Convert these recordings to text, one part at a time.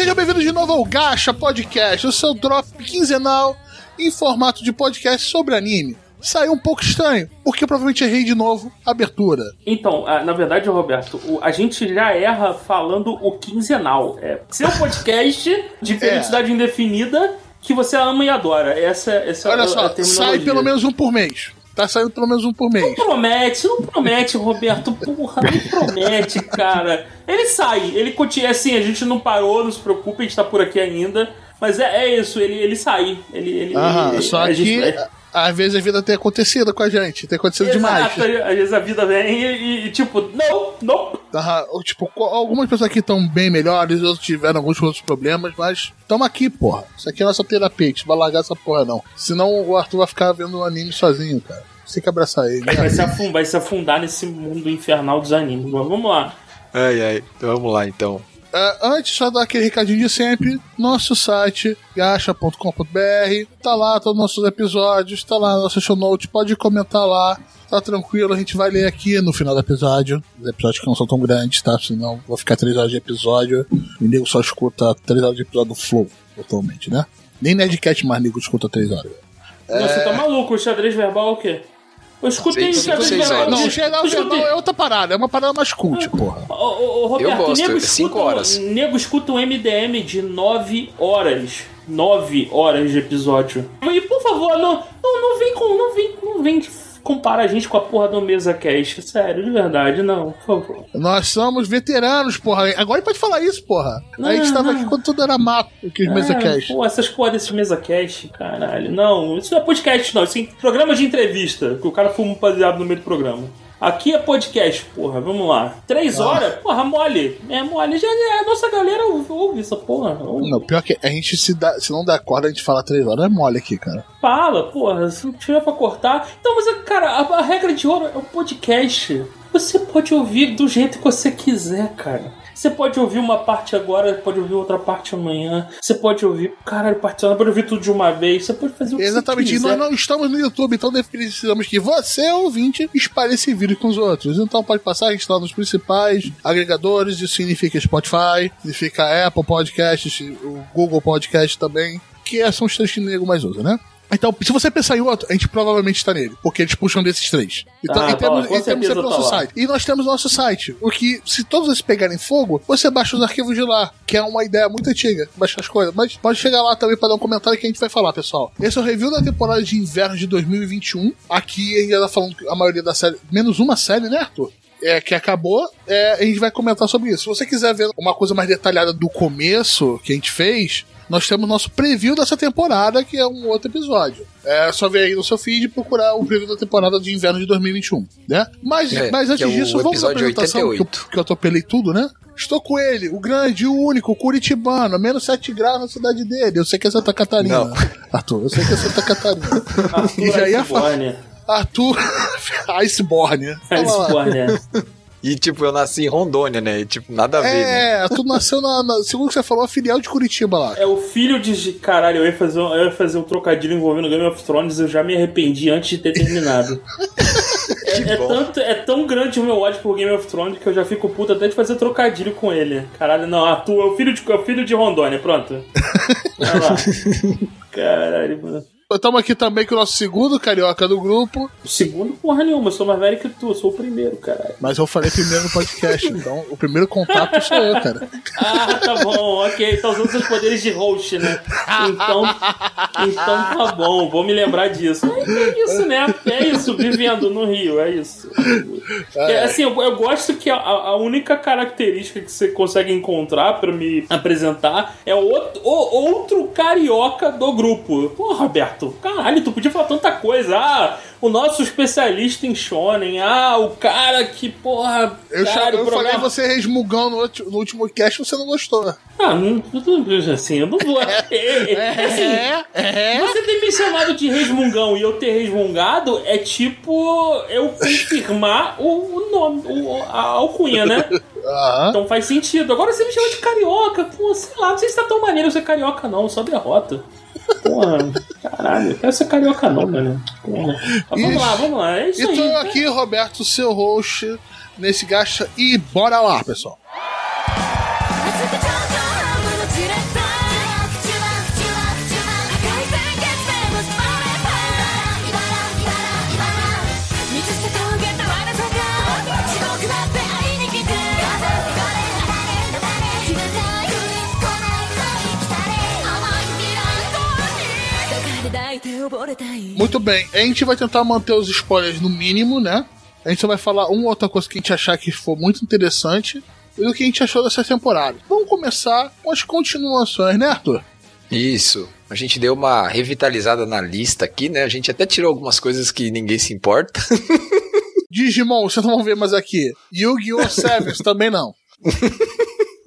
sejam bem-vindos de novo ao Gacha Podcast, o seu drop quinzenal em formato de podcast sobre anime. Saiu um pouco estranho, porque eu provavelmente errei de novo a abertura. Então, ah, na verdade, Roberto, a gente já erra falando o quinzenal. É seu podcast de periodicidade indefinida que você ama e adora. Essa, essa é Olha a- a só, terminologia. sai pelo menos um por mês. Tá saindo pelo menos um por mês. Não promete, não promete, Roberto. Porra, não promete, cara. Ele sai, ele continua. Assim, a gente não parou, não se preocupe, a gente tá por aqui ainda. Mas é, é isso, ele, ele sai. Ele, ele, Aham, ele- só a que gente- é- às vezes a vida tem acontecido com a gente, tem acontecido demais. Exato, às vezes a vida vem e, e, tipo, não, não. Ou, tipo, algumas pessoas aqui estão bem melhores, outros tiveram alguns outros problemas, mas estamos aqui, porra. Isso aqui é nossa terapia, a gente vai largar essa porra não. Senão o Arthur vai ficar vendo um anime sozinho, cara. Você tem que abraçar ele. né? Vai se, afundar, vai se afundar nesse mundo infernal dos animes. Mas vamos lá. Ai, ai. Então vamos lá, então. É, antes, só dar aquele recadinho de sempre: nosso site, gacha.com.br, tá lá todos os nossos episódios, tá lá nosso show note, pode comentar lá, tá tranquilo, a gente vai ler aqui no final do episódio. Os episódios que não são tão grandes, tá? Senão vou ficar 3 horas de episódio e nego só escuta 3 horas de episódio do Flow, totalmente, né? Nem Nerdcat mais nego escuta 3 horas. Você tá maluco? O xadrez verbal é o quê? Eu escutei Seis- o verbal. horas. Não, de- o geral eu escutei. verbal é outra parada, é uma parada mais cult, porra. Ô, ô, ô, Roberto, Eu gosto, nego é cinco escuta, horas. nego escuta um MDM de 9 horas. 9 horas de episódio. E por favor, não, não, não vem com. Não vem, não vem comparar a gente com a porra do Mesa Cast. Sério, de verdade, não, por favor. Nós somos veteranos, porra. Agora pode falar isso, porra. a gente Não, tava não. aqui quando tudo era mato, que os mesa É, cast. Pô, essas porra desses mesa cast, caralho. Não, isso não é podcast, não. Isso é programa de entrevista, que o cara fuma um baseado no meio do programa. Aqui é podcast, porra, vamos lá. Três Ah. horas? Porra, mole. É mole. Já, já- a nossa galera ouve, ouve essa porra. Ouve. Não, pior que a gente se dá, se não dá corda, a gente fala três horas, é mole aqui, cara. Fala, porra, se não tiver pra cortar. Então, mas, cara, a, a regra de ouro é o podcast. Você pode ouvir do jeito que você quiser, cara. Você pode ouvir uma parte agora, pode ouvir outra parte amanhã. Você pode ouvir, caralho, particionado, pode ouvir tudo de uma vez. Você pode fazer o que Exatamente, você e quiser. nós não estamos no YouTube, então precisamos que você, ouvinte, espalhe esse vídeo com os outros. Então pode passar, a gente está nos principais agregadores, isso significa Spotify, significa Apple Podcasts, o Google Podcast também, que são os três que o nego mais usa, né? Então, se você pensar em outro, a gente provavelmente está nele, porque eles puxam desses três. Então, Ah, em termos certeza é pelo tá nosso lá. site. E nós temos nosso site, o que, se todos eles pegarem fogo, você baixa os arquivos de lá, que é uma ideia muito antiga, baixar as coisas. Mas pode chegar lá também para dar um comentário que a gente vai falar, pessoal. Esse é o review da temporada de inverno de 2021. Aqui a gente tá falando que a maioria da série, menos uma série, né, Arthur? É, que acabou, é, a gente vai comentar sobre isso. Se você quiser ver uma coisa mais detalhada do começo que a gente fez, nós temos nosso preview dessa temporada, que é um outro episódio. É só ver aí no seu feed e procurar o preview da temporada de inverno de 2021, né? Mas, É, mas antes é disso, vamos à apresentação, que eu, 88. que eu atropelei tudo, né? Estou com ele, o grande, o único, o curitibano, menos 7 graus na cidade dele. Eu sei que é Santa Catarina. Não. Arthur, eu sei que é Santa Catarina. Arthur E já ia falar. Arthur Iceborne. Iceborne, é. E tipo, eu nasci em Rondônia, né? E, tipo, nada a ver, né? É, tu nasceu na, na- Segundo o que você falou, a filial de Curitiba lá. É o filho de. Caralho, eu ia, fazer, um- eu ia fazer um trocadilho envolvendo Game of Thrones, eu já me arrependi antes de ter terminado. é, é tanto, é tão grande o meu ódio por Game of Thrones que eu já fico puto até de fazer trocadilho com ele. Caralho, não, Arthur é o filho de, é o filho de Rondônia, pronto. Vai lá. Caralho, mano. Estamos aqui também com o nosso segundo carioca do grupo. O segundo, porra nenhuma, eu sou mais velho que tu, eu sou o primeiro, caralho. Mas eu falei primeiro no podcast, então o primeiro contato sou eu, cara. Ah, tá bom, ok. Tá usando seus poderes de host, né? Então, então tá bom, vou me lembrar disso. É isso, né? É isso, vivendo no Rio, é isso. É, assim, eu, eu gosto que a, a única característica que você consegue encontrar pra me apresentar é o outro, o- outro carioca do grupo. Pô, Roberto, caralho, tu podia falar tanta coisa. Ah, o nosso especialista em shonen. Ah, o cara que, porra... Eu, cara, eu falei programa- você resmungão no, no último cast você não gostou. Ah, não, assim, eu não vou. É, é, assim, é. Você ter me chamado de resmungão e eu ter resmungado é tipo eu confirmar o, o nome, o- a alcunha, né? Aham. Então faz sentido. Agora você me chama de carioca, pô, sei lá, não sei se tá tão maneiro ser carioca, não, só derrota. Porra, caralho, quero ser carioca não, mano. Porra. Vamos lá, vamos lá, é isso E tô aí. aqui, Roberto, seu host, nesse gacha. E bora lá, pessoal. Muito bem, a gente vai tentar manter os spoilers no mínimo, né? A gente só vai falar uma outra coisa que a gente achar que for muito interessante e do que a gente achou dessa temporada. Vamos começar com as continuações, né, Arthur? Isso. A gente deu uma revitalizada na lista aqui, né? A gente até tirou algumas coisas que ninguém se importa. Digimon, vocês não vão ver mais aqui. Yu-Gi-Oh! Sevens também não.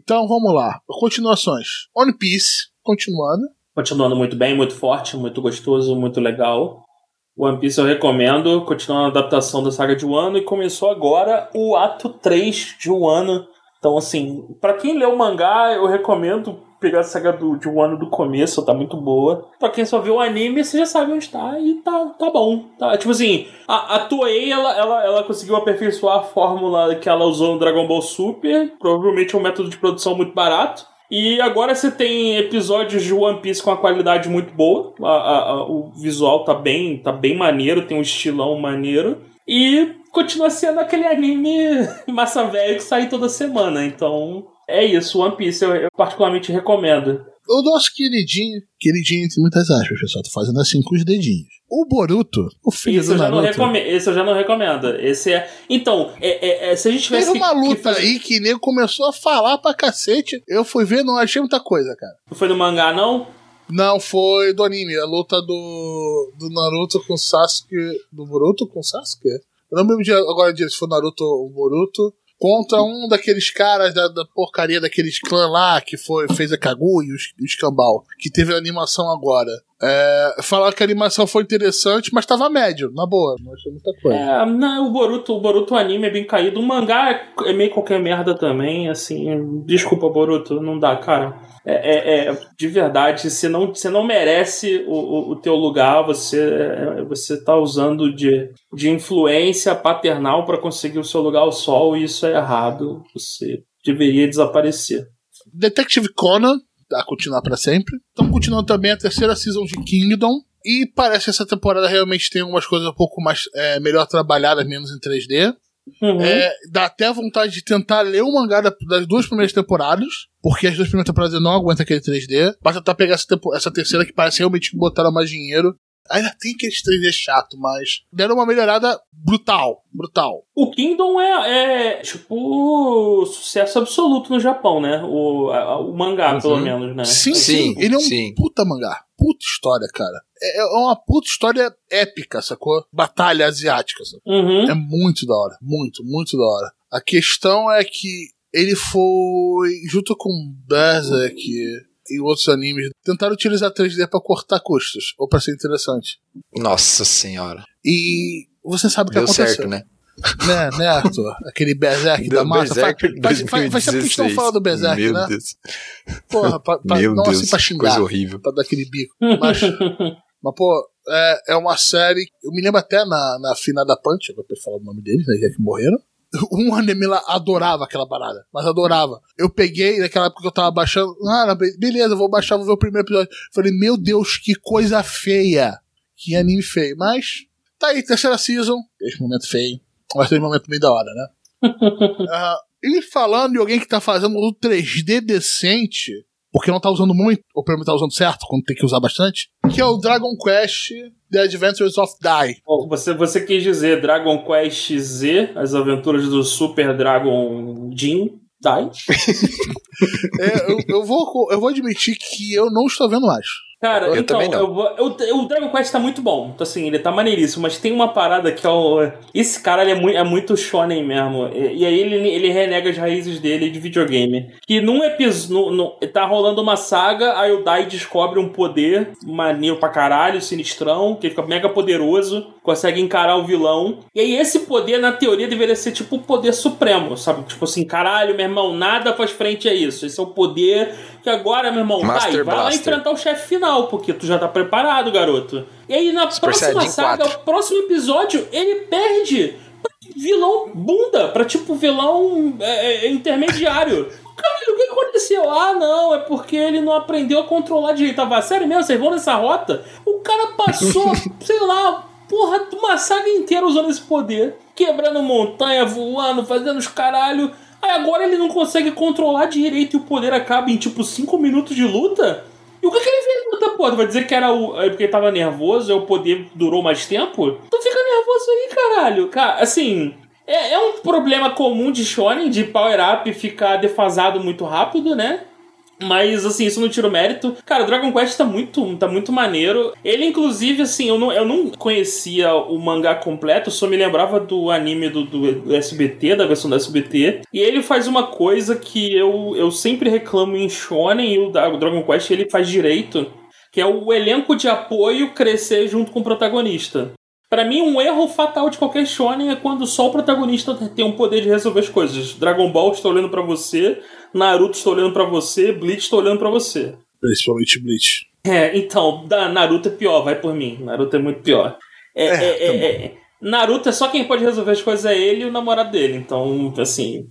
Então vamos lá. Continuações. One Piece, continuando. Continuando muito bem, muito forte, muito gostoso, muito legal. One Piece eu recomendo, continuando a adaptação da saga de Wano e começou agora o ato 3 de Wano. Então, assim, para quem lê o mangá, eu recomendo pegar a saga do, de Wano do começo, tá muito boa. Pra quem só viu o anime, você já sabe onde tá e tá, tá bom. Tá, tipo assim, a, a Toei, ela, ela, ela conseguiu aperfeiçoar a fórmula que ela usou no Dragon Ball Super, provavelmente é um método de produção muito barato. E agora você tem episódios de One Piece com a qualidade muito boa. A, a, a, o visual tá bem, tá bem maneiro, tem um estilão maneiro. E continua sendo aquele anime massa velho que sai toda semana. Então, é isso. One Piece eu, eu particularmente recomendo. O nosso queridinho, queridinho entre muitas aspas, pessoal, tô fazendo assim com os dedinhos. O Boruto, o filho do eu, Naruto. recomendo, esse eu já não recomendo. Esse é. Então, é, é- é, se a gente tivesse. Teve uma que- que luta fazer- aí que nego começou a falar pra cacete. Eu fui ver, não achei muita coisa, cara. Não foi no mangá, não? Não, foi do anime, a luta do, do Naruto com Sasuke. Do Boruto com Sasuke? Eu não me lembro agora disso, se foi Naruto ou Boruto. Contra um daqueles caras da, da porcaria daqueles clã lá que foi, fez a Kaguya e os, e os Cambal, que teve a animação agora. É, falaram que a animação foi interessante, mas tava médio, na boa, não achei muita coisa. É, não, o Boruto, o Boruto anime é bem caído. O mangá é- é meio qualquer merda também, assim. Desculpa, Boruto, não dá, cara. É, é- é- de verdade, você não, você não merece o, o, o teu lugar, você, é, você tá usando de, de influência paternal para conseguir o seu lugar ao sol, e isso é errado. Você deveria desaparecer. Detective Conan, a continuar pra sempre. Estão continuando também a terceira season de Kingdom. E parece que essa temporada realmente tem algumas coisas um pouco mais é, melhor trabalhadas, menos em 3D. Uhum. É, dá até vontade de tentar ler o mangá da- das duas primeiras temporadas, porque as duas primeiras temporadas eu não aguento aquele 3D. Basta tentar pegar essa, essa terceira que parece realmente que botaram mais dinheiro. Ainda tem aqueles 3D chato, mas deram uma melhorada brutal. Brutal. O Kingdom é, é, tipo sucesso absoluto no Japão, né? O, a- o mangá, Uhum. pelo menos, né? Sim, sim, Sim, Ele é um sim. puta mangá. Puta história, cara. É, é uma puta história épica, sacou? Batalha asiática, sacou? Uhum. É muito da hora. Muito, muito da hora. A questão é que ele foi, junto com Berserk e outros animes, tentaram utilizar 3D pra cortar custos, ou pra ser interessante. Nossa senhora. E você sabe o que Deu aconteceu. certo, né? Né, né, Arthur? Aquele Berserk Deu da massa. Berserk faz, faz, faz, tempo que a gente não 2016. fala do Berserk, Meu né? Deus. Porra, pra, pra, Meu não Deus, assim pra xingar. coisa horrível. pra dar aquele bico. Mas, mas pô, é, é uma série. Eu me lembro até na, na finada Punch, agora pra falar o nome deles, né? Já que morreram. Um anime lá adorava aquela parada, mas adorava. Eu peguei naquela época que eu tava baixando. Ah, be- beleza, vou baixar, vou ver o primeiro episódio. Falei, meu Deus, que coisa feia. Que anime feio. Mas, tá aí, terceira season. Esse momento feio. Mas tem um momento bem da hora, né? Ah, e falando de alguém que tá fazendo o 3D decente, porque não tá usando muito, ou pelo menos tá usando certo, quando tem que usar bastante, que é o Dragon Quest The Adventures of Die. Bom, Você, você quis dizer Dragon Quest Z, as aventuras do Super Dragon Jin Dai? É, eu, eu vou, eu vou admitir que eu não estou vendo mais. Cara, Eu então, eu eu- o Dragon Quest tá muito bom. Então, assim, ele tá maneiríssimo, mas tem uma parada que é o. Esse cara ele é, muito, é muito shonen mesmo. E, e aí ele, ele renega as raízes dele de videogame. Que num episódio. Tá rolando uma saga, aí o Dai descobre um poder maneiro pra caralho, sinistrão, que ele fica mega poderoso, consegue encarar o vilão. E aí esse poder, na teoria, deveria ser tipo o poder supremo, sabe? Tipo assim, caralho, meu irmão, nada faz frente a isso. Esse é o poder que agora, meu irmão, Master Dai, vai lá enfrentar o chefe final, porque tu já tá preparado, garoto. E aí na Super próxima saga, 4. o próximo episódio, ele perde pra vilão bunda, pra tipo vilão é, é, intermediário. Caralho, o que aconteceu? Ah, não, é porque ele não aprendeu a controlar direito. Tava sério mesmo? Vocês vão nessa rota? O cara passou, sei lá, porra, uma saga inteira usando esse poder. Quebrando montanha, voando, fazendo os caralho. Aí agora ele não consegue controlar direito e o poder acaba em tipo 5 minutos de luta? E o que, que ele fez luta, pô? Vai dizer que era o. É porque ele tava nervoso e o poder durou mais tempo? Tu fica nervoso aí, caralho. Cara, assim. É, é um problema comum de Shonen, de power-up ficar defasado muito rápido, né? Mas, assim, isso não tira o mérito. Cara, Dragon Quest tá muito, tá muito maneiro. Ele, inclusive, assim, eu não, eu não conhecia o mangá completo, só me lembrava do anime do, do, SBT, da versão do SBT. E ele faz uma coisa que eu, eu sempre reclamo em Shonen e o Dragon Quest ele faz direito, que é o elenco de apoio crescer junto com o protagonista. Para mim, um erro fatal de qualquer shonen é quando só o protagonista tem o poder de resolver as coisas. Dragon Ball está olhando para você, Naruto está olhando para você, Bleach está olhando para você. Principalmente Bleach. É, então, da Naruto é pior, vai por mim. Naruto é muito pior. É, é, é, é, é Naruto é só quem pode resolver as coisas é ele e o namorado dele. Então, assim,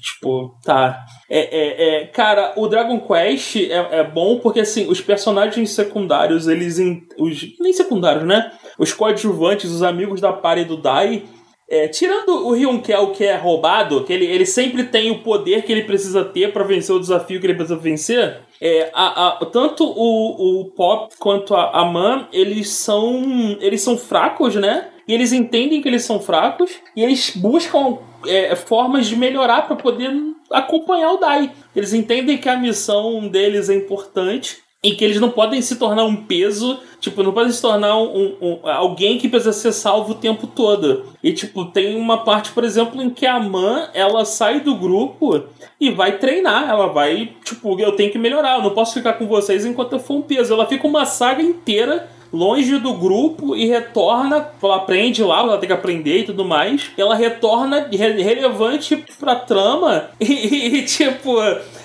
tipo, tá. É, é, é, cara, o Dragon Quest é, é bom porque, assim, os personagens secundários, eles. Os, nem secundários, né? Os coadjuvantes, os amigos da party do Dai. É, tirando o Ryunkel, que é roubado, que ele, ele sempre tem o poder que ele precisa ter para vencer o desafio que ele precisa vencer. É, a, a, tanto o, o Pop quanto a, a Man, eles são, eles são fracos, né? E eles entendem que eles são fracos e eles buscam é, formas de melhorar para poder acompanhar o Dai. Eles entendem que a missão deles é importante e que eles não podem se tornar um peso, tipo, não podem se tornar um, um, alguém que precisa ser salvo o tempo todo. E, tipo, tem uma parte, por exemplo, em que a Man, ela sai do grupo e vai treinar. Ela vai, tipo, eu tenho que melhorar, eu não posso ficar com vocês enquanto eu for um peso. Ela fica uma saga inteira longe do grupo e retorna, ela aprende lá, ela tem que aprender e tudo mais. Ela retorna relevante pra trama e, e tipo.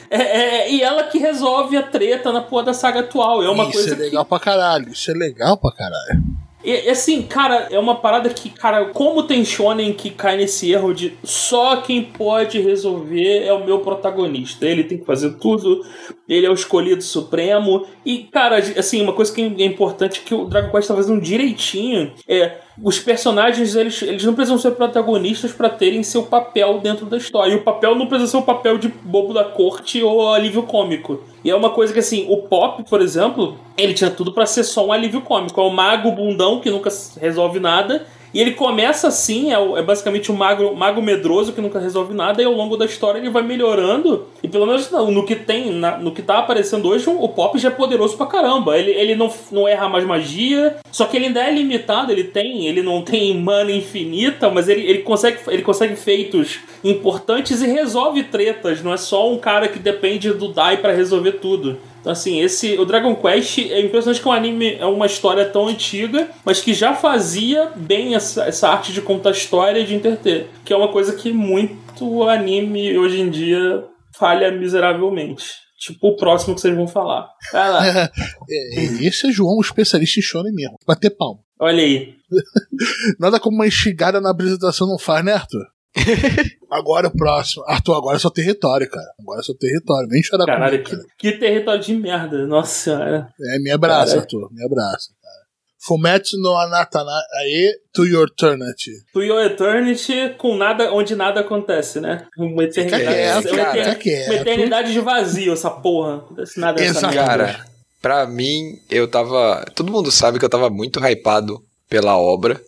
É, é, e ela que resolve a treta na porra da saga atual. É uma isso coisa. Isso é legal que... pra caralho. Isso é legal pra caralho. E assim, cara, é uma parada que, cara, como tem shonen que cai nesse erro de só quem pode resolver é o meu protagonista. Ele tem que fazer tudo, ele é o escolhido supremo. E, cara, assim, uma coisa que é importante que o Dragon Quest tá fazendo direitinho é os personagens eles, eles não precisam ser protagonistas para terem seu papel dentro da história. E o papel não precisa ser o papel de bobo da corte ou alívio cômico. E é uma coisa que assim, o Pop, por exemplo, ele tinha tudo para ser só um alívio cômico. É o mago bundão que nunca resolve nada e ele começa assim, é, é basicamente um mago, mago medroso que nunca resolve nada, e ao longo da história ele vai melhorando. E pelo menos no, que tem, na, no que tá aparecendo hoje, o Pop já é poderoso pra caramba. Ele, ele não, não erra mais magia, só que ele ainda é limitado, ele tem, ele não tem mana infinita, mas ele, ele, consegue, ele consegue feitos importantes e resolve tretas. Não é só um cara que depende do Dai para resolver tudo. Então, assim, esse, o Dragon Quest é impressionante que o anime é uma história tão antiga, mas que já fazia bem essa, essa arte de contar história e de entreter. Que é uma coisa que muito anime hoje em dia falha miseravelmente. Tipo o próximo que vocês vão falar. Vai lá. É, esse é João, especialista em shonen mesmo. Bater palma. Olha aí. Nada como uma enxigada na apresentação não faz, né, Arthur? agora o próximo. Arthur, agora é seu território, cara. Agora é seu território. Vem chorar Caralho, comigo, que, que, território de merda. Nossa senhora. É, me abraça, cara. Arthur. Me abraça, cara. Fumetsu no Anatana Ae to Your Eternity. To Your Eternity com nada, onde nada acontece, né? Uma eternidade. Uma, cara, eternidade, uma eternidade de vazio, essa porra. Não acontece nada Exato. Cara, pra mim, eu tava. Todo mundo sabe que eu tava muito hypado pela obra.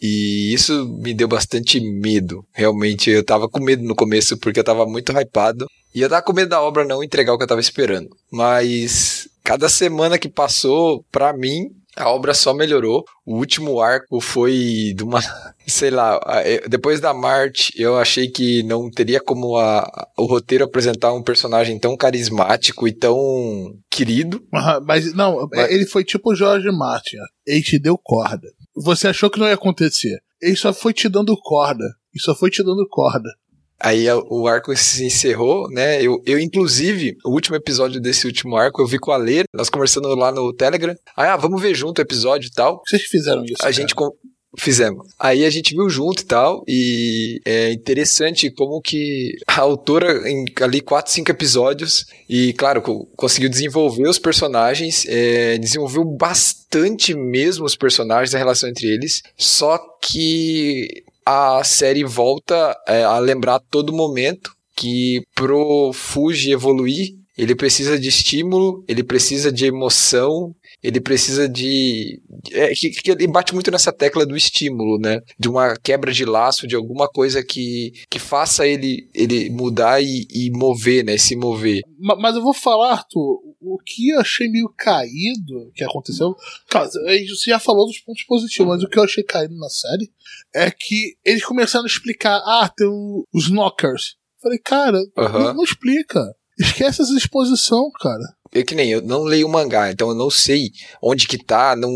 E isso me deu bastante medo. Realmente, eu tava com medo no começo porque eu tava muito hypado. E eu tava com medo da obra não entregar o que eu tava esperando. Mas cada semana que passou, pra mim, a obra só melhorou. O último arco foi de uma. Sei lá, depois da Marte, eu achei que não teria como a, o roteiro apresentar um personagem tão carismático e tão querido. mas não, mas... ele foi tipo o George Martin. Ele te deu corda. Você achou que não ia acontecer. Ele só foi te dando corda. E só foi te dando corda. Aí o arco se encerrou, né? Eu, eu, inclusive, o último episódio desse último arco, eu vi com a Lê, nós conversando lá no Telegram. Ah, vamos ver junto o episódio e tal. Vocês fizeram isso? A cara? gente Fizemos. Aí a gente viu junto e tal, e é interessante como que a autora, em ali quatro, cinco episódios, e claro, conseguiu desenvolver os personagens, é, desenvolveu bastante mesmo os personagens, a relação entre eles, só que a série volta é, a lembrar todo momento que pro Fuji evoluir, ele precisa de estímulo, ele precisa de emoção, ele precisa de. É, que, que ele bate muito nessa tecla do estímulo, né? De uma quebra de laço, de alguma coisa que, que faça ele, ele mudar e, e mover, né? Se mover. Mas eu vou falar, Arthur, o que eu achei meio caído que aconteceu. Cara, você já falou dos pontos positivos, mas o que eu achei caído na série é que eles começaram a explicar: ah, tem os knockers. Falei, cara, uhum. não, não explica. Esquece essa exposição, cara. Eu que nem, eu não leio o mangá, então eu não sei onde que tá, não...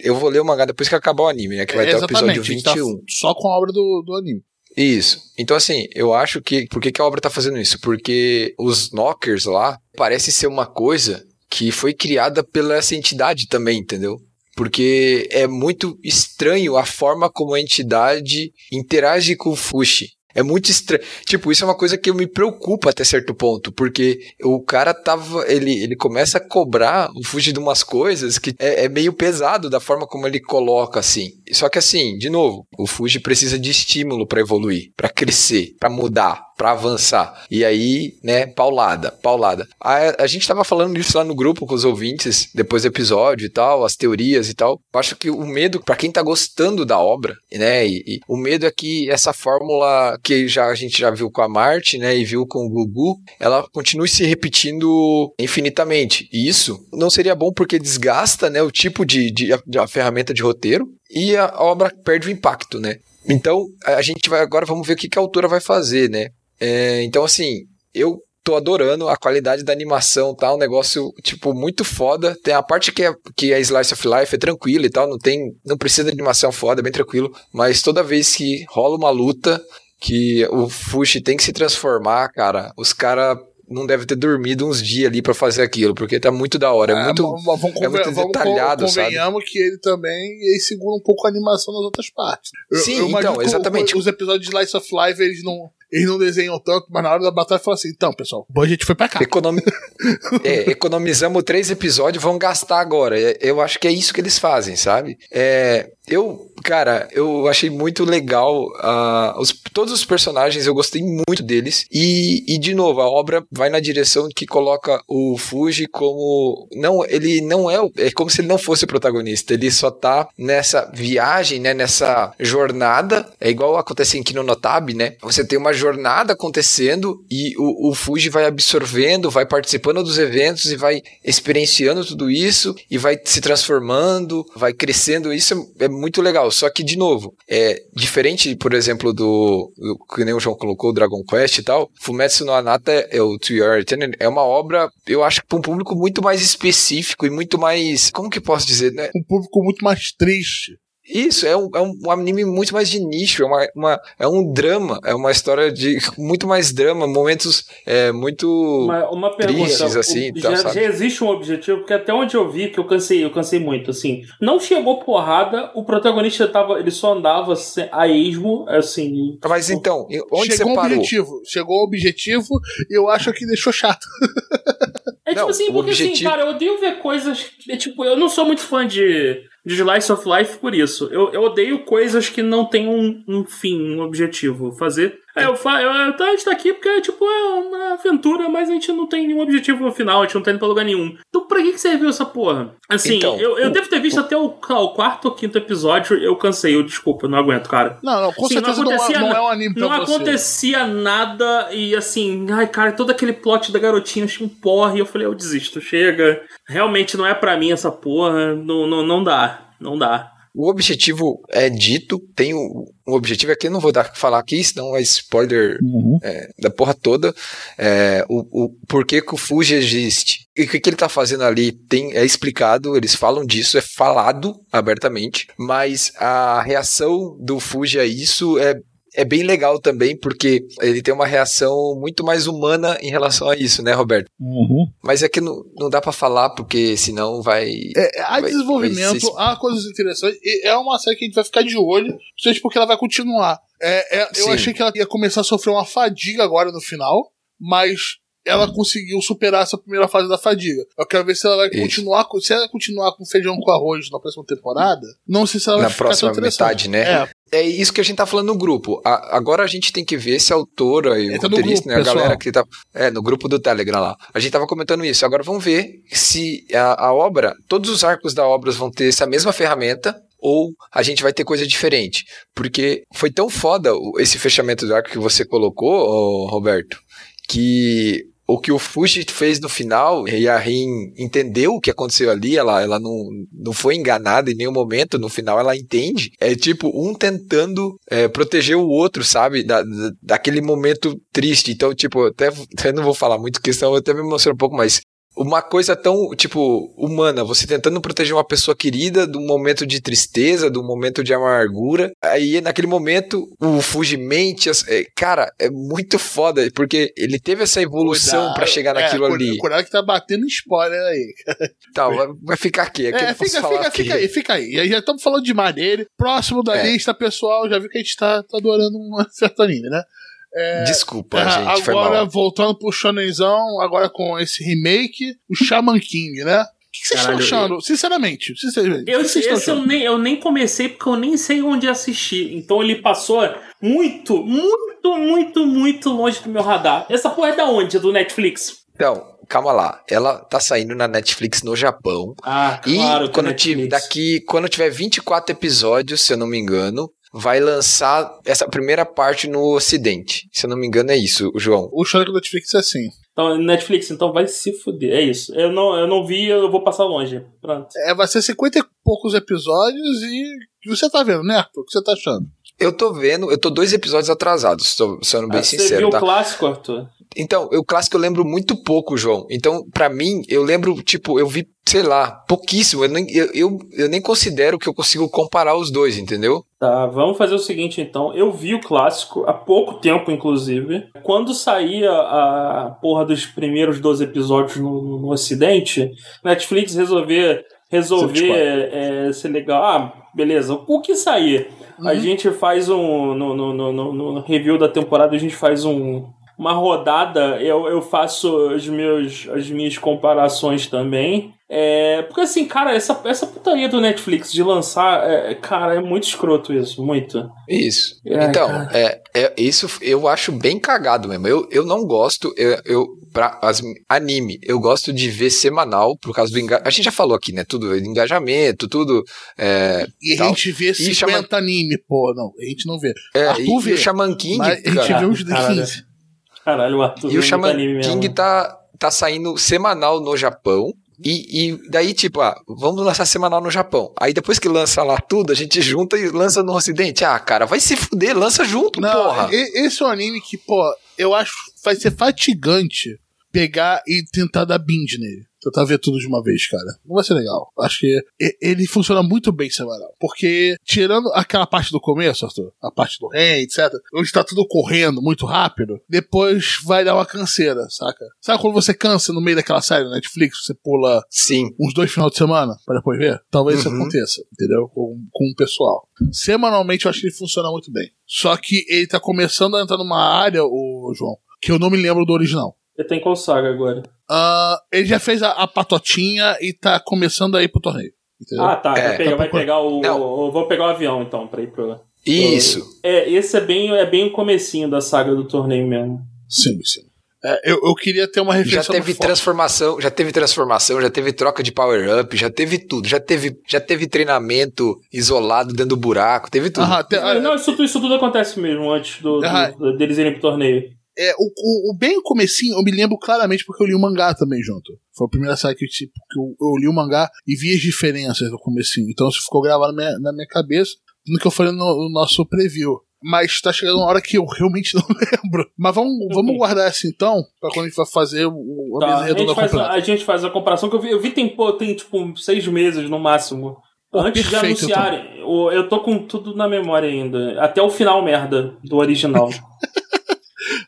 Eu vou ler o mangá depois que acabar o anime, né? Que vai é, ter o episódio 21. Tá só com a obra do, do anime. Isso. Então, assim, eu acho que. Por que, que a obra tá fazendo isso? Porque os knockers lá parece ser uma coisa que foi criada pela essa entidade também, entendeu? Porque é muito estranho a forma como a entidade interage com o Fushi. É muito estranho. Tipo, isso é uma coisa que me preocupa até certo ponto, porque o cara tava. Ele, ele começa a cobrar Fuji de umas coisas que é, é, meio pesado da forma como ele coloca, assim. Só que, assim, de novo, o Fuji precisa de estímulo para evoluir, para crescer, para mudar para avançar. E aí, né, paulada, paulada. A, a gente tava falando disso lá no grupo com os ouvintes, depois do episódio e tal, as teorias e tal. Eu acho que o medo, para quem tá gostando da obra, né, e, e, o medo é que essa fórmula que já a gente já viu com a Marte, né, e viu com o Gugu, ela continue se repetindo infinitamente. E isso não seria bom porque desgasta, né, o tipo de, de, de a ferramenta de roteiro e a obra perde o impacto, né? Então, a gente vai agora, vamos ver o que, que a autora vai fazer, né? É, então, assim, eu tô adorando a qualidade da animação, tá? Um negócio, tipo, muito foda. Tem a parte que é, que é Slice of Life, é tranquilo e tal, não tem, não precisa de animação foda, é bem tranquilo. Mas toda vez que rola uma luta, que o Fushi tem que se transformar, cara, os caras não deve ter dormido uns dias ali para fazer aquilo, porque tá muito da hora, é, é muito, vamos, é muito detalhado, vamos, convenhamos sabe? que ele também ele segura um pouco a animação nas outras partes. Sim, eu então, exatamente. Os episódios de Slice of Life, eles não, eles não desenham tanto, mas na hora da batalha fala assim: então, pessoal, o budget foi pra cá. Economi... é, economizamos três episódios, vão gastar agora. É, eu acho que é isso que eles fazem, sabe? É, eu, cara, eu achei muito legal. Uh, os, todos os personagens, eu gostei muito deles. E, e, de novo, a obra vai na direção que coloca o Fuji como. Não, ele não é. É como se ele não fosse o protagonista. Ele só tá nessa viagem, né? Nessa jornada. É igual acontece aqui no Notab, né? Você tem uma jornada acontecendo e o, o Fuji vai absorvendo, vai participando dos eventos e vai experienciando tudo isso e vai se transformando, vai crescendo. Isso é, muito legal. Só que, de novo, é diferente, por exemplo, do, do que nem o João colocou, Dragon Quest e tal. Fumetsu no Anata é o To Your é uma obra, eu acho que para um público muito mais específico e muito mais, como que posso dizer, né? Um público muito mais triste. Isso, é um, é um anime muito mais de nicho, é, uma, uma, é um drama, é uma história de muito mais drama, momentos é, muito uma, uma pergunta, tristes, assim. O, já, já, existe um objetivo, porque até onde eu vi, que eu cansei, eu cansei muito, assim, não chegou porrada, o protagonista tava, ele só andava a esmo, assim... Mas então, onde chegou você parou? Objetivo, chegou o objetivo e eu acho que deixou chato. É tipo não, assim, porque assim, objetivo... assim, cara, eu odeio ver coisas. É, tipo, eu não sou muito fã de de Slice of Life por isso. Eu, eu odeio coisas que não têm um, um fim, um objetivo. Fazer. É, eu falo, eu, a gente tá aqui porque, tipo, é uma aventura, mas a gente não tem nenhum objetivo no final, a gente não tá indo pra lugar nenhum. Então, pra que, que serviu essa porra? Assim, então, eu, eu o, devo ter visto o, até o, o, quarto ou quinto episódio, eu cansei, eu desculpa, não aguento, cara. Não, não, com assim, certeza não, acontecia, não, não, é um anime pra Não você. acontecia nada e, assim, ai, cara, todo aquele plot da garotinha tinha um porra e eu falei, eu desisto, chega. Realmente não é pra mim essa porra, não, não, não dá não dá. O objetivo é dito, tem um, objetivo aqui, não vou dar falar aqui, senão é spoiler uhum. é, da porra toda. É, o, o porquê que o Fuji existe. E o que, que ele está fazendo ali tem, é explicado, eles falam disso, é falado abertamente, mas a reação do Fuji a isso é é bem legal também, porque ele tem uma reação muito mais humana em relação a isso, né, Roberto? Uhum. Mas é que não, não dá para falar, porque senão vai. É, há vai, desenvolvimento, vai ser... há coisas interessantes. é uma série que a gente vai ficar de olho, principalmente porque ela vai continuar. É, é, eu achei que ela ia começar a sofrer uma fadiga agora no final, mas ela conseguiu superar essa primeira fase da fadiga. Eu quero ver se ela vai Isso. continuar se ela continuar com feijão com arroz na próxima temporada. Não sei se ela na vai próxima metade, né? É, é isso que a gente tá falando no grupo. A, agora a gente tem que ver se a autora e o Entra roteirista, grupo, né, a pessoal. galera que tá. É, no grupo do Telegram lá. A gente tava comentando isso. Agora vamos ver se a, a obra, todos os arcos da obra vão ter essa mesma ferramenta. Ou a gente vai ter coisa diferente. Porque foi tão foda esse fechamento do arco que você colocou, Roberto, que o que o Fuji fez no final, e a Rin entendeu o que aconteceu ali, ela, ela não, não foi enganada em nenhum momento, no final ela entende. É tipo um tentando é, proteger o outro, sabe? Da, da- daquele momento triste. Então, tipo, até, até não vou falar muito, questão até me emociona um pouco, mas uma coisa tão, tipo, humana, você tentando proteger uma pessoa querida de um momento de tristeza, de um momento de amargura. Aí, naquele momento, o Fuji mente. as- é, cara, é muito foda, porque ele teve essa evolução pra chegar É, naquilo cuidado- ali. Cuidado que tá batendo spoiler aí. Tá, vai, ficar aqui. Aqui É, fica, fica, fica aí, fica aí. E aí já estamos falando de maneiro. Próximo da É. lista, pessoal, já viu que a gente tá, tá adorando um certo anime, né? Desculpa, Ah, gente, foi agora, mal. voltando pro Shonenzão, agora com esse remake, o Shaman King, né? O que vocês estão achando? Sinceramente, sinceramente. Eu, que esse eu nem, eu nem comecei porque eu nem sei onde assistir. Então ele passou muito, muito, muito, muito longe do meu radar. Essa porra é da onde? É do Netflix? Então, calma lá. Ela tá saindo na Netflix no Japão. Ah, E claro. que quando, Netflix. tiver, daqui, quando tiver 24 episódios, se eu não me engano, vai lançar essa primeira parte no Ocidente. Se eu não me engano, é isso, João. O Shonen do Netflix é assim. Então, Netflix, então vai se fuder. É isso. Eu não, eu não vi, eu vou passar longe. Pronto. É, vai ser 50 e poucos episódios e você tá vendo, né, Arthur? O que você tá achando? Eu tô vendo, eu tô dois episódios atrasados, tô sendo bem Ah, Você sincero, viu tá? o clássico, Arthur? Então, o clássico eu lembro muito pouco, João. Então, pra mim, eu lembro, tipo, eu vi, sei lá, pouquíssimo. Eu nem, eu, eu, eu nem considero que eu consigo comparar os dois, entendeu? Tá, vamos fazer o seguinte então. Eu vi o clássico há pouco tempo, inclusive. Quando saía a porra dos primeiros 12 episódios no, no Ocidente, Netflix resolver resolver é, ser legal. Ah, beleza. O que sair? A Uhum. gente faz um. No, no, no, no- no review da temporada, a gente faz um. Uma rodada, eu, eu faço os meus, as minhas comparações também. É, porque assim, cara, essa, essa putaria do Netflix de lançar, é, cara, é muito escroto isso, muito. Isso. É, então, cara. é, é, isso eu acho bem cagado mesmo. Eu, eu não gosto, eu, eu pra as, anime, eu gosto de ver semanal, por causa do engajamento. A gente já falou aqui, né? Tudo, engajamento, tudo. É, E a Tal. gente vê 50 Shaman- anime, pô, não. A gente não vê. é, Arthur e, e vê. o Shaman King, Mas a gente cara, vê uns de Caralho. 15. Caralho, o Arthur. E o Shaman anime mesmo. King tá, tá saindo semanal no Japão. E, e daí, tipo, ah, vamos lançar semanal no Japão. Aí depois que lança lá tudo, a gente junta e lança no Ocidente. Ah, cara, vai se fuder, lança junto, Não, porra. esse é um anime que, pô, eu acho que vai ser fatigante pegar e tentar dar binge nele. Tentar ver tudo de uma vez, cara. Não vai ser legal. Acho que ele funciona muito bem semanal. Porque, tirando aquela parte do começo, Arthur, a parte do rei, etc., onde tá tudo correndo muito rápido, depois vai dar uma canseira, saca? Sabe quando você cansa no meio daquela série na Netflix, você pula Sim. uns dois final de semana para depois ver? Talvez isso Uhum. aconteça, entendeu? Com, com o pessoal. Semanalmente eu acho que ele funciona muito bem. Só que ele tá começando a entrar numa área, o João, que eu não me lembro do original. Eu tenho qual saga agora? Ah, ele já fez a, a patotinha e tá começando a ir pro torneio. Entendeu? Ah, tá. É. vai, pegar, vai pegar o, Não. o- Vou pegar o avião então pra ir pro. Isso. É, esse é bem, é bem o comecinho da saga do torneio mesmo. Sim, sim. É, eu, eu queria ter uma Já reflexão. teve muito forte. transformação, já teve transformação, já teve troca de power up, já teve tudo, já teve, já teve treinamento isolado dentro do buraco, teve tudo. Aham, te- ah, Não, isso, tudo- isso tudo acontece mesmo antes do, do- Ah. do- deles irem pro torneio. É, o, o, o bem comecinho, eu me lembro claramente porque eu li o mangá também junto. Foi a primeira série que, tipo, que eu, eu li o mangá e vi as diferenças do comecinho. Então isso ficou gravado na minha, na minha cabeça no que eu falei no, no nosso preview. Mas tá chegando uma hora que eu realmente não lembro. Mas vamos, vamos guardar essa então, pra quando a gente vai fazer o, o- a Tá, mesa a, faz, a, gente faz a comparação que eu vi, eu vi tem, pô, tem tipo seis meses no máximo. Antes de anunciarem, o- eu tô com tudo na memória ainda. Até o final merda do original.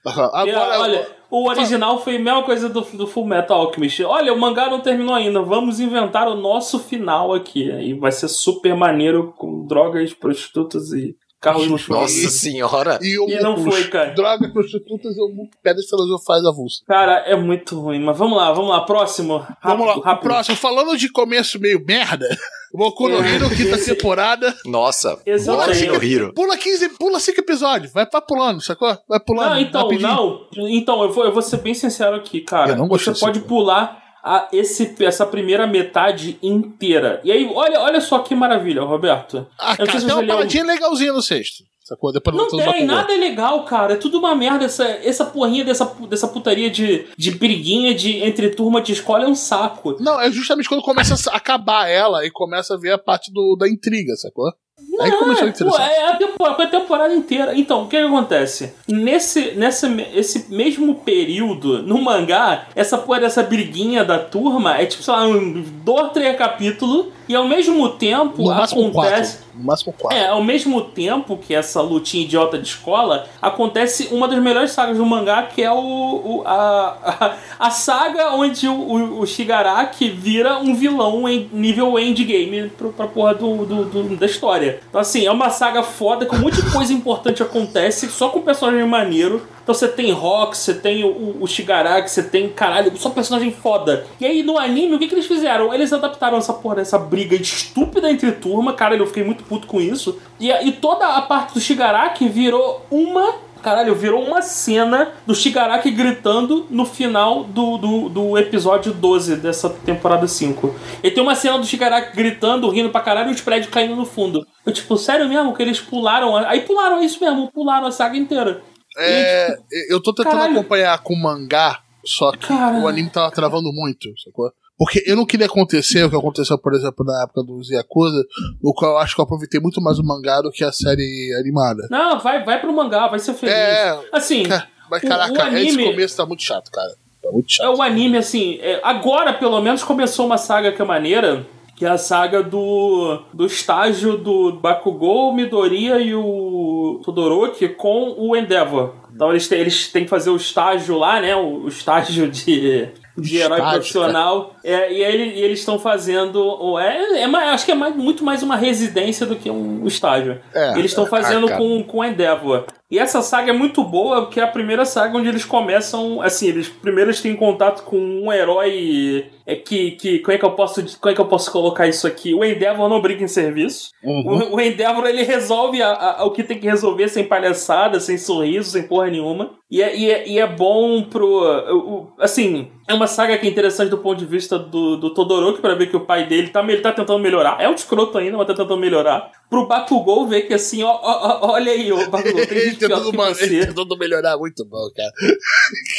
E, Agora, olha, o original foi a mesma coisa do, do Full Metal Alchemist. Olha, o mangá não terminou ainda. Vamos inventar o nosso final aqui. E vai ser super maneiro com drogas, prostitutas e Carros luxuosos. Nossa senhora. E, E não foi, cara. Drogas, prostitutas e homo- pedras filosofais avulsas. Cara, é muito ruim. Mas vamos lá, vamos lá. Próximo. Rápido, Vamos lá, rápido. próximo. Falando de começo meio merda, Boku no Hero, quinta Esse- temporada. Nossa, eu Boku no Hero. Pula 15, pula 5 episódios. Vai pra pulando, sacou? Vai pulando. Não, então, rapidinho. não. Então, eu vou, eu vou ser bem sincero aqui, cara. Eu não gostei Você pode pular a esse, essa primeira metade inteira. E aí, olha, olha só que maravilha, Roberto. Ah, Eu cara, se tem uma leu- paradinha legalzinha no sexto. Sacou? Depois Não tem, nada é legal, cara. É tudo uma merda. Essa, essa porrinha dessa, dessa putaria de, de briguinha de, entre turma de escola é um saco. Não, é justamente quando começa a acabar ela e começa a ver a parte do, da intriga, sacou? Aí começou a É, pô, interessante. é a temporada, a temporada inteira. Então, o que, que acontece? Nesse, nesse esse mesmo período, no mangá, essa porra dessa briguinha da turma é tipo, sei lá, um, dois, três capítulos, e ao mesmo tempo No acontece. No máximo quatro. É, ao mesmo tempo que essa lutinha idiota de escola, acontece uma das melhores sagas do mangá, que é o, o- a, a, a saga onde o, o, o Shigaraki vira um vilão em nível endgame pro, pra porra do, do, do- da história. Então, assim, é uma saga foda, com muita coisa importante acontece, só com personagem maneiro. Então você tem Rock, você tem o, o, Shigaraki, você tem, caralho, só personagem foda. E aí no anime, o que, que eles fizeram? Eles adaptaram essa porra dessa briga estúpida entre turma, caralho, eu fiquei muito puto com isso. E, e toda a parte do Shigaraki virou uma. Caralho, virou uma cena do Shigaraki gritando no final do, do, do episódio 12 dessa temporada 5. E tem uma cena do Shigaraki gritando, rindo pra caralho e os prédios caindo no fundo. Eu, tipo, sério mesmo que eles pularam? Aí pularam isso mesmo, pularam a saga inteira. É, eu tô tentando Caralho. acompanhar com mangá, só que Cara. o anime tava travando muito, sacou? Porque eu não queria acontecer o que aconteceu, por exemplo, na época dos Yakuza, no qual eu acho que eu aproveitei muito mais o mangá do que a série animada. Não, vai, vai pro mangá, vai ser feliz. É, Assim, Mas O- caraca, o anime- esse começo tá muito chato, cara. Tá muito é chato. o anime, assim, é, agora pelo menos começou uma saga que é maneira, que é a saga do, do estágio do Bakugou, Midoriya e o Todoroki com o Endeavor. Então eles têm, eles têm que fazer o estágio lá, né? O, o estágio de, de herói Estágio, profissional. É, e, ele- e eles estão fazendo. É, é acho que é mais- muito mais uma residência do que um estágio. É, eles estão fazendo ah, cara. com, com Endeavor. E essa saga é muito boa, porque é a primeira saga onde eles começam, assim, eles primeiro eles têm contato com um herói é que, que como é que eu posso como é que eu posso colocar isso aqui? O Endeavor não brinca em serviço. Uhum. O, o Endeavor ele resolve a- a- o que tem que resolver sem palhaçada, sem sorriso, sem porra nenhuma. E é, e é, e é bom pro. o- o- assim, é uma saga que é interessante do ponto de vista do, do Todoroki, pra ver que o pai dele tá, ele tá tentando melhorar. É um escroto ainda, mas tá tentando melhorar. Pro Bakugou ver que assim, ó, ó, ó, olha aí, ô Bakugou, tem Ele gente tentando, que você. ele tentando melhorar muito bom, cara.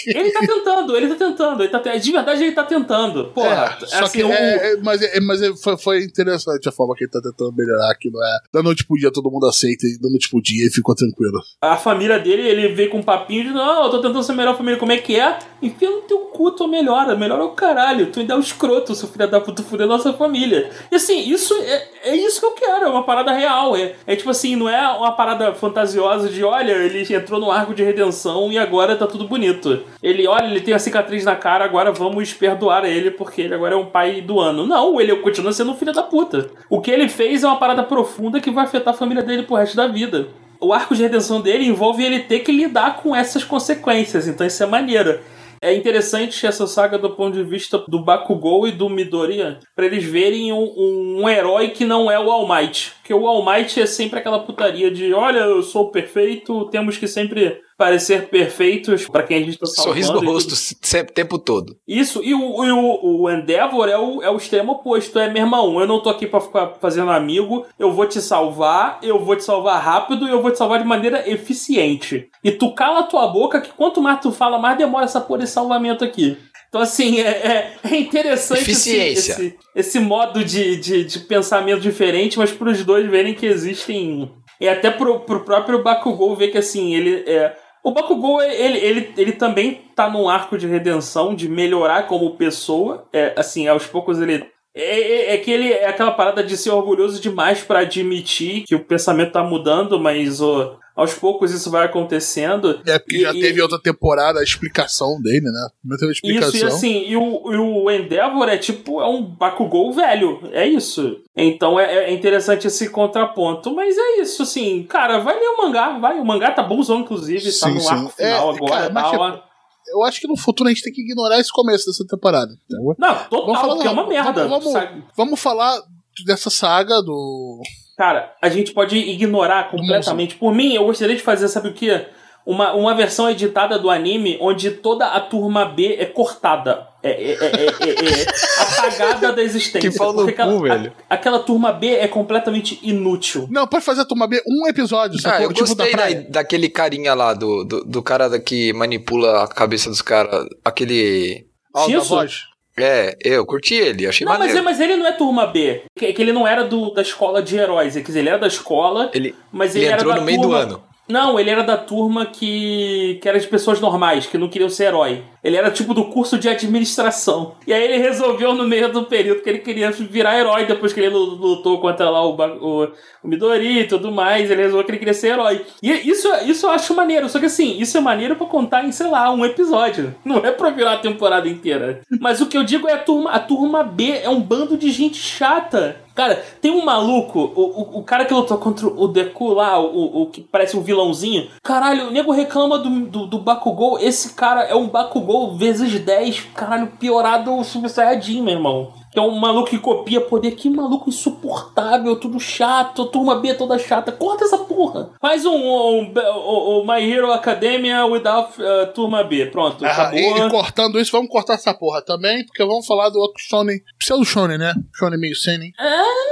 Ele tá tentando, ele tá tentando. Ele tá, de verdade, ele tá tentando. Porra, É, só assim, que o- é, é, mas é, mas é, foi, foi interessante a forma que ele tá tentando melhorar, que não é da noite pro dia todo mundo aceita e da noite pro dia ele ficou tranquilo. a família dele, ele veio com um papinho de não, eu tô tentando ser a melhor família, como é que é? Enfia no teu cu, tu melhora, melhora o caralho, tu ainda é o escroto, seu filho da puta, fuder nossa família. E assim, isso é, é isso que eu quero, é uma parada real, é, é tipo assim, não é uma parada fantasiosa de, olha, ele entrou no arco de redenção e agora tá tudo bonito. Ele, olha, ele tem a cicatriz na cara, agora vamos perdoar ele porque ele agora é um pai do ano. Não, ele continua sendo um filho da puta. O que ele fez é uma parada profunda que vai afetar a família dele pro resto da vida o arco de redenção dele envolve ele ter que lidar com essas consequências, então isso é maneiro. É interessante essa saga do ponto de vista do Bakugou e do Midoriya, pra eles verem um, um herói que não é o All Might. Porque o All Might é sempre aquela putaria de, olha, eu sou perfeito, temos que sempre parecer perfeitos pra quem a gente tá salvando. Sorriso no rosto sempre, o tempo todo. Isso, e o, e o, o Endeavor é o, é o extremo oposto. É, meu irmão, eu não tô aqui pra ficar fazendo amigo, eu vou te salvar, eu vou te salvar rápido e eu vou te salvar de maneira eficiente. E tu cala a tua boca que quanto mais tu fala, mais demora essa porra de salvamento aqui. Então, assim, é, é, é interessante esse, Eficiência. esse, esse modo de, de, de pensamento diferente, mas pros dois verem que existem. E até pro, pro próprio Bakugou ver que, assim, ele é. O Bakugou, ele, ele, ele também tá num arco de redenção, de melhorar como pessoa. É, assim, aos poucos ele. É, é- é que ele é aquela parada de ser orgulhoso demais pra admitir que o pensamento tá mudando, mas o, aos poucos isso vai acontecendo. É, porque e, já e, teve outra temporada a explicação dele, né? Não teve explicação. Isso, e assim, e o, e o Endeavor é tipo, é um Bakugou velho, é isso. Então é, é, interessante esse contraponto, mas é isso, assim, cara, vai ler o mangá, vai, o mangá tá bonzão, inclusive, sim, tá no sim. arco final é, agora, cara, tá, tipo, eu acho que no futuro a gente tem que ignorar esse começo dessa temporada. Não, total, vamos falar, porque é uma merda. Vamos, vamos, vamos, falar dessa saga do. Cara, a gente pode ignorar completamente. Por mim, eu gostaria de fazer, sabe o que? Uma, uma versão editada do anime onde toda a turma B é cortada. É, é, é, é apagada da existência. Que pau no aquela, cu, velho. A, aquela turma B é completamente inútil. Não, pode fazer a turma B um episódio, ah, eu tipo gostei da daquele carinha lá, do, do, do cara que manipula a cabeça dos caras. Aquele. Oh, da voz. É, eu curti ele, achei não, maneiro. Mas, mas ele não é turma B. Que, que ele não era do, da escola de heróis. Quer dizer, ele era da escola, ele, mas ele, ele era entrou no meio turma, do ano. Não, ele era da turma que, que era de pessoas normais, que não queriam ser herói. Ele era tipo do curso de administração. E aí ele resolveu no meio do período que ele queria virar herói depois que ele lutou contra lá o, o, o Midori e tudo mais. Ele resolveu que ele queria ser herói. E isso, isso eu acho maneiro. Só que assim, isso é maneiro para contar em, sei lá, um episódio. Não é pra virar a temporada inteira. Mas o que eu digo é a turma, a turma B é um bando de gente chata Cara, tem um maluco, o, o, o, cara que lutou contra o Deku lá, o, o que parece um vilãozinho. Caralho, o nego reclama do, do, do Bakugou. Esse cara é um Bakugou vezes 10, caralho, piorado o Super Saiyajin, meu irmão que é um maluco que copia poder. Que maluco insuportável, tudo chato, turma B toda chata. Corta essa porra. Faz um, um, um, um My Hero Academia without uh, turma B. Pronto. Ah, e, e, cortando isso, vamos cortar essa porra também, porque vamos falar do outro Shonen. Pseudo Shonen, né? Shonen meio Seinen. É.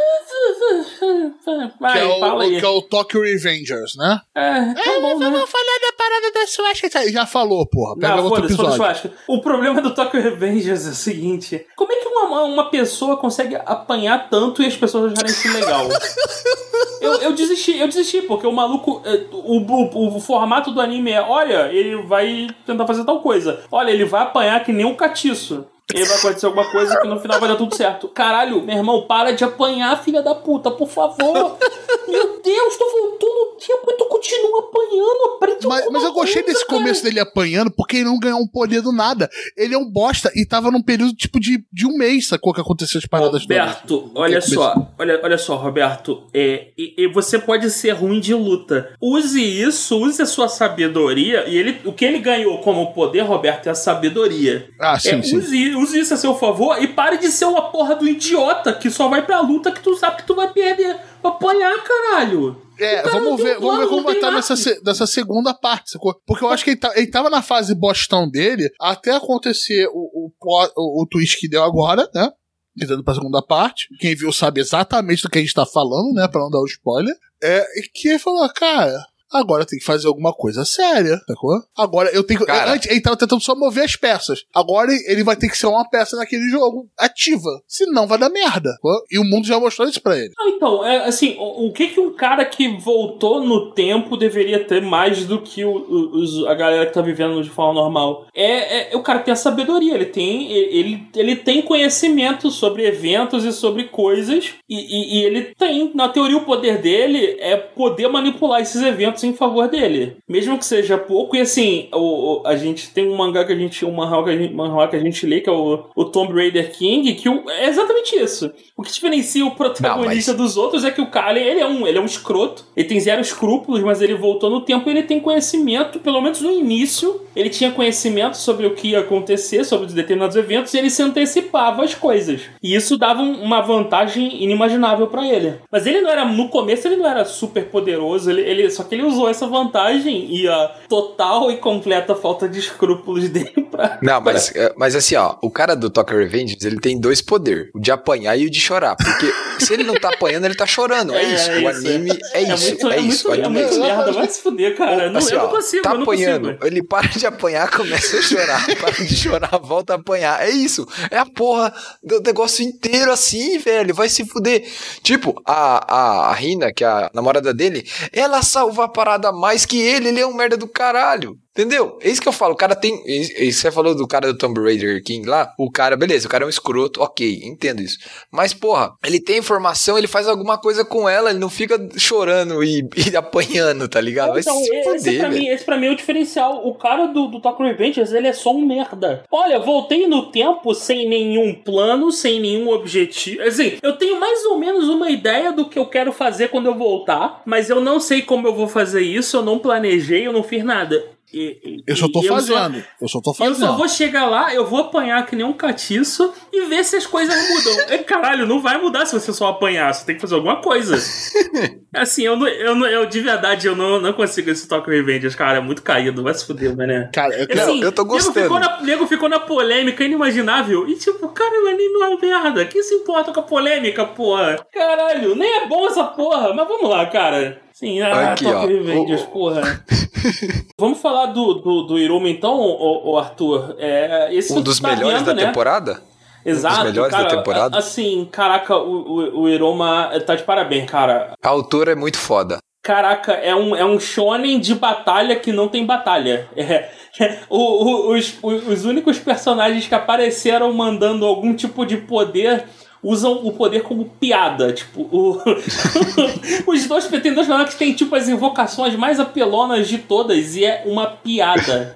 Vai, que é o, fala aí. Que é o Tokyo Revengers, né? É, tá é, bom, vamos né? falar da parada da Suasca. Já falou, porra. Pega Não, outro episódio. O problema do Tokyo Revengers é o seguinte: como é que uma, uma pessoa consegue apanhar tanto e as pessoas acharem isso legal? eu, eu desisti, eu desisti, porque o maluco. É, o, o, o, formato do anime é: olha, ele vai tentar fazer tal coisa. Olha, ele vai apanhar que nem um catiço. E vai acontecer alguma coisa que no final vai dar tudo certo. Caralho, meu irmão, para de apanhar, filha da puta, por favor. Meu Deus, tô voltando no tempo e tu continua apanhando, aprende Mas, mas eu gostei coisa, desse cara. começo dele apanhando, porque ele não ganhou um poder do nada. Ele é um bosta e tava num período tipo de, de um mês, sacou que aconteceu as paradas Roberto, todas. olha só, olha, olha só, Roberto, é, e, e você pode ser ruim de luta. Use isso, use a sua sabedoria, e ele, o que ele ganhou como poder, Roberto, é a sabedoria. Ah, sim, é, sim. Use use isso a seu favor e pare de ser uma porra do idiota que só vai pra luta que tu sabe que tu vai perder. Apanhar, caralho. É, cara, vamos ver, vamos ver como vai estar nessa, nessa segunda parte, sacou? Porque eu acho que ele, tá, ele tava na fase bostão dele até acontecer o, o, o, o twist que deu agora, né? Entrando pra segunda parte. Quem viu sabe exatamente do que a gente tá falando, né? Pra não dar o spoiler. É que falou, cara, Agora tem que fazer alguma coisa séria, sacou? Agora eu tenho. Cara, antes ele tava tentando só mover as peças. Agora ele vai ter que ser uma peça naquele jogo ativa. Senão vai dar merda. Sacou? E o mundo já mostrou isso pra ele. Ah, então, é, assim, o, o, que que um cara que voltou no tempo deveria ter mais do que o, o, a galera que tá vivendo de forma normal? É, é, o cara tem a sabedoria, ele tem, ele, ele tem conhecimento sobre eventos e sobre coisas. E, e, e ele tem, na teoria, o poder dele é poder manipular esses eventos em favor dele. Mesmo que seja pouco, e assim, o, o a gente tem um mangá que a gente. Um manhwa que a gente, manhwa que a gente lê, que é o, o Tomb Raider King, que o, é exatamente isso. O que diferencia o protagonista Não, mas... dos outros é que o cara, ele é um, ele é um escroto, ele tem zero escrúpulos, mas ele voltou no tempo e ele tem conhecimento, pelo menos no início, ele tinha conhecimento sobre o que ia acontecer, sobre determinados eventos, e ele se antecipava as coisas. E isso dava uma vantagem inimaginável para ele. Mas ele não era, no começo, ele não era super poderoso, ele, ele só que ele usou essa vantagem e a total e completa falta de escrúpulos dele pra. Não, mas, é, mas assim, ó, o cara do Tokyo Revenge, ele tem dois poderes: o de apanhar e o de chorar. Porque se ele não tá apanhando, ele tá chorando. É, é isso. É o anime é, é isso. Muito, é, isso. Muito, é muito merda, vai se fuder, cara. Não, assim, eu não consigo, tá eu não apanhando, consigo. ele para de apanhar, começa a chorar. para de chorar, volta a apanhar. É isso. É a porra do negócio inteiro assim, velho. Vai se fuder. Tipo, a, a, a Rina, que é a namorada dele, ela salva a parada mais que ele. Ele é um merda do caralho. Entendeu? É isso que eu falo. O cara tem. é Você falou do cara do Tomb Raider King lá. O cara, beleza, o cara é um escroto, ok, entendo isso. Mas, porra, ele tem informação, ele faz alguma coisa com ela, ele não fica chorando e, e apanhando, tá ligado? Então, se esse, foder, pra mim, esse pra mim é o diferencial. O cara do, do Tokyo Revengers, ele é só um merda. Olha, voltei no tempo sem nenhum plano, sem nenhum objetivo. Assim, eu tenho mais ou menos uma ideia do que eu quero fazer quando eu voltar, mas eu não sei como eu vou fazer isso, eu não planejei, eu não fiz nada. E- Eu só tô fazendo. Eu só tô Eu fazendo. só vou chegar lá, eu vou apanhar que nem um catiço e ver se as coisas mudam. É, caralho, não vai mudar se você só apanhar, você tem que fazer alguma coisa. assim, eu, não, eu, não, eu de verdade eu não, não consigo esse Tokyo Revengers, cara, é muito caído, vai se fuder, mané. Cara, eu. Assim, eu tô Nego gostando. ficou, na, nego ficou na polêmica inimaginável. E tipo, cara, o anime é uma merda. Quem se importa com a polêmica, porra? Caralho, nem é bom essa porra. Mas vamos lá, cara. Sim, ah, Aqui, Tokyo ó. Revengers, O- porra. vamos falar do, do, do Iruma então, ô, ô, Arthur. É, esse Um dos tá melhores vendo, da né? temporada? Exato, melhores da cara, temporada. a- Assim, caraca, o, o, o Iroma tá de parabéns, cara. A autora é muito foda. Caraca, é um, é um shonen de batalha que não tem batalha. É, o- o- os, os, os únicos personagens que apareceram mandando algum tipo de poder usam o poder como piada. Tipo, o- os dois tem dois personagens que têm tipo as invocações mais apelonas de todas e é uma piada.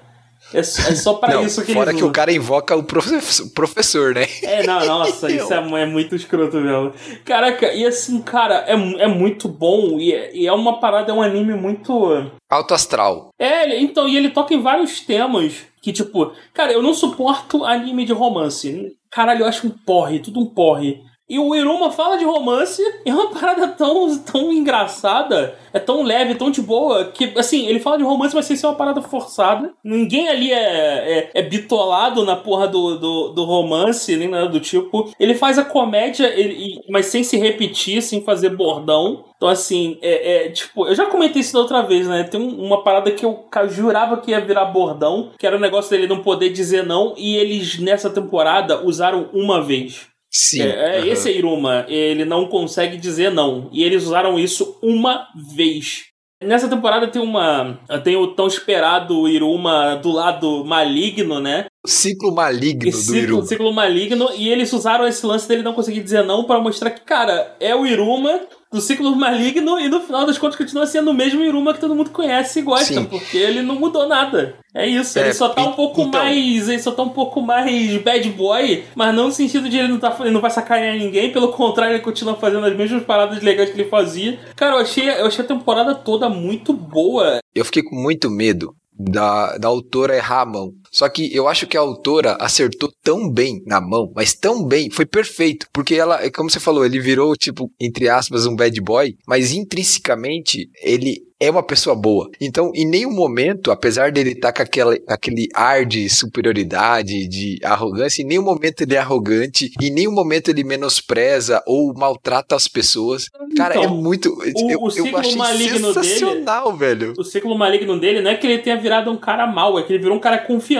É, só- é só pra Não, isso que fora que o cara invoca o professor, professor né? É, não, nossa, isso é, é muito escroto mesmo. Caraca, e assim, cara, é, é muito bom e é, e é uma parada, é um anime muito. Alto astral. É, então, e ele toca em vários temas que, tipo, cara, eu não suporto anime de romance. Caralho, eu acho um porre, tudo um porre. E o Iruma fala de romance e é uma parada tão, tão engraçada, é tão leve, tão de boa, que, assim, ele fala de romance, mas sem ser uma parada forçada. Ninguém ali é, é, é bitolado na porra do, do, do romance, nem nada do tipo. Ele faz a comédia, ele- mas sem se repetir, sem fazer bordão. Então, assim, é, é, tipo, eu já comentei isso da outra vez, né? Tem um- uma parada que eu jurava que ia virar bordão, que era o negócio dele não poder dizer não, e eles, nessa temporada, usaram uma vez. Sim. É, é, aham. Esse é Iruma, ele não consegue dizer não. E eles usaram isso uma vez. Nessa temporada tem uma. Tem o tão esperado Iruma do lado maligno, né? Ciclo maligno Esse do ciclo, Iruma. ciclo maligno. E eles usaram esse lance dele não conseguir dizer não pra mostrar que, cara, é o Iruma do ciclo maligno e no final das contas continua sendo o mesmo Iruma que todo mundo conhece e gosta, Sim. porque ele não mudou nada. É isso, É, ele só tá um pouco então- mais. Ele só tá um pouco mais bad boy, mas não no sentido de ele não, tá, ele não vai sacanear ninguém, pelo contrário, ele continua fazendo as mesmas paradas legais que ele fazia. Cara, eu achei, eu achei a temporada toda muito boa. Eu fiquei com muito medo da, da autora errar a mão. Só que eu acho que a autora acertou tão bem na mão, mas tão bem, foi perfeito. Porque ela, é como você falou, ele virou, tipo, entre aspas, um bad boy, mas intrinsecamente ele é uma pessoa boa. Então, em nenhum momento, apesar dele estar com aquela, aquele ar de superioridade, de arrogância, em nenhum momento ele é arrogante, em nenhum momento ele menospreza ou maltrata as pessoas. Cara, Então, é muito. eu, o eu ciclo achei maligno dele- sensacional, velho. O ciclo maligno dele não é que ele tenha virado um cara mau, é que ele virou um cara confiante.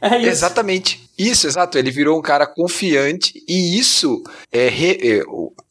É isso. Exatamente. Isso, exato. Ele virou um cara confiante e isso é, re- é,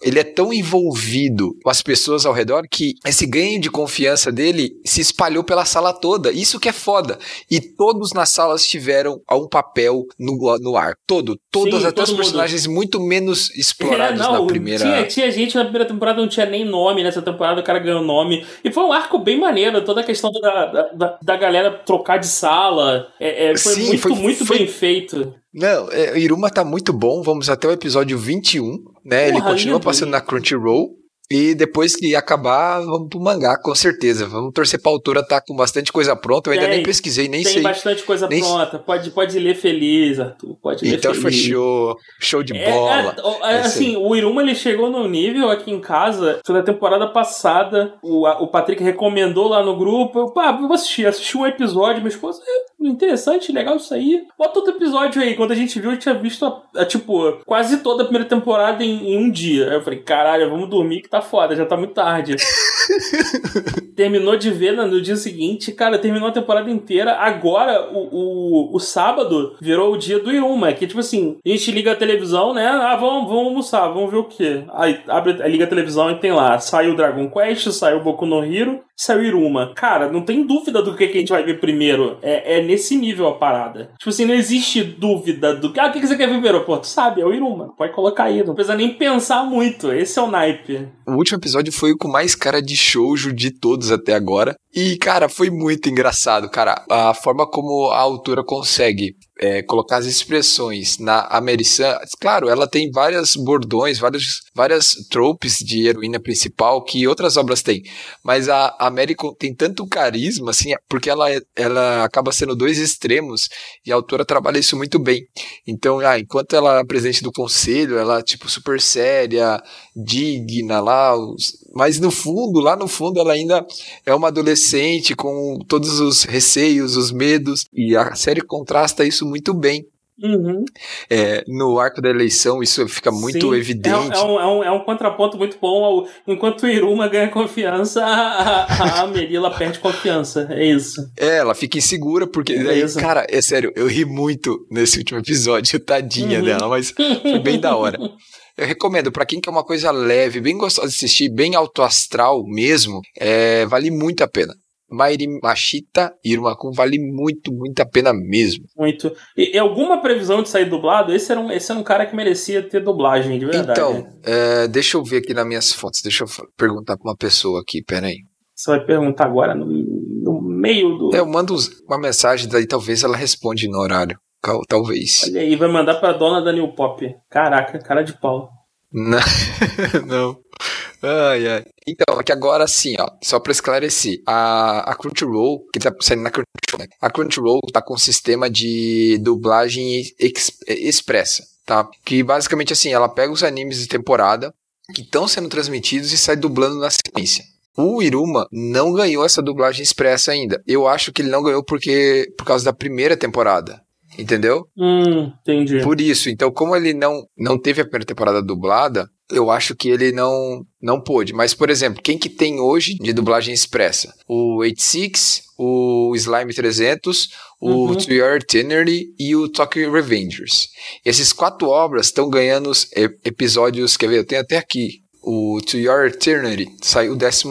ele é tão envolvido com as pessoas ao redor que esse ganho de confiança dele se espalhou pela sala toda. Isso que é foda. E todos nas salas tiveram um papel no, no ar. Todo, todos, Sim, até os mundo. personagens muito menos explorados É, não, na primeira. Tinha, tinha gente na primeira temporada, não tinha nem nome. Nessa temporada o cara ganhou nome. E foi um arco bem maneiro. Toda a questão da, da, da, galera trocar de sala. É, é, foi Sim, muito, foi- muito foi- bem feito. Não, é, o Iruma tá muito bom. Vamos até o episódio 21, né? Ele Porra, continua lindo, passando na Crunchyroll. E depois que acabar, vamos pro mangá, com certeza. Vamos torcer pra autora tá com bastante coisa pronta. Eu ainda Tem, nem pesquisei, nem Tem sei. bastante coisa nem- pronta. Pode, pode ler feliz, Arthur. Pode ler Então foi feliz. show, show de É, bola. é, é, É assim, o Iruma ele chegou no nível aqui em casa na temporada passada o, a- o Patrick recomendou lá no grupo. Eu, pá, vou assistir. Assisti um episódio, minha esposa, é interessante, legal isso aí. Bota outro episódio aí. Quando a gente viu, eu tinha visto, a- a, tipo, quase toda a primeira temporada em, em um dia. Aí eu falei, caralho, vamos dormir que tá foda, já tá muito tarde. Terminou de ver no, dia seguinte, cara, terminou a temporada inteira. Agora, o, o, o sábado virou o dia do Iruma, que tipo assim, a gente liga a televisão, né? Ah, vamos, vamos almoçar, vamos ver o quê? Aí abre, liga a televisão e tem lá, saiu Dragon Quest, saiu Boku no Hero, saiu Iruma. Cara, não tem dúvida do que, que a gente vai ver primeiro. É, é nesse nível a parada. Tipo assim, não existe dúvida do que. Ah, o que, que você quer ver primeiro? Pô, tu sabe, é o Iruma. Pode colocar aí. Não precisa nem pensar muito. Esse é o naipe. O último episódio foi o com mais cara de shoujo de todos até agora. E, cara, foi muito engraçado, cara. A forma como a autora consegue é, colocar as expressões na americana. Claro, ela tem várias bordões, várias, várias tropes de heroína principal que outras obras têm. Mas a América tem tanto carisma, assim, porque ela, ela acaba sendo dois extremos e a autora trabalha isso muito bem. Então, ah, enquanto ela é presidente do conselho, ela, tipo, super séria, digna lá, mas no fundo, lá no fundo, ela ainda é uma adolescente com todos os receios, os medos, e a série contrasta isso muito bem. Uhum. É, no arco da eleição, isso fica muito Sim. evidente. É, é, um, é, um, é um contraponto muito bom. Ao, enquanto o Iruma ganha confiança, a, a, a Merila perde confiança. É isso. É, ela fica insegura, porque. Aí, cara, é sério, eu ri muito nesse último episódio, tadinha uhum. dela, mas foi bem da hora. Eu recomendo, para quem quer uma coisa leve, bem gostosa de assistir, bem alto astral mesmo, é, vale muito a pena. Mairi Machita Irmakun vale muito, muito a pena mesmo. Muito. E, e, alguma previsão de sair dublado? Esse era, um, esse era um cara que merecia ter dublagem, de verdade. Então, é, deixa eu ver aqui nas minhas fotos, deixa eu perguntar pra uma pessoa aqui, peraí. Você vai perguntar agora no, no meio do. É, eu mando uma mensagem, daí talvez ela responde no horário. Talvez. Olha aí, vai mandar pra dona da New Pop. Caraca, cara de pau. Não. não. Ai, ai. Então, aqui agora sim, ó, só pra esclarecer, a, a Crunchyroll, que tá saindo na Crunchyroll, né? A Crunchyroll tá com um sistema de dublagem ex, expressa, tá? Que basicamente assim, ela pega os animes de temporada que estão sendo transmitidos e sai dublando na sequência. O Iruma não ganhou essa dublagem expressa ainda. Eu acho que ele não ganhou porque por causa da primeira temporada. Entendeu? Hum, entendi. Por isso, então, como ele não, não teve a primeira temporada dublada, eu acho que ele não não pôde. Mas, por exemplo, quem que tem hoje de dublagem expressa? O 86, o Slime 300, o uhum. To Your Eternity e o Tokyo Revengers. Esses quatro obras estão ganhando episódios, quer ver, eu tenho até aqui. O To Your Eternity saiu o 12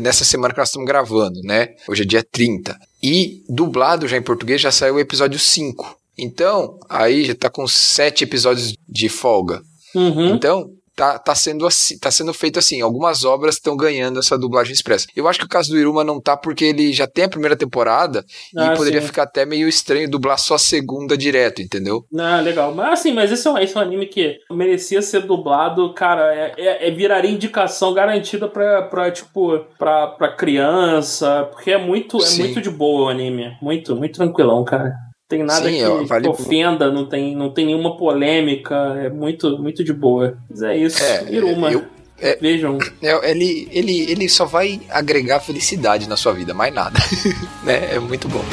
nessa semana que nós estamos gravando, né? Hoje é dia 30. E dublado já em português já saiu o episódio 5. Então, aí já tá com sete episódios de folga. Uhum. Então, tá, tá, sendo assim, tá sendo feito assim. Algumas obras estão ganhando essa dublagem expressa. Eu acho que o caso do Iruma não tá porque ele já tem a primeira temporada ah, e poderia sim. ficar até meio estranho dublar só a segunda direto, entendeu? Ah, legal. Mas assim, mas esse é um, esse é um anime que merecia ser dublado, cara, é, é, é viraria indicação garantida pra, pra tipo, pra, pra criança, porque é muito, é muito de boa o anime. Muito, muito tranquilão, cara tem nada Sim, que, vale... ofenda, não tem, não tem nenhuma polêmica, é muito, muito de boa. Mas é isso, é, Iruma. Eu, é, Vejam. É, ele, ele, ele só vai agregar felicidade na sua vida, mais nada. né? É muito bom.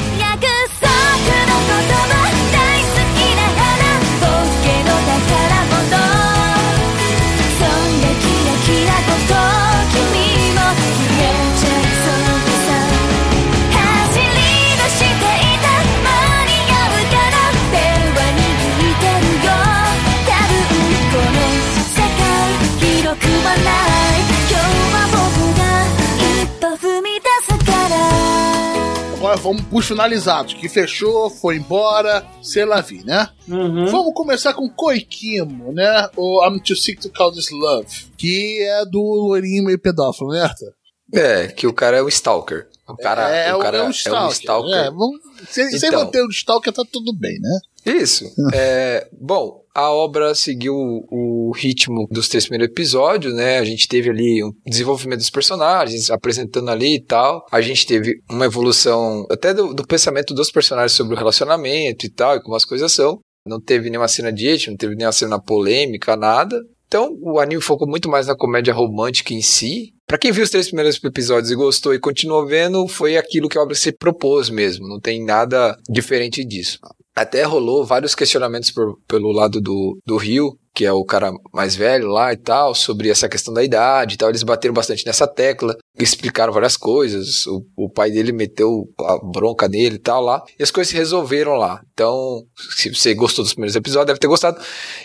Agora vamos pros finalizados, que fechou, foi embora, sei lá vi, né? Uhum. Vamos começar com Koikimo, né? O I'm Too Sick to Call This Love, que é do loirinho meio pedófilo, né, Arthur? É, que o cara é o Stalker. O cara é, o cara é um Stalker. É um stalker. É, vamos, sem, então, sem manter o Stalker tá tudo bem, né? Isso. é, bom, a obra seguiu o ritmo dos três primeiros episódios, né? A gente teve ali um desenvolvimento dos personagens, apresentando ali e tal. A gente teve uma evolução até do, do pensamento dos personagens sobre o relacionamento e tal, e como as coisas são. Não teve nenhuma cena de hate, não teve nenhuma cena polêmica, nada. Então, o anime focou muito mais na comédia romântica em si. Para quem viu os três primeiros episódios e gostou e continuou vendo, foi aquilo que a obra se propôs mesmo. Não tem nada diferente disso. Até rolou vários questionamentos por, pelo lado do, do Rio, que é o cara mais velho lá e tal, sobre essa questão da idade e tal. Eles bateram bastante nessa tecla, explicaram várias coisas. O, o pai dele meteu a bronca nele e tal lá. E as coisas se resolveram lá. Então, se você gostou dos primeiros episódios, deve ter gostado.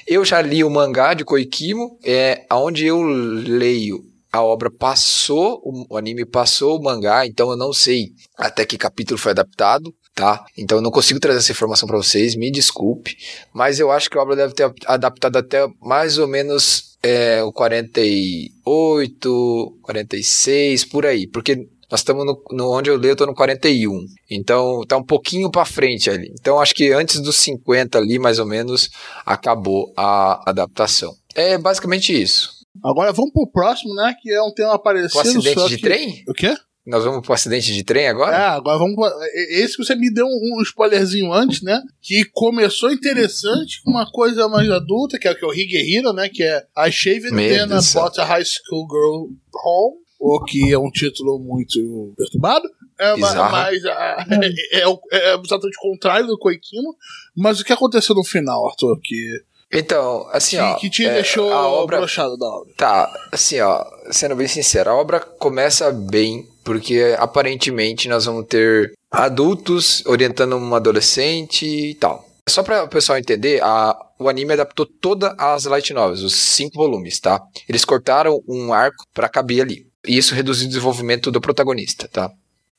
Eu já li o mangá de Koikimo, é onde eu leio a obra passou, o anime passou o mangá, então eu não sei até que capítulo foi adaptado, tá? Então eu não consigo trazer essa informação para vocês, me desculpe, mas eu acho que a obra deve ter adaptado até mais ou menos é, o 48, 46, por aí, porque nós estamos no, no, onde eu leio, eu tô no 41. Então tá um pouquinho para frente ali. Então acho que antes dos 50 ali, mais ou menos, acabou a adaptação. É basicamente isso. Agora vamos pro próximo, né? Que é um tema parecido. O acidente de que... trem? O quê? Nós vamos pro acidente de trem agora? É, agora vamos. Esse que você me deu um, spoilerzinho antes, né? Que começou interessante com uma coisa mais adulta, que é o que é o Higuerira, né? Que é I Shaved I Bought a High School Girl Home. O que é um título muito perturbado. É, Bizarro. mas é, é, é, é exatamente o contrário do Koikino. Mas o que aconteceu no final, Arthur? Que então, assim, que, ó. Que te é, deixou a obra brochado da obra. Tá, assim, ó, sendo bem sincero, a obra começa bem, porque aparentemente nós vamos ter adultos orientando um adolescente e tal. Só para o pessoal entender, a, o anime adaptou todas as light novels, os cinco volumes, tá? Eles cortaram um arco para caber ali. E isso reduziu o desenvolvimento do protagonista, tá?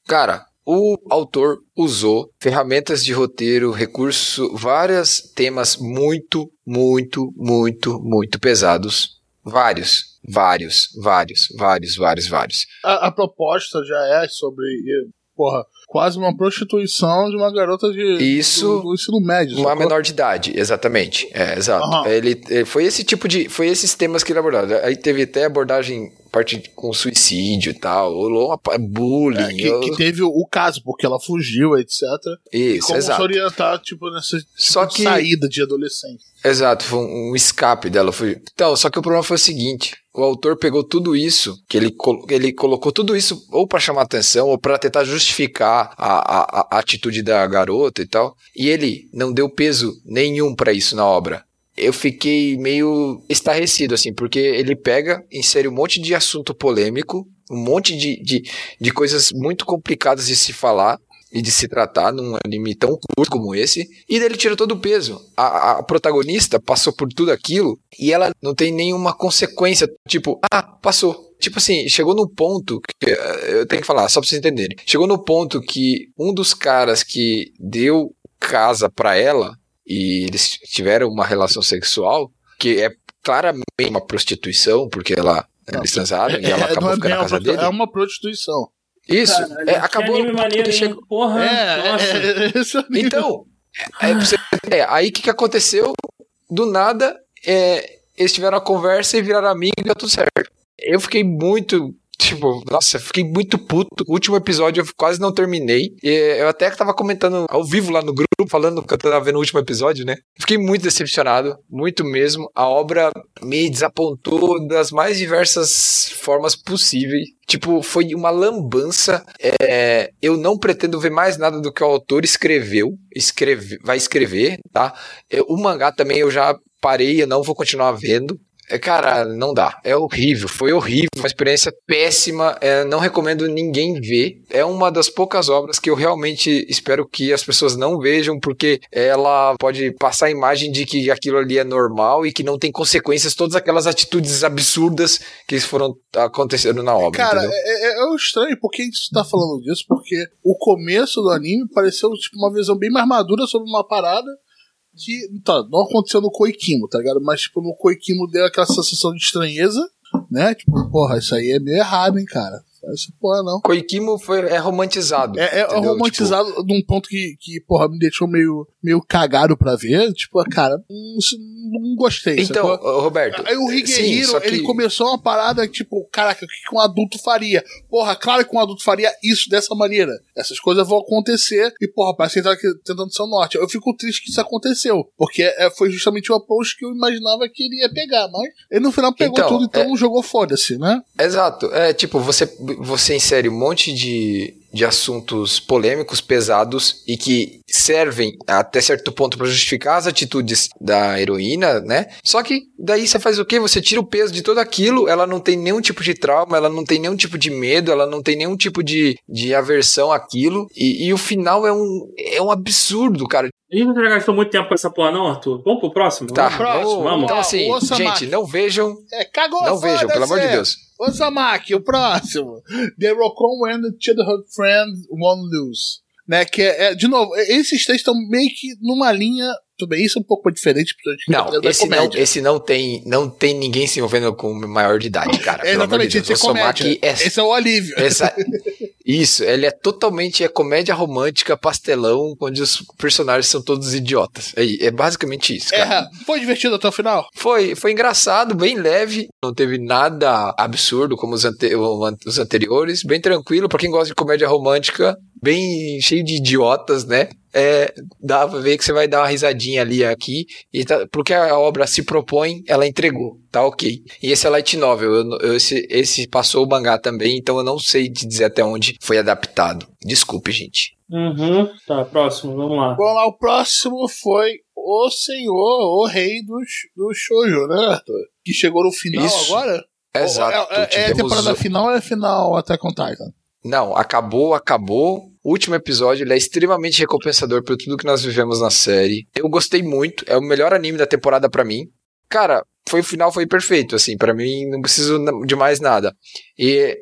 Cara, o autor usou ferramentas de roteiro, recurso, vários temas muito, muito, muito, muito pesados. Vários, vários, vários, vários, vários, vários. A, a proposta já é sobre, porra, quase uma prostituição de uma garota de isso do, do ensino médio. Uma menor de idade, exatamente. É, exato. Uhum. Ele, ele, foi esse tipo de, foi esses temas que ele abordou. Aí teve até abordagem parte com suicídio e tal, rolou uma bullying. É, que, que, teve o caso, porque ela fugiu, etc. Isso, como exato. se orientar, tipo, nessa tipo só que, saída de adolescente. Exato, foi um, um escape dela. Foi... Então, só que o problema foi o seguinte: o autor pegou tudo isso, que ele, ele colocou tudo isso ou para chamar atenção ou para tentar justificar a, a, a atitude da garota e tal, e ele não deu peso nenhum para isso na obra eu fiquei meio estarrecido, assim, porque ele pega, insere um monte de assunto polêmico, um monte de, de, de coisas muito complicadas de se falar e de se tratar num anime tão curto como esse, e dele tira todo o peso. A, a, protagonista passou por tudo aquilo e ela não tem nenhuma consequência, tipo, ah, passou. Tipo assim, chegou no ponto que eu tenho que falar, só pra vocês entenderem. Chegou no ponto que um dos caras que deu casa para ela e eles tiveram uma relação sexual que é claramente uma prostituição, porque ela eles transaram e ela é, acabou é ficando na casa dele. É uma prostituição. Isso, Caralho, é, acabou. Anime maneiro, chegou... Porra, é, nossa. É, é, então, é, é, aí o que, que aconteceu? Do nada, é, eles tiveram a conversa e viraram amigos e deu tudo certo. Eu fiquei muito Tipo, nossa, fiquei muito puto. O último episódio eu quase não terminei. E eu até tava comentando ao vivo lá no grupo, falando que eu tava vendo o último episódio, né? Fiquei muito decepcionado, muito mesmo. A obra me desapontou das mais diversas formas possíveis. Tipo, foi uma lambança. É, eu não pretendo ver mais nada do que o autor escreveu, escreve, vai escrever, tá? O mangá também eu já parei, eu não vou continuar vendo. É, cara, não dá. É horrível. Foi horrível. Uma experiência péssima. É, não recomendo ninguém ver. É uma das poucas obras que eu realmente espero que as pessoas não vejam, porque ela pode passar a imagem de que aquilo ali é normal e que não tem consequências todas aquelas atitudes absurdas que foram acontecendo na obra. Cara, é, é, é, estranho porque a gente tá falando disso, porque o começo do anime pareceu tipo, uma visão bem mais madura sobre uma parada que tá, não aconteceu no Koikimo, tá ligado? Mas, tipo, no Koikimo deu aquela sensação de estranheza, né? Tipo, porra, isso aí é meio errado, hein, cara essa porra não. Koikimo foi, é romantizado. É, é romantizado tipo... num ponto que, que, porra, me deixou meio, meio cagado pra ver. Tipo, cara, não, não gostei. Então, sacou? Roberto. Aí o Higueiro, que... ele começou uma parada, tipo, caraca, o que um adulto faria? Porra, claro que um adulto faria isso dessa maneira. Essas coisas vão acontecer e, porra, parece que ele tá tentando ser o norte. Eu fico triste que isso aconteceu, porque é, foi justamente o approach que eu imaginava que ele ia pegar, mas ele no final pegou então, tudo, então é... jogou foda-se, né? Exato. É, tipo, você você insere um monte de, de assuntos polêmicos, pesados e que servem até certo ponto para justificar as atitudes da heroína, né? Só que daí você faz o quê? Você tira o peso de tudo aquilo, ela não tem nenhum tipo de trauma, ela não tem nenhum tipo de medo, ela não tem nenhum tipo de, de aversão àquilo. E, e o final é um, é um absurdo, cara. A gente já gastou muito tempo com essa porra, não, Arthur? Vamos pro próximo? Tá, Vamos pro próximo, vamos. Então, assim, gente, não vejam. É, cagou, Não vejam, pelo amor de. Deus. Ô Samaki, o próximo. The Rocon and the Childhood Friend Won't Lose. Né, que é, é, de novo, esses três estão meio que numa linha. Tudo bem, isso é um pouco diferente. Não, esse não, esse não tem, não tem ninguém se envolvendo com maior de idade, cara. É, de exatamente, Deus. esse é comédia. é Esse é o alívio. Essa- isso, ele é totalmente é comédia romântica, pastelão, onde os personagens são todos idiotas. É, é basicamente isso, cara. É, foi divertido até o final? Foi, foi engraçado, bem leve, não teve nada absurdo como os, ante- os anteriores, bem tranquilo, pra quem gosta de comédia romântica, bem cheio de idiotas, né? É, dá pra ver que você vai dar uma risadinha ali aqui, e tá, porque a obra se propõe, ela entregou, tá ok. E esse é light novel, eu- eu- esse, esse passou o mangá também, então eu não sei te dizer até onde foi adaptado. Desculpe, gente. Uhum. Tá, próximo, vamos lá. Vamos lá, o próximo foi o senhor, o rei dos, do shoujo, né, Arthur? Que chegou no final Isso. agora? Exato. É, é, é a temporada o- final ou é final até com Titan? Não, acabou, acabou. O último episódio ele é extremamente recompensador por tudo que nós vivemos na série. Eu gostei muito, é o melhor anime da temporada pra mim. Cara, foi o final foi perfeito, assim, Pra mim não preciso de mais nada. E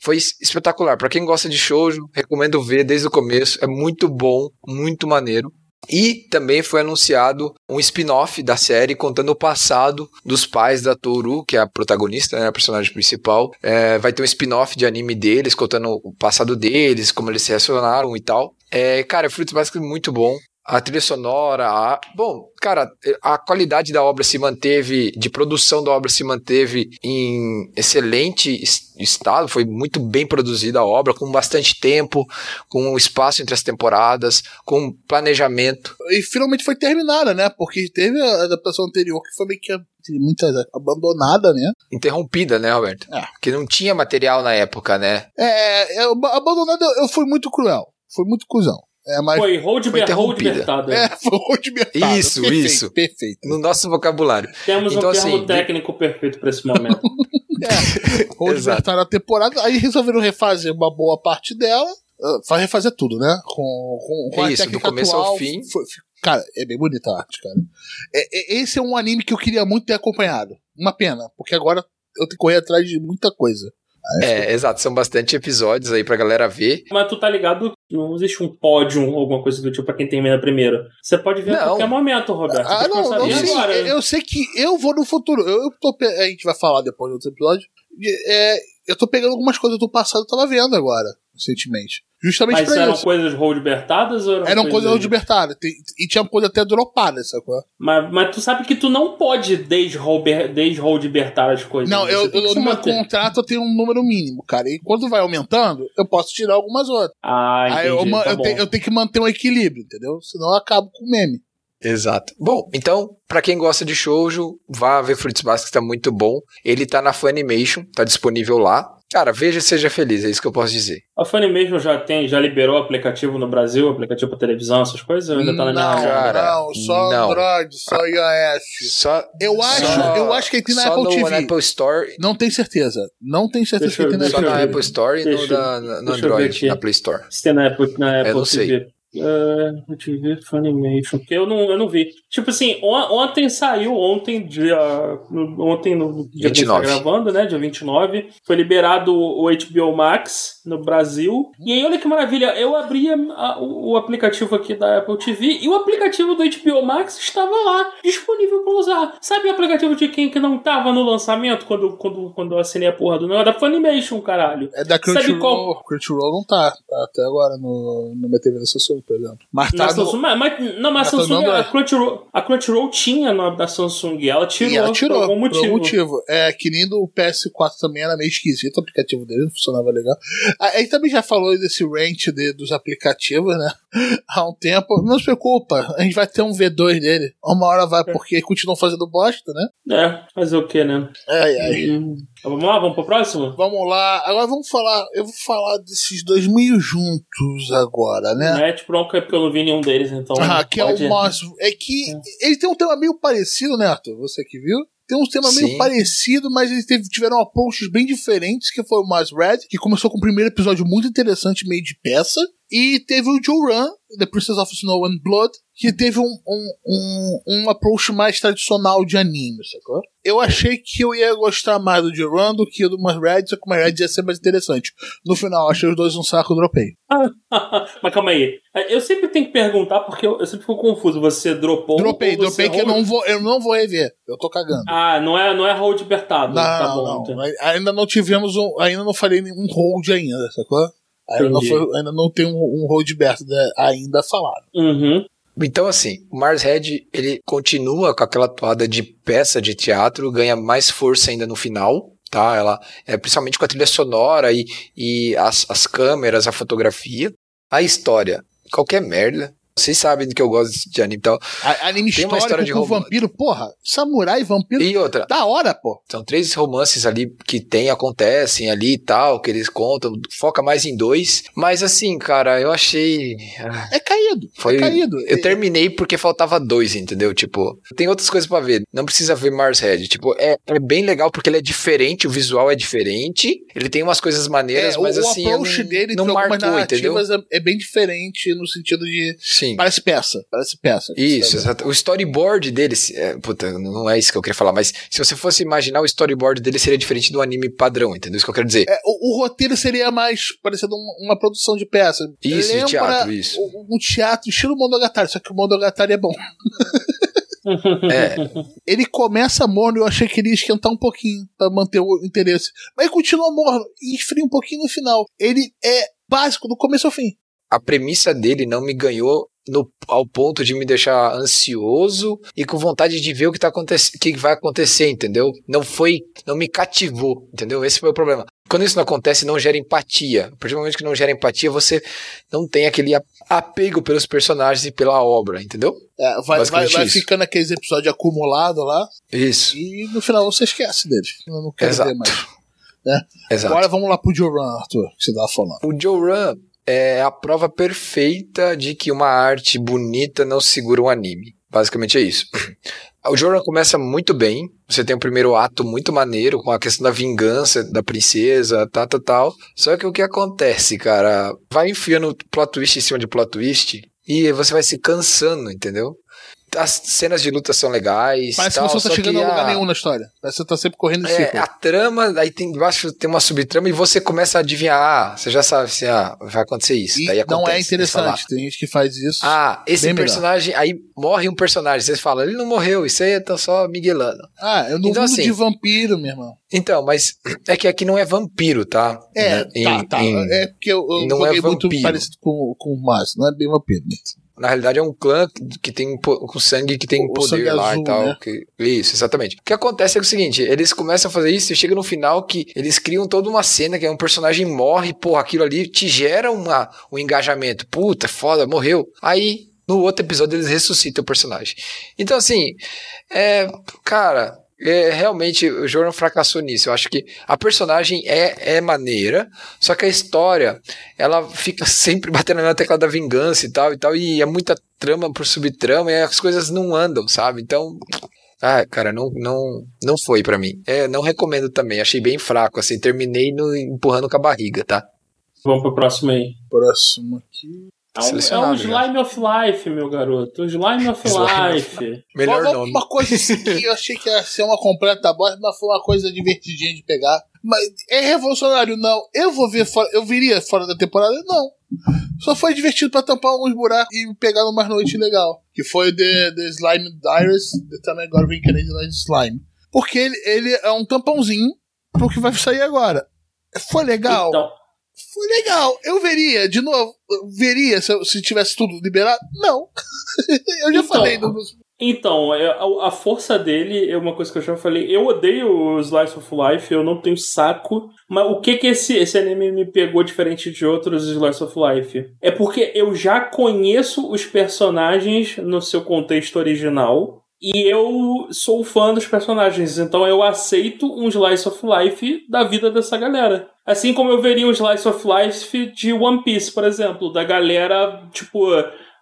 foi es- espetacular. Pra quem gosta de shoujo, recomendo ver desde o começo, é muito bom, muito maneiro. E também foi anunciado um spin-off da série contando o passado dos pais da Toru, que é a protagonista, né, a personagem principal. É, vai ter um spin-off de anime deles, contando o passado deles, como eles se relacionaram e tal. É, cara, Fruits Basket é muito bom. A trilha sonora, a... bom, cara, a qualidade da obra se manteve, de produção da obra se manteve em excelente es- estado, foi muito bem produzida a obra, com bastante tempo, com espaço entre as temporadas, com planejamento. E finalmente foi terminada, né? Porque teve a adaptação anterior que foi meio que muita abandonada, né? Interrompida, né, Roberto? É. Que não tinha material na época, né? É, é, abandonada eu fui muito cruel. Foi muito cuzão. É, mas Foi Hold Foi Hold interrompida. É, foi muito mercado. Isso, perfeito, isso. Perfeito. No nosso vocabulário. Temos Então, um termo assim, técnico perfeito pra esse momento. É, Hold Exato. Bertara a temporada, aí resolveram refazer uma boa parte dela. Vai refazer tudo, né? Com, com, com É a isso, do técnica começo ao atual. fim. Foi- foi- cara, é bem bonita a arte, cara. É- é- esse é um anime que eu queria muito ter acompanhado. Uma pena, porque agora eu tenho que correr atrás de muita coisa. É, exato. São bastante episódios aí pra galera ver. Mas tu tá ligado que não existe um pódio ou alguma coisa do tipo pra quem termina primeiro. Você pode ver a Não. qualquer momento, Roberto. Ah, pode não, a não sei. agora. Eu sei que eu vou no futuro. Eu, tô, a gente vai falar depois do outro episódio. É, eu tô pegando algumas coisas do passado eu tava vendo agora, recentemente. Justamente Mas pra eram isso. coisas hold libertadas ou eram, Eram coisas libertadas. Tem- E tinha coisa até dropada, sacou? Mas, mas tu sabe que tu não pode libertar as coisas. Não, eu, eu, no meu contrato eu tenho um número mínimo, cara. E quando vai aumentando, eu posso tirar algumas outras. Ah, entendi. Aí eu, tá eu, bom. tenho, eu tenho que manter um equilíbrio, entendeu? Senão eu acabo com o meme. Exato. Bom, então, pra quem gosta de shoujo, vá ver Fruits Basket, tá muito bom. Ele tá na Funimation, tá disponível lá. Cara, veja e seja feliz, é isso que eu posso dizer. A Funimation já tem, já liberou o aplicativo no Brasil, aplicativo pra televisão, essas coisas? Ou ainda tá na minha não, mão? cara. não, só não. Android, só iOS. Só, Eu acho, só- eu acho que ele tem na só Apple no, TV. na Apple Store, Não tenho certeza. Não tenho certeza Deixa que ele tem eu- na só Apple na eu ver. Apple Store e no, eu- eu ver Android, na Play Store. Se tem na Apple, na Apple não sei. TV. Uh, eu ver, Funimation. Porque eu não, eu não vi. Tipo assim, on- ontem saiu, ontem, dia. Ontem, no dia que a gente tá 29. gravando, né? Dia 29. Foi liberado o HBO Max no Brasil. E aí, olha que maravilha. Eu abri a- o, o aplicativo aqui da Apple TV e o aplicativo do HBO Max estava lá, disponível para usar. Sabe o aplicativo de quem que não tava no lançamento quando, quando, quando eu assinei a porra do negócio? Da Funimation, caralho. É da Sabe Crunchyroll. qual- Crunchyroll não tá. Tá até agora no, no minha TV da Por exemplo. Mas tá Samsung, mas, não, mas a tá Samsung, a. Crunchyroll, a Crunchyroll tinha no da Samsung, ela tirou, E ela tirou, por algum motivo. por algum motivo. É, que nem do PS4 também era meio esquisito o aplicativo dele, não funcionava legal. Aí também já falou desse rant de, dos aplicativos, né? Há um tempo. Não se preocupa, a gente vai ter um V2 dele. Uma hora vai, porque continuam fazendo bosta, né? É, fazer o que, né? Ai, ai. Hum, Vamos lá, vamos pro próximo? Vamos lá. Agora vamos falar. Eu vou falar desses dois meio juntos agora, né? Bronca é porque eu não vi nenhum deles, então. Ah, que é pode- o Mars. É que ele tem um tema meio parecido, né, Arthur? Você que viu? Tem um tema meio parecido, mas eles teve- tiveram approaches bem diferentes, que foi o Mars Red, que começou com o primeiro episódio muito interessante, meio de peça. E teve o Joe Run, The Princess of Snow and Blood, que teve um, um, um, um approach mais tradicional de anime, sacou? Eu achei que eu ia gostar mais do Joe Run do que do Mars Red, só que o Mars Red ia ser mais interessante. No final, achei os dois um saco, dropei. Mas calma aí. Eu sempre tenho que perguntar porque eu, eu sempre fico confuso. Você dropou. Dropei, ou dropei que eu não vou, eu não vou rever. Eu tô cagando. Ah, não é, não é hold apertado. Não, tá bom. não, então. Ainda não tivemos um. Ainda não falei nenhum hold ainda, sacou? Ainda não, foi, ainda não tem um, um hold aberto ainda falado. Uhum. Então, assim, o Mars Red, ele continua com aquela toada de peça de teatro, ganha mais força ainda no final, tá? Ela, é, principalmente com a trilha sonora e, e as, as câmeras, a fotografia. A história, qualquer merda. Vocês sabem do que eu gosto de anime e tal. A, anime Tem uma história de com romance. vampiro, porra. Samurai vampiro. E outra, Da hora, pô. são três romances ali que tem, acontecem ali e tal, que eles contam, foca mais em dois. Mas assim, cara, eu achei. ah, É caído. Foi, é caído. Eu terminei porque faltava dois, entendeu? Tipo, tem outras coisas pra ver. Não precisa ver Mars Red. Tipo, é, é bem legal porque ele é diferente, o visual é diferente. Ele tem umas coisas maneiras, É, mas o, assim. o approach não, dele não marcou, entendeu? é, é bem diferente no sentido de. Sim. Parece peça. Parece peça. Isso, exato. O storyboard dele, é, puta, não é isso que eu queria falar, mas se você fosse imaginar o storyboard dele seria diferente do anime padrão, entendeu? Isso que eu quero dizer. É, o, o roteiro seria mais parecendo uma, uma produção de peça. Isso, de Lembra teatro, isso. Um, um teatro estilo Monogatari, só que o Monogatari é bom. É, Ele começa morno, eu achei que ele ia esquentar um pouquinho pra manter o interesse. Mas ele continua morno e esfria um pouquinho no final. Ele é básico do começo ao fim. a premissa dele não me ganhou no- ao ponto de me deixar ansioso e com vontade de ver o que, tá que vai acontecer, entendeu? Não foi, não me cativou, entendeu? Esse foi o problema. Quando isso não acontece, não gera empatia. A partir do momento que não gera empatia, você não tem aquele apego pelos personagens e pela obra, entendeu? É, vai, vai, vai isso. ficando aqueles episódios acumulados lá Isso. e no final você esquece deles. Eu não quero Exato. ver mais. Exato. Agora vamos lá pro Joran, Arthur, que você tava falando. O Joe Run é a prova perfeita de que uma arte bonita não segura um anime. Basicamente é isso. O Joe Run começa muito bem. Você tem o primeiro ato muito maneiro, com a questão da vingança da princesa, tal, tal, tal. Só que o que acontece, cara? Vai enfiando plot twist em cima de plot twist e você vai se cansando, entendeu? As cenas de luta são legais. Parece tal, que você não tá chegando a lugar nenhum na história. Parece que você tá sempre correndo em é, círculo. a trama, aí tem embaixo tem uma subtrama e você começa a adivinhar. Ah, você já sabe assim, ah, vai acontecer isso. E Daí não é acontece. Você fala, interessante. Tem gente que faz isso. ah, esse Bem melhor. personagem, aí morre um personagem. Você fala, ele não morreu, isso aí tá só miguelando. Ah, eu no Então, assim, de vampiro, meu irmão. Então, mas é que aqui não é vampiro, tá? É, Né? Em- tá, tá. em- é porque eu, eu não é joguei muito vampiro. parecido com, com o Márcio, não é bem vampiro. Na realidade é um clã que tem com sangue que tem O- sangue poder lá azul, e tal. né? que- isso, exatamente. O que acontece é o seguinte: eles começam a fazer isso e chega no final que eles criam toda uma cena que é um personagem morre, porra, aquilo ali te gera uma, um engajamento. Puta, foda, morreu. Aí. No outro episódio eles ressuscitam o personagem. Então, assim, é, cara, é, realmente o Jordan fracassou nisso. Eu acho que a personagem é, é maneira, só que a história ela fica sempre batendo na tecla da vingança e tal e tal, e é muita trama por subtrama e as coisas não andam, sabe? Então. Ah, cara, não, não, não foi pra mim. É, não recomendo também. Achei bem fraco, assim. Terminei no, empurrando com a barriga, tá? Vamos pro próximo aí. Próximo aqui. É um, é um Slime of Life, meu garoto. Um Slime of Slime Life. Melhor Uma- nome. Uma coisa assim que eu achei que ia ser uma completa bosta, mas foi uma coisa divertidinha de pegar. Mas é revolucionário, não. Eu vou ver fora. Eu viria fora da temporada? Não. Só foi divertido pra tampar alguns buracos e pegar numa noite legal. Que foi o The, the Slime Diaries, The Time I Got Reincarnated as Slime. Porque ele, ele é um tampãozinho pro que vai sair agora. Foi legal? Então, Foi legal. Eu veria, de novo, veria se, se tivesse tudo liberado? Não. eu já Então, falei. No, Então, é, a, a força dele é uma coisa que eu já falei. Eu odeio o Slice of Life, eu não tenho saco. Mas o que que esse, esse anime me pegou diferente de outros Slice of Life? É porque eu já conheço os personagens no seu contexto original. E eu sou fã dos personagens, então eu aceito um slice of life da vida dessa galera. Assim como eu veria um slice of life de One Piece, por exemplo, da galera, tipo,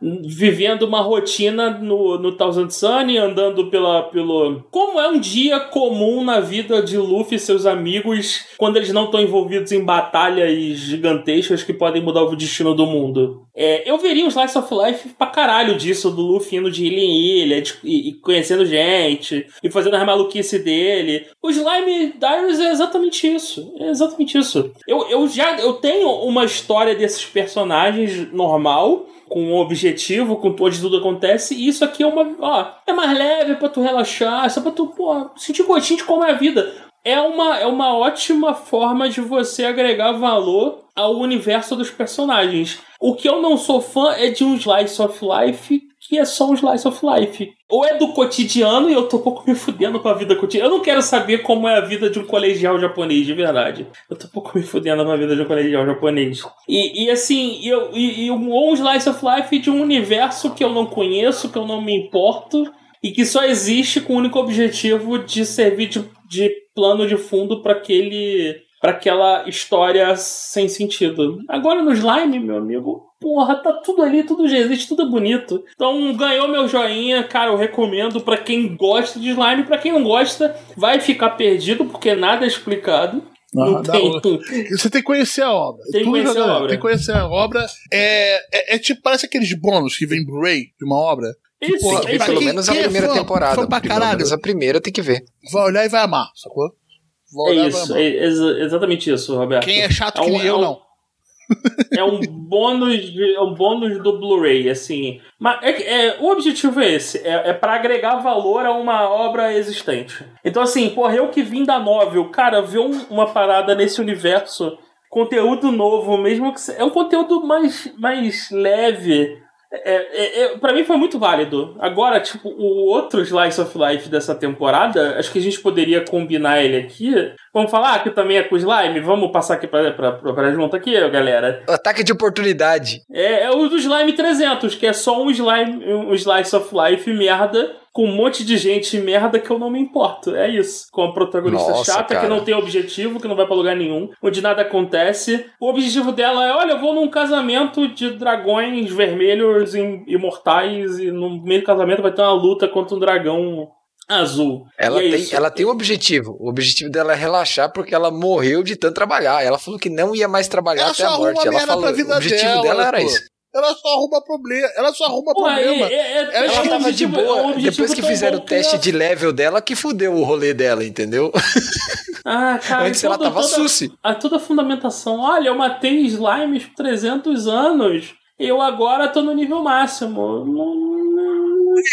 vivendo uma rotina no, no Thousand Sun, andando pela, pelo. Como é um dia comum na vida de Luffy e seus amigos quando eles não estão envolvidos em batalhas gigantescas que podem mudar o destino do mundo. É, eu veria um Slice of Life pra caralho disso, do Luffy indo de ilha em ilha, de, e, e, conhecendo gente, e fazendo a maluquice dele. O Slime Diaries é exatamente isso. É exatamente isso. Eu, eu já eu tenho uma história desses personagens normal com um objetivo, com onde tudo acontece, e isso aqui é uma. Ó, é mais leve para tu relaxar, só pra tu, pô, sentir gostinho de como é a vida. É uma, é uma ótima forma de você agregar valor ao universo dos personagens. O que eu não sou fã é de um slice of life que é só um slice of life. Ou é do cotidiano e eu tô um pouco me fudendo com a vida cotidiana. Eu não quero saber como é a vida de um colegial japonês, de verdade. Eu tô um pouco me fudendo com a vida de um colegial japonês. E, e assim, eu, e, e um, ou um slice of life de um universo que eu não conheço, que eu não me importo. E que só existe com o único objetivo de servir de, de plano de fundo para aquele para aquela história sem sentido. Agora no slime, meu amigo, porra, tá tudo ali, tudo já existe, tudo é bonito. Então ganhou meu joinha, cara, eu recomendo para quem gosta de slime, para quem não gosta, vai ficar perdido porque nada é explicado. Não, tem... Você tem que conhecer a obra. Tem que conhecer a obra. Tem que conhecer a obra. É, é, é tipo, parece aqueles bônus que vem Blu-ray de uma obra. Isso, tem que ver pelo menos a é primeira fã, temporada. Fã pra caralho. Pelo menos a primeira tem que ver. Vai olhar e vai amar, sacou? Vai é isso, é ex exatamente isso, Roberto. Quem é chato é que um, nem eu, é um, não. É um bônus, é um bônus do Blu-ray, assim. Mas é, é, o objetivo é esse: é, é para agregar valor a uma obra existente. Então, assim, porra, eu que vim da novel, cara, ver um, uma parada nesse universo, conteúdo novo, mesmo que. É um conteúdo mais, mais leve é, é, é, pra mim foi muito válido. Agora, tipo, o outro Slice of Life dessa temporada, acho que a gente poderia combinar ele aqui. Vamos falar que também é com slime? Vamos passar aqui pra, pra, pra, junto aqui, galera. Ataque de oportunidade. É, é o do Slime 300, que é só um slime, um Slice of Life merda com um monte de gente merda que eu não me importo. É isso. Com a protagonista Nossa, chata cara. que não tem objetivo, que não vai pra lugar nenhum, onde nada acontece. O objetivo dela é: olha, eu vou num casamento de dragões vermelhos imortais e no meio do casamento vai ter uma luta contra um dragão azul. Ela, é tem, ela tem um objetivo. O objetivo dela é relaxar porque ela morreu de tanto trabalhar. Ela falou que não ia mais trabalhar ela até a morte. Ela falou, o objetivo dela, dela era isso. Ela só arruma problema. Ela só arruma Pô, problema. É, é, ela, ela tava de boa. Depois que fizeram o teste de level dela, que fudeu o rolê dela, entendeu? Ah, cara. Antes ela tava toda, suci. A, toda a fundamentação. Olha, eu matei slimes por 300 anos. Eu agora tô no nível máximo. Não,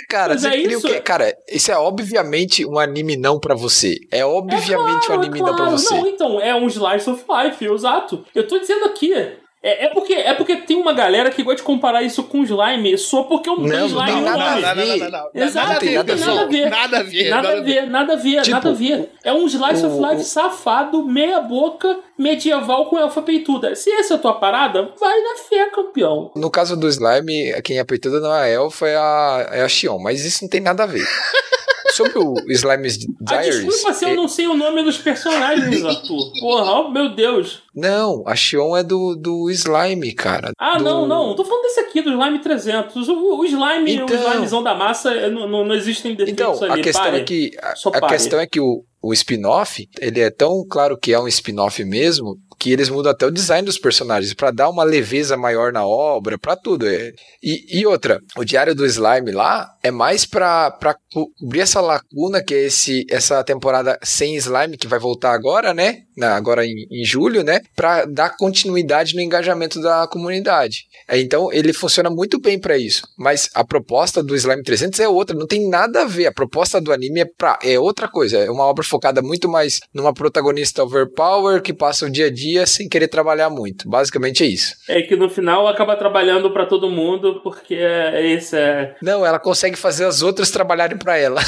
cara, você é isso? Que, cara, isso é obviamente um anime não para você. É obviamente é claro, um anime é claro. não pra você. Não, então, é um slice of life, exato. Eu tô dizendo aqui, é, é, porque, é porque tem uma galera que gosta de comparar isso com slime só porque eu não, tenho slime no nome. Não, não, não, não, Exato, não tem nada, nada a ver. Nada a ver. Nada a ver, nada a ver, tipo, nada a ver. É um slice o, of life o... safado, meia boca, medieval com elfa peituda. Se essa é a tua parada, vai na fé, campeão. No caso do slime, quem é peituda não é a elfa, é a, é a Xion, mas isso não tem nada a ver. Sobre o Slime's ah, Diaries. Ah, desculpa se eu não sei o nome dos personagens, Arthur. Porra, oh, meu Deus. Não, a Xion é do, do Slime, cara. Ah, do... não, não. Tô falando desse aqui, do Slime 300. O, o Slime, então... o Slimezão da massa, não, não, não existem defeitos então, ali. A questão Pare. é que, a, a questão é que o, o spin-off, ele é tão claro que é um spin-off mesmo, que eles mudam até o design dos personagens para dar uma leveza maior na obra, para tudo. É. E, e, outra, o Diário do Slime lá é mais para cobrir essa lacuna que é esse, essa temporada sem slime que vai voltar agora, né? Na, agora em, em julho, né? Para dar continuidade no engajamento da comunidade. É, então ele funciona muito bem para isso. Mas a proposta do Slime 300 é outra, não tem nada a ver. A proposta do anime é, pra, é outra coisa. É uma obra focada muito mais numa protagonista overpower que passa o dia a dia dia sem querer trabalhar muito. Basicamente é isso. É que no final acaba trabalhando para todo mundo, porque é isso. É... Não, ela consegue fazer as outras trabalharem para ela.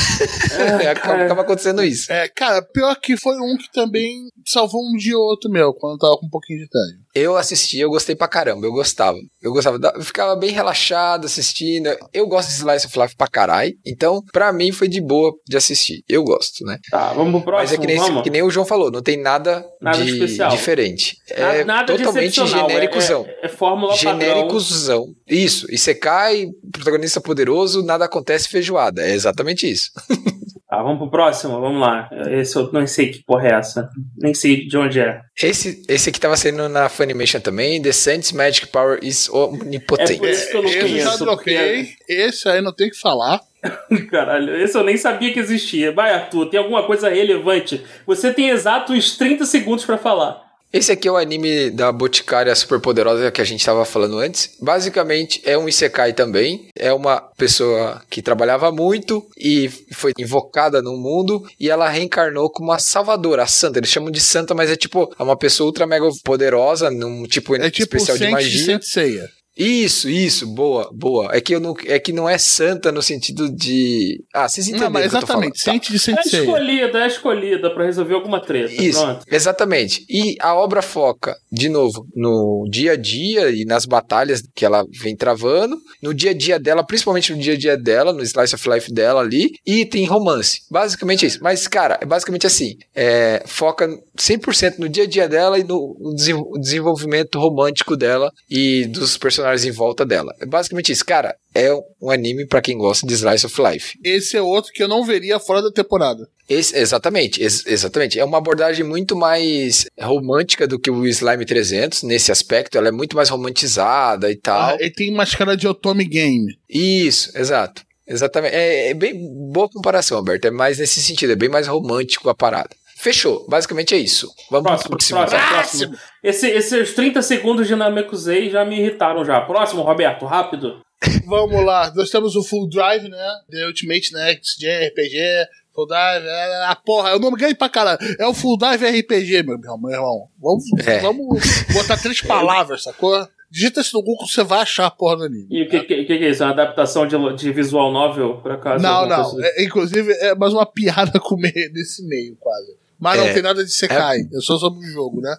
É, acaba, acaba, acontecendo isso. É, cara, pior que foi um que também salvou um dia ou outro meu, quando eu tava com um pouquinho de tédio. Eu assisti, eu gostei pra caramba, eu gostava. Eu gostava, da- eu ficava bem relaxado assistindo. Eu gosto de Slice of Life pra caralho, então pra mim foi de boa de assistir. Eu gosto, né? Tá, vamos pro Mas é próximo, que nem, que nem o João falou, não tem nada, Nada de especial. diferente. Nada, É nada totalmente genéricozão. É, é, é fórmula padrão. Genéricozão. Isso. E você cai, protagonista poderoso, nada acontece feijoada. É exatamente isso. Tá, vamos pro próximo, vamos lá. Esse eu não sei que porra é essa. Nem sei de onde é. Esse, esse aqui tava saindo na Funimation também. The Saints Magic Power is omnipotent. É por isso que eu não eu já conheço, troquei, esse aí não tem o que falar. Caralho, esse eu nem sabia que existia. Vai, Arthur, tem alguma coisa relevante? Você tem exatos 30 segundos pra falar. Esse aqui é o anime da Boticária Superpoderosa que a gente estava falando antes. Basicamente é um Isekai também. É uma pessoa que trabalhava muito e foi invocada no mundo e ela reencarnou como uma salvadora, a santa. Eles chamam de santa, mas é tipo é uma pessoa ultra mega poderosa, num tipo, É tipo especial de de magia. Seiya. Isso, isso, boa, boa. É que, eu não, é que não é santa no sentido de. Ah, vocês entenderam Não, mas o que eu tô falando. exatamente, Tá. Saint de É Saint Seiya. escolhida, é escolhida pra resolver alguma treta. Isso, Pronto. exatamente. E a obra foca, de novo, no dia a dia e nas batalhas que ela vem travando, no dia a dia dela, principalmente no dia a dia dela, no slice of life dela ali, e tem romance. Basicamente é isso. Mas, cara, é basicamente assim: é, foca 100% no dia a dia dela e no no desen- desenvolvimento romântico dela e dos personagens em volta dela. É basicamente isso. Cara, é um anime pra quem gosta de slice of life. Esse é outro que eu não veria fora da temporada. Esse- exatamente, ex- exatamente. É uma abordagem muito mais romântica do que o Slime 300 nesse aspecto. Ela é muito mais romantizada e tal. Ah, ele tem mais cara de Otome Game. Isso, exato. Exatamente. É, é bem boa comparação, Alberto. É mais nesse sentido, é bem mais romântico a parada. Fechou. Basicamente é isso. Vamos Próximo, pro próximo. próximo, próximo. Esse, esses 30 segundos de Namekusei já me irritaram já. Próximo, Roberto, rápido. Vamos lá, nós temos o Full Drive, né? The Ultimate Next Gen RPG, Full Drive, é, a porra, eu não me ganhei pra caralho. É o Full Drive RPG, meu irmão. Meu irmão. Vamos, É. vamos botar três palavras, sacou? Digita isso no Google, você vai achar a porra do anime. E o que, que, que é isso? Uma adaptação de, de visual novel, por acaso? Não, não. coisa- É, inclusive, é mais uma piada com meio, nesse meio, quase. Mas não É. tem nada de Sekai. É só sobre o jogo, né?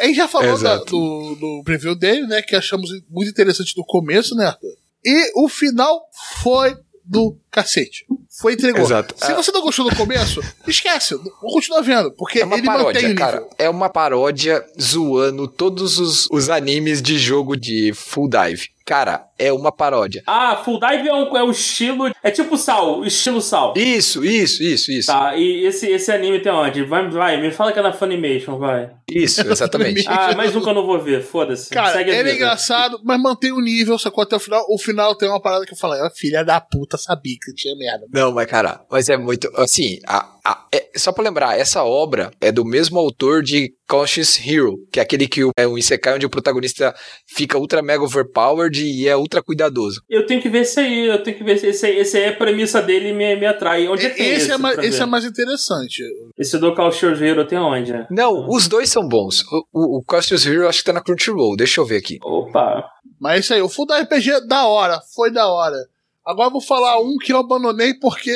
A gente já falou da- do, do preview dele, né? Que achamos muito interessante no começo, né, Arthur? E o final foi do cacete. Foi entregou. Exato. Se você não gostou do começo, esquece. Vou continuar vendo. Porque É uma ele mantém o paródia, nível. cara. É uma paródia zoando todos os, os animes de jogo de full dive. Cara, é uma paródia. Ah, Full Dive é, um, é o estilo. É tipo Sal, estilo Sal. Isso, isso, isso, isso. Tá, e esse, esse anime tem onde? Vai, vai, me fala que é na Funimation, vai. Isso, exatamente. Ah, mais um que eu não vou ver, foda-se. Cara, Segue a ele é engraçado, mas mantém o nível, sacou até o final. O final tem uma parada que eu falei, ah, filha da puta, sabia que tinha merda. Não, mas cara, mas é muito. Assim, a, a- é- só pra lembrar, essa obra é do mesmo autor de Conscious Hero, que é aquele que o- é um Isekai onde o protagonista fica ultra mega overpowered e é ultra cuidadoso. Eu tenho que ver esse aí, eu tenho que ver esse, esse, aí- esse aí, a premissa dele me, me atrai. Onde é que tem Esse, esse? é mais, esse é mais interessante. Esse do Calchiogeiro tem onde? Não, os dois são bons. O, o, o Conscious Hero acho que tá na Crunchyroll, deixa eu ver aqui. Opa. Mas é isso aí, o full da RPG é da hora, foi da hora. Agora eu vou falar um que eu abandonei porque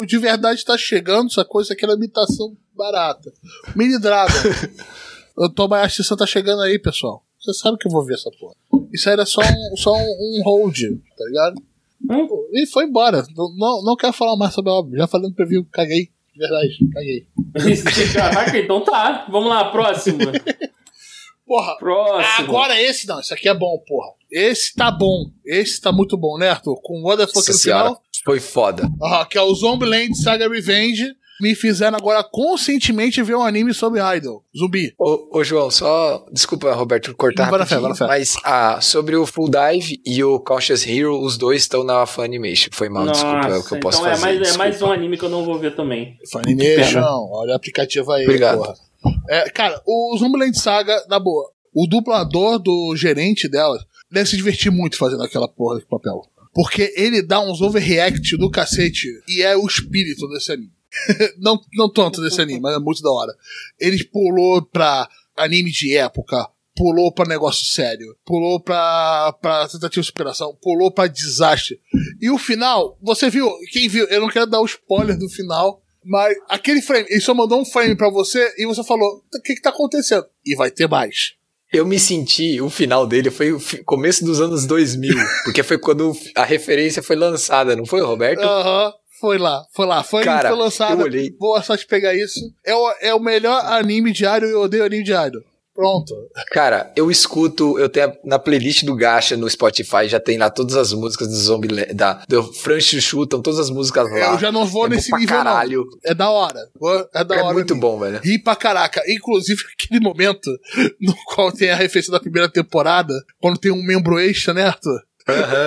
o de verdade tá chegando, essa coisa aqui é imitação barata. Mini Dragon. o Tobayashi San tá chegando aí, pessoal. Você sabe que eu vou ver essa porra. Isso aí era só um, só um, um hold, tá ligado? Hum? E foi embora. Não, não, não quero falar mais sobre a obra. Já falei no preview, caguei. De verdade, caguei. Caraca, então tá. Vamos lá, próximo. Porra, Próximo. agora esse não, esse aqui é bom, porra. Esse tá bom. Esse tá muito bom, né, Arthur? Com o Nossa no final. foi foda. Aham, que é o Zombieland Saga Revenge. Me fizeram agora conscientemente ver um anime sobre Idol. Zumbi. Ô, ô, João, só. Desculpa, Roberto, cortar na fé, na fé. mas ah, sobre o Full Dive e o Conscious Hero, os dois estão na Funimation. Foi mal, desculpa, é o que eu posso então fazer. é mais, é mais um anime que eu não vou ver também. Funimation. Olha o aplicativo aí, Obrigado. porra. É, cara, o Zombieland Saga, na boa. O dublador do gerente dela deve se divertir muito fazendo aquela porra de papel. Porque ele dá uns overreact do cacete e é o espírito desse anime. não, não tanto desse anime, mas é muito da hora. Ele pulou pra anime de época, pulou pra negócio sério, pulou pra, pra tentativa de superação, pulou pra desastre. E o final, você viu, quem viu, eu não quero dar o spoiler do final, Mas aquele frame, ele só mandou um frame pra você e você falou: o que que tá acontecendo? E vai ter mais. Eu me senti, o final dele foi o começo dos anos 2000, porque foi quando a referência foi lançada, não foi, Roberto? Aham, foi lá, foi lá. Foi, Cara, foi lançado. eu olhei. Boa sorte pegar isso. É o, é o melhor anime diário e eu odeio anime diário. Pronto. Cara, eu escuto, eu tenho a- na playlist do Gacha no Spotify, já tem lá todas as músicas do Zombie da do Fran Chuchu, estão todas as músicas lá. eu já não vou é nesse nível, caralho. não. É da hora. É da É hora. muito mesmo. bom, velho. Ri pra caraca. Inclusive, aquele momento no qual tem a referência da primeira temporada, quando tem um membro extra, né, Arthur?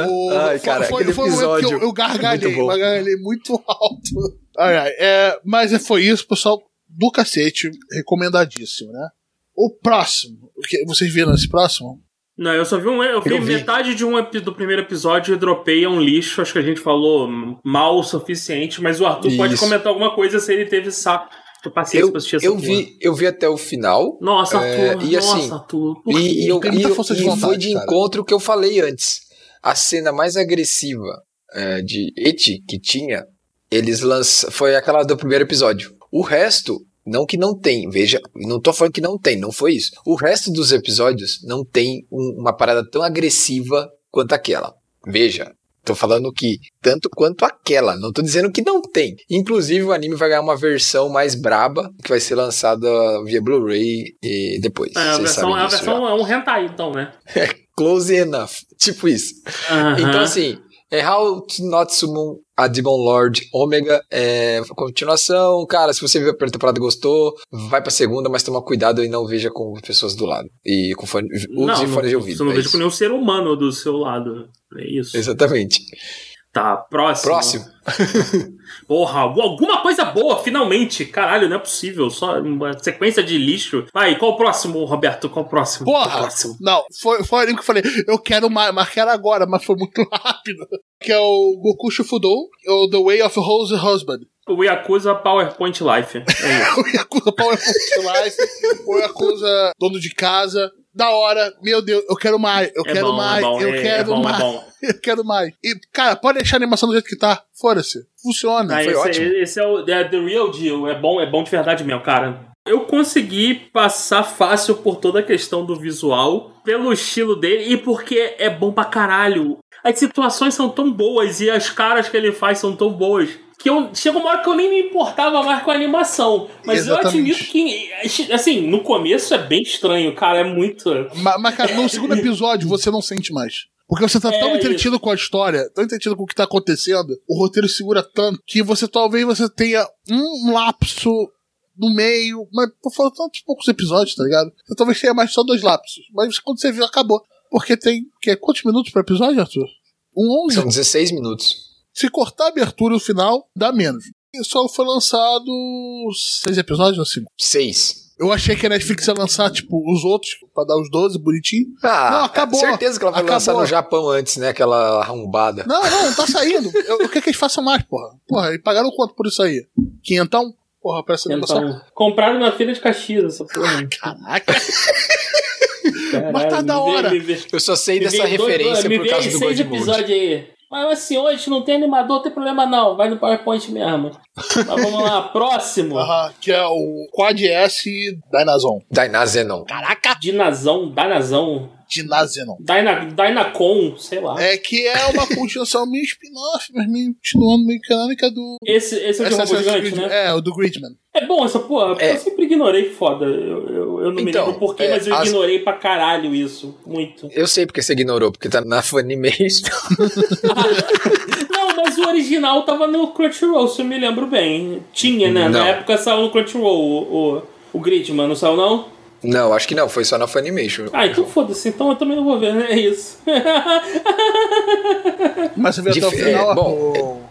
O- Ai, cara, foi, foi o momento que episódio. eu, eu gargalhei, muito gargalhei muito alto. Ai, ai, é, mas foi isso, pessoal. Do cacete, recomendadíssimo, né? O próximo. o que- Vocês viram esse próximo? Não, eu só vi um. Eu vi, Eu vi. metade de um do primeiro episódio e dropei, é um lixo. Acho que a gente falou mal o suficiente, mas o Arthur pode Isso. comentar alguma coisa se ele teve saco. Paciência Eu, pra assistir essa eu porra. vi, eu vi até o final. Nossa, É, Arthur. e assim, nossa, Arthur. por E, e eu, e eu- e vontade, foi de cara. encontro o que eu falei antes. A cena mais agressiva é, de Eti que tinha, eles lançam. Foi aquela do primeiro episódio. O resto, não que não tem, veja, não tô falando que não tem, não foi isso. O resto dos episódios não tem um- uma parada tão agressiva quanto aquela. Veja. Tô falando que tanto quanto aquela, não tô dizendo que não tem. Inclusive o anime vai ganhar uma versão mais braba, que vai ser lançada via Blu-ray e depois. É, a versão, a versão é um hentai, então, né? Close enough. Tipo isso. Aham. Então, assim, é How to Not Summon a Demon Lord Omega. É continuação. Cara, se você viu a primeira temporada e gostou, vai pra segunda, mas toma cuidado e não veja com pessoas do lado. E com fone, use não, fones de não, ouvido. Você não é isso. com nenhum ser humano do seu lado. É isso. Exatamente. Tá, próximo. Próximo. Porra, alguma coisa boa, finalmente. Caralho, não é possível. Só uma sequência de lixo. Vai, qual o próximo, Roberto? Qual o próximo? Qual o Porra! próximo? Não, foi, foi ali que eu falei, eu quero mas quero agora, mas foi muito rápido. Que é o Goku Shufudo, ou The Way of Rose Husband. O Yakuza PowerPoint Life. É. O Yakuza PowerPoint Life, o Yakuza Dono de Casa. Da hora, meu Deus, eu quero mais, eu É quero bom, mais, é bom, eu é, quero é bom, mais, é bom. eu quero mais. E, cara, pode deixar a animação do jeito que tá, foda-se, funciona. Ah, foi esse, ótimo. esse é o é the real deal. É bom, é bom de verdade mesmo, cara. Eu consegui passar fácil por toda a questão do visual, pelo estilo dele e porque é bom pra caralho. As situações são tão boas e as caras que ele faz são tão boas que eu chega uma hora que eu nem me importava mais com a animação. Mas eu Exatamente. admito que, assim, no começo é bem estranho, cara. É muito. Mas, mas, cara, no segundo episódio você não sente mais. Porque você tá É tão entretido com a história, tão entretido com o que tá acontecendo, o roteiro segura tanto que você talvez você tenha um lapso no meio, mas por falta tantos poucos episódios, tá ligado? Você talvez tenha mais só dois lapsos. Mas quando você viu, acabou. Porque tem que, quantos minutos por episódio, Arthur? Um 11? São 16 minutos. Se cortar a abertura e o final, dá menos. E só foi lançado seis episódios ou cinco? Seis. Eu achei que a Netflix ia lançar, tipo, os outros, pra dar os 12, bonitinho. Ah, Não, acabou. certeza que ela vai Acabou. lançar no Japão antes, né? Aquela arrombada. Não, não, tá saindo. Eu, eu quero que eles façam mais, porra. Porra, e pagaram quanto por isso aí? Quinhentão? Porra, pra essa animação. Então, compraram na Feira de Caxias essa porra. Caraca. Caralho, Mas tá da me vê- hora. me vê- Eu só sei Me dessa vê dois- referência me por vê causa do seis God Mode. episódios aí. Mas assim, hoje não tem animador, não tem problema não. Vai no PowerPoint mesmo. Mas vamos lá, próximo. Aham, que é o Quad S Dynazon. Dynazenon. Caraca! Dinazão, Danazão, Dinazenon. Dyna, Dynacon, sei lá. É que é uma continuação meio spin-off, mas meio continuando meio canônica do. Esse, esse é o de robô Assassin's gigante, né? É, o do Gridman. É bom essa porra, porque É. eu sempre ignorei foda. Eu, eu, eu não me Então, lembro porquê, é, mas eu as- ignorei pra caralho isso. Muito. Eu sei porque você ignorou, porque tá na Funimation. Não, mas o original tava no Crunchyroll, se eu me lembro bem. Tinha, né? Não. Na época saiu no Crunchyroll o, o, o Gridman, não saiu não? Não, acho que não, foi só na Funimation. Ah, então foda-se, então eu também não vou ver, né? É isso. Mas você viu até o final, é, bom?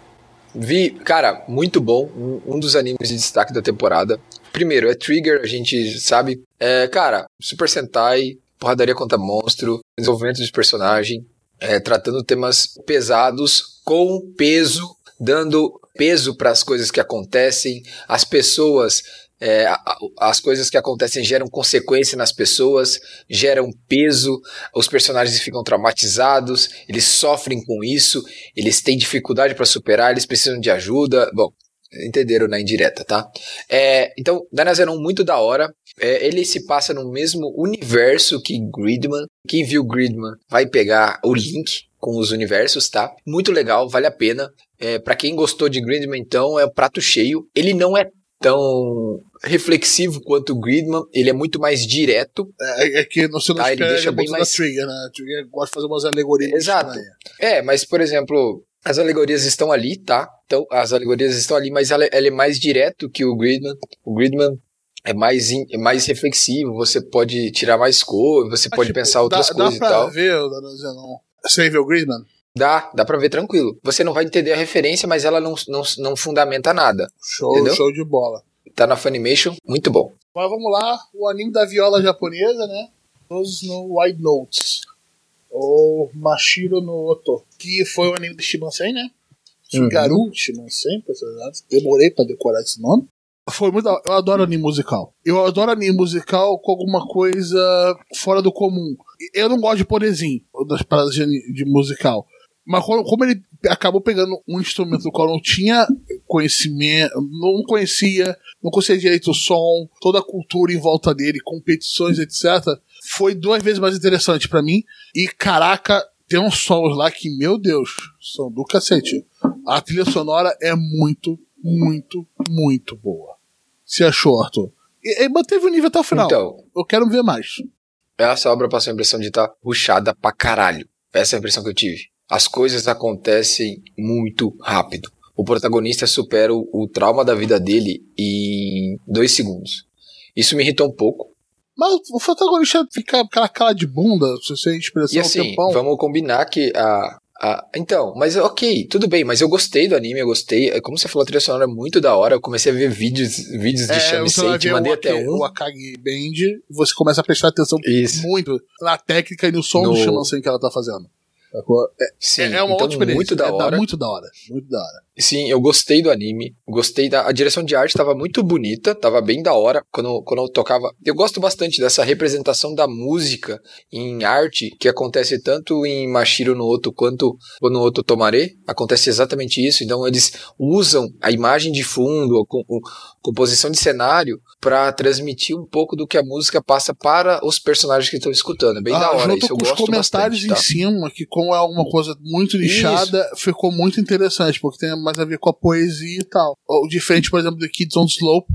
Vi, cara, muito bom. Um, um dos animes de destaque da temporada. Primeiro, é Trigger, a gente sabe. É, cara, Super Sentai, porradaria contra monstro, desenvolvimento de personagem, é, tratando temas pesados com peso, dando peso para as coisas que acontecem, as pessoas. É, as coisas que acontecem geram consequência nas pessoas, geram peso, os personagens ficam traumatizados, eles sofrem com isso, eles têm dificuldade para superar, eles precisam de ajuda. Bom, entenderam na indireta, tá? É, então, Dana Zenon, muito da hora. É, ele se passa no mesmo universo que Gridman. Quem viu Gridman vai pegar o link com os universos, tá? Muito legal, vale a pena. É, para quem gostou de Gridman, então, é o prato cheio. Ele não é tão reflexivo quanto o Gridman, ele é muito mais direto. É, é que você não tá, ele deixa bem mais... Trigger, né? Trigger gosta de fazer umas alegorias. Exato. É, mas, por exemplo, as alegorias estão ali, tá? Então, as alegorias estão ali, mas ela, ela é mais direto que o Gridman. O Gridman é mais, in, é mais reflexivo, você pode tirar mais cor, você mas, pode tipo, pensar outras dá, coisas dá e tal. Dá pra ver, Zenon. Você viu o Gridman? Dá, dá pra ver tranquilo. Você não vai entender a referência, mas ela não, não, não fundamenta nada. Show, entendeu? show de bola. Tá na Funimation, muito bom. Mas vamos lá, o anime da viola japonesa, né? Todos no White Notes. Ou Mashiro no Oto. Que foi o anime do Shimasen, né? Shigaru uhum. Shimasen, pra ser Demorei pra decorar esse nome. Foi muito. Eu adoro anime musical. Eu adoro anime musical com alguma coisa fora do comum. Eu não gosto de poderzinho das paradas de, de musical. Mas como ele acabou pegando um instrumento do qual não tinha conhecimento, não conhecia, não conhecia direito o som, toda a cultura em volta dele, competições, etc., foi duas vezes mais interessante para mim. E caraca, tem uns sons lá que, meu Deus, são do cacete. A trilha sonora é muito, muito, muito boa. Se achou, Arthur? E, e manteve o nível até o final. Então, eu quero ver mais. Essa obra passou a impressão de estar tá ruchada pra caralho. Essa é a impressão que eu tive. As coisas acontecem muito rápido. O protagonista supera o, o trauma da vida dele em dois segundos. Isso me irritou um pouco. Mas o protagonista fica aquela cara de bunda, se você expressão e assim, tempão. Vamos combinar que a, a. Então, mas ok, tudo bem, mas eu gostei do anime, eu gostei. Como você falou, a trilha sonora é muito da hora. Eu comecei a ver vídeos, vídeos de é, Shamisen, te mandei até um. O Akagi Band, você começa a prestar atenção Isso. muito na técnica e no som no... do Shamisen que ela tá fazendo. É, Sim, é uma então, experiência. Muito da é hora. muito da hora. Muito da hora. Sim, eu gostei do anime. Gostei da. A direção de arte estava muito bonita, estava bem da hora. Quando, quando eu tocava. Eu gosto bastante dessa representação da música em arte, que acontece tanto em Mashiro no Oto quanto no Oto Tomare. Acontece exatamente isso. Então eles usam a imagem de fundo, a, a composição de cenário, para transmitir um pouco do que a música passa para os personagens que estão escutando. É bem ah, da hora. Isso eu gosto os comentários bastante, tá? em cima, que como é alguma coisa muito lixada, ficou muito interessante, porque tem mais a ver com a poesia e tal. O diferente, por exemplo, do Kids on Slope,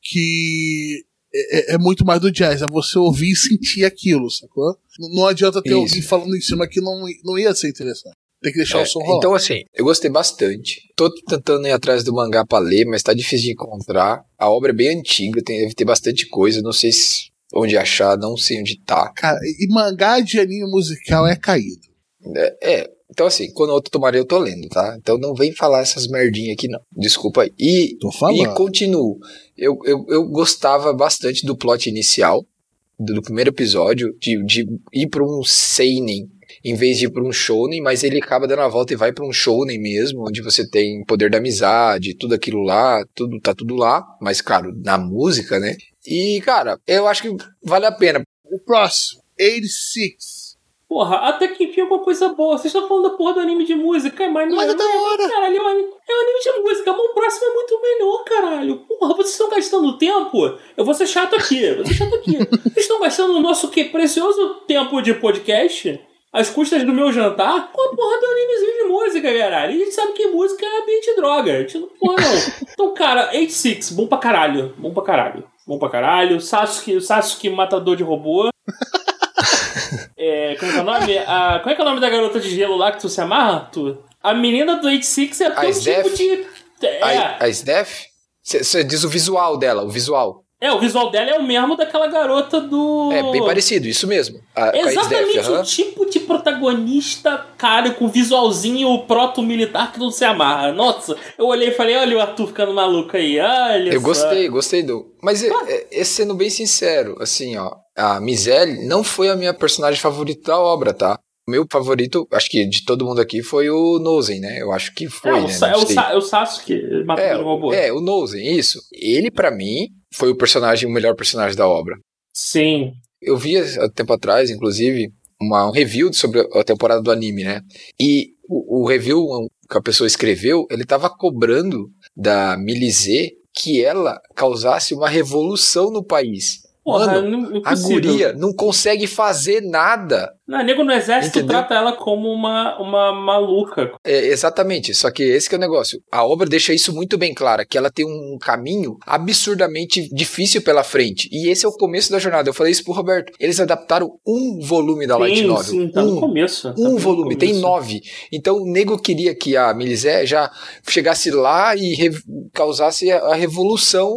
que é, é, é, muito mais do jazz, é você ouvir e sentir aquilo, sacou? Não adianta ter Isso. alguém falando em cima que não, não ia ser interessante. Tem que deixar é, o som rolar. Então, assim, eu gostei bastante. Tô tentando ir atrás do mangá pra ler, mas tá difícil de encontrar. A obra é bem antiga, tem, deve ter bastante coisa. Não sei se, onde achar, não sei onde tá. Cara, e mangá de anime musical é caído. É, é então, assim, quando outro tomarei, eu tô lendo, tá? Então não vem falar essas merdinhas aqui, não. Desculpa aí. E, tô falando. e continuo. Eu, eu, eu gostava bastante do plot inicial, do, do primeiro episódio, de, de ir pra um seinen em vez de ir pra um shounen, mas ele acaba dando a volta e vai para um shounen mesmo, onde você tem poder da amizade, tudo aquilo lá, tudo tá tudo lá, mas claro, na música, né? E, cara, eu acho que vale a pena. O próximo, 86. Porra, até que enfim alguma coisa boa. Vocês estão falando da porra do anime de música, mas não mas é, é da hora. Caralho, é um, anime, é um anime de música, mas o próximo é muito melhor, caralho. Porra, vocês estão gastando tempo? Eu vou ser chato aqui, vou ser chato aqui. vocês estão gastando o nosso que precioso tempo de podcast às custas do meu jantar com a porra do animezinho de música, caralho. E a gente sabe que música é ambiente de droga. A gente não porra, não. Então, cara, 86, bom pra caralho. Bom pra caralho. Bom pra caralho. Sasuke, Sasuke matador de robô. É, como é que é o nome? A, como é que é o nome da garota de gelo lá que tu se amarra, tu? A menina do 86 é teu tipo de. É. A, a Steph? Você diz o visual dela, o visual. É, o visual dela é o mesmo daquela garota do. É, bem parecido, isso mesmo. A, Exatamente a o tipo de protagonista, cara, com visualzinho proto-militar que não se amarra. Nossa, eu olhei e falei, olha o Arthur ficando maluco aí, olha Eu só. gostei, gostei do. Mas, ah. é, é, sendo bem sincero, assim, ó, a Miselle não foi a minha personagem favorita da obra, tá? O meu favorito, acho que de todo mundo aqui, foi o Nozen, né? Eu acho que foi, é, né? O, é, o, Sa é o Sasuke matando é, o robô. É, o Nozen, isso. Ele, para mim, foi o personagem, o melhor personagem da obra. Sim. Eu vi há tempo atrás, inclusive, uma, um review sobre a temporada do anime, né? E o, o review que a pessoa escreveu, ele tava cobrando da Milizê que ela causasse uma revolução no país. Porra, Mano, não- não a guria não consegue fazer nada. Não, nego no exército Entendeu? trata ela como uma, uma maluca. É, exatamente, só que esse que é o negócio. A obra deixa isso muito bem clara, que ela tem um caminho absurdamente difícil pela frente. E esse é o começo da jornada. Eu falei isso pro Roberto. Eles adaptaram um volume da Light sim, Novel. sim, tá no um, começo. tá um no volume, tem começo. nove. Então o nego queria que a Milizé já chegasse lá e causasse a revolução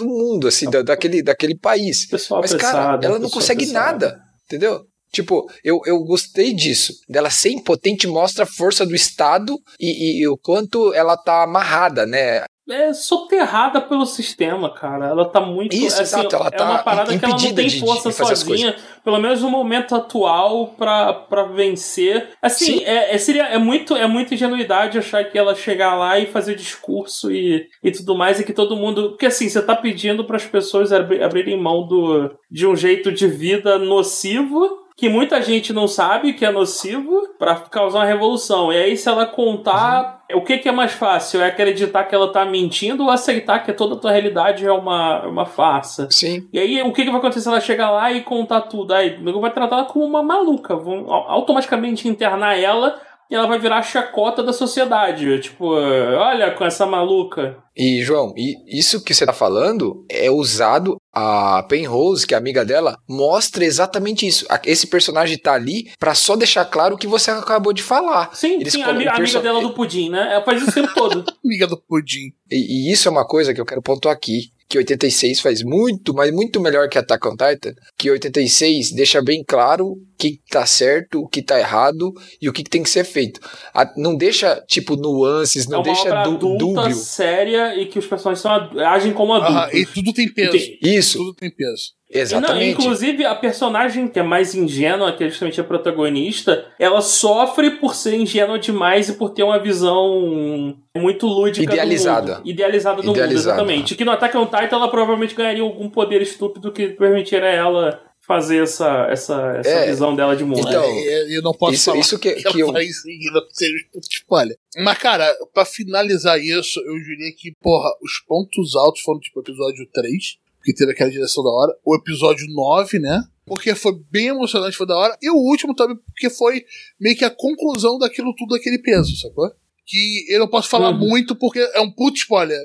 do mundo, assim, da- daquele, daquele país. Pessoal Mas, cara, apressado, ela não consegue apressado. nada, entendeu? Tipo, eu, eu gostei disso. Dela ser impotente mostra a força do Estado e, e o quanto ela tá amarrada, né? É soterrada pelo sistema, cara. Ela tá muito. Isso, assim, exato, ela é tá uma parada que ela não tem de- força sozinha, pelo menos no momento atual, pra, pra vencer. Assim, Sim. é, é, seria, é, muito, é muita ingenuidade achar que ela chegar lá e fazer discurso e, e tudo mais, e que todo mundo. Porque assim, você tá pedindo para as pessoas abri- abrirem mão do, de um jeito de vida nocivo. Que muita gente não sabe que é nocivo pra causar uma revolução. E aí, se ela contar o que, que é mais fácil? É acreditar que ela tá mentindo ou aceitar que toda a tua realidade é uma, uma farsa? Sim. E aí, o que, que vai acontecer se ela chegar lá e contar tudo? Aí, o nego vai tratar ela como uma maluca. Vão au- automaticamente internar ela e ela vai virar a chacota da sociedade. Tipo, olha com essa maluca. E, João, e isso que você tá falando é usado. A Penrose, que é amiga dela, mostra exatamente isso. Esse personagem tá ali pra só deixar claro o que você acabou de falar. Sim, Eles sim, a amiga, a amiga perso- dela do pudim, né? Ela faz isso o tempo todo. Amiga do pudim. E, e isso é uma coisa que eu quero pontuar aqui. Que 86 faz muito, mas muito melhor que Attack on Titan. Que 86 deixa bem claro que tá certo, o que tá errado e o que tem que ser feito. A- não deixa, tipo, nuances, é não uma deixa obra du- adulta, dúbio. séria e que os personagens são, agem como adultos. Aham, e tudo tem peso. Tem- Isso, Tudo tem peso. E não, exatamente. inclusive, a personagem que é mais ingênua, que é justamente a protagonista, ela sofre por ser ingênua demais e por ter uma visão muito lúdica Idealizada. do mundo. Idealizada do Idealizada. mundo, exatamente. Que no Attack on Titan ela provavelmente ganharia algum poder estúpido que permitiria ela fazer essa, essa, essa É, visão dela de mundo. Então, É, eu não posso isso- falar isso que- ela que eu- faz em seguida, seja spoiler. Mas, cara, pra finalizar isso, eu diria que, porra, os pontos altos foram, tipo, o episódio 3, que teve aquela direção da hora, o episódio 9, né? Porque foi bem emocionante, foi da hora. E o último também, porque foi meio que a conclusão daquilo tudo, daquele peso, sacou? Que eu não posso falar Uhum. muito porque é um puto spoiler.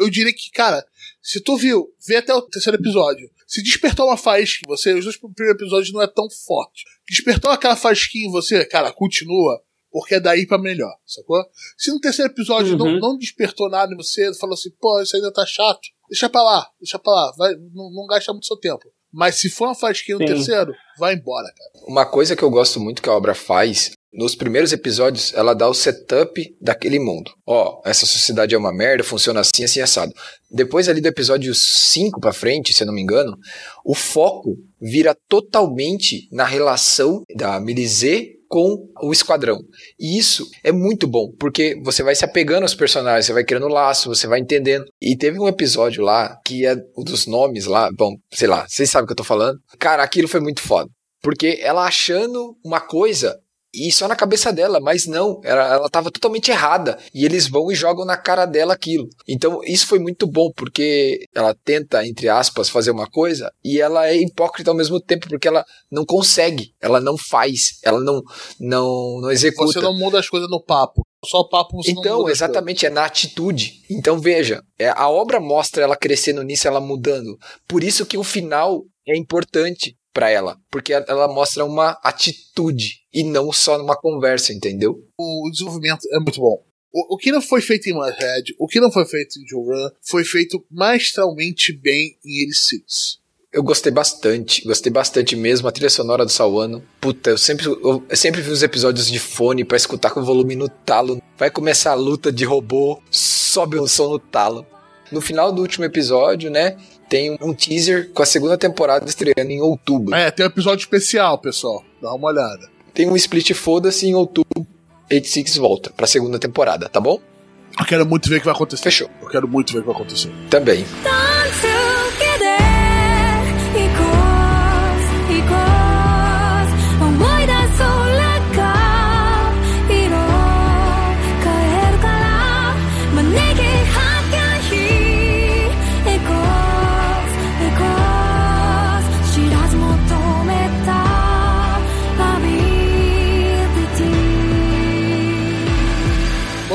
Eu diria que, cara, se tu viu, vê até o terceiro episódio. Se despertou uma faísca em você, os dois primeiros episódios não é tão forte. Despertou aquela faísquinha em você, cara, continua, porque é daí pra melhor, sacou? Se no terceiro episódio não, Uhum. não despertou nada em você, falou assim, pô, isso ainda tá chato, deixa pra lá, deixa pra lá, vai, não, não gasta muito seu tempo. Mas se for uma faísquinha no Sim. terceiro, vai embora, cara. Uma coisa que eu gosto muito que a obra faz, nos primeiros episódios, ela dá o setup daquele mundo. Ó, essa sociedade é uma merda, funciona assim, assim, assado. Depois ali do episódio 5 pra frente, se eu não me engano, o foco vira totalmente na relação da Milizê com o esquadrão. E isso é muito bom, porque você vai se apegando aos personagens, você vai criando laço, você vai entendendo. E teve um episódio lá, que é o dos nomes lá, bom, sei lá, vocês sabem o que eu tô falando. Cara, aquilo foi muito foda. Porque ela achando uma coisa e só na cabeça dela, mas não, ela, ela tava totalmente errada. E eles vão e jogam na cara dela aquilo. Então isso foi muito bom, porque ela tenta, entre aspas, fazer uma coisa e ela é hipócrita ao mesmo tempo, porque ela não consegue, ela não faz, ela não, não, não executa. Você não muda as coisas no papo. Só papo você não Então, exatamente, é na atitude. Então, veja, é, a obra mostra ela crescendo nisso, ela mudando. Por isso que o final é importante pra ela, porque ela- mostra uma atitude e não só uma conversa, entendeu? o desenvolvimento é muito bom. O, o que não foi feito em Mudhead, o que não foi feito em Joe Run, foi feito maestralmente bem em Ele Six. Eu gostei bastante, gostei bastante mesmo. A trilha sonora do Sawano. Puta, eu sempre, eu sempre vi os episódios de fone pra escutar com o volume no talo. Vai começar a luta de robô, sobe o som no talo. No final do último episódio, né, tem um teaser com a segunda temporada estreando em outubro. É, tem um episódio especial, pessoal. Dá uma olhada. Tem um split foda-se em outubro. 86 volta pra segunda temporada, tá bom? Eu quero muito ver o que vai acontecer. Fechou. Eu quero muito ver o que vai acontecer. Também. 続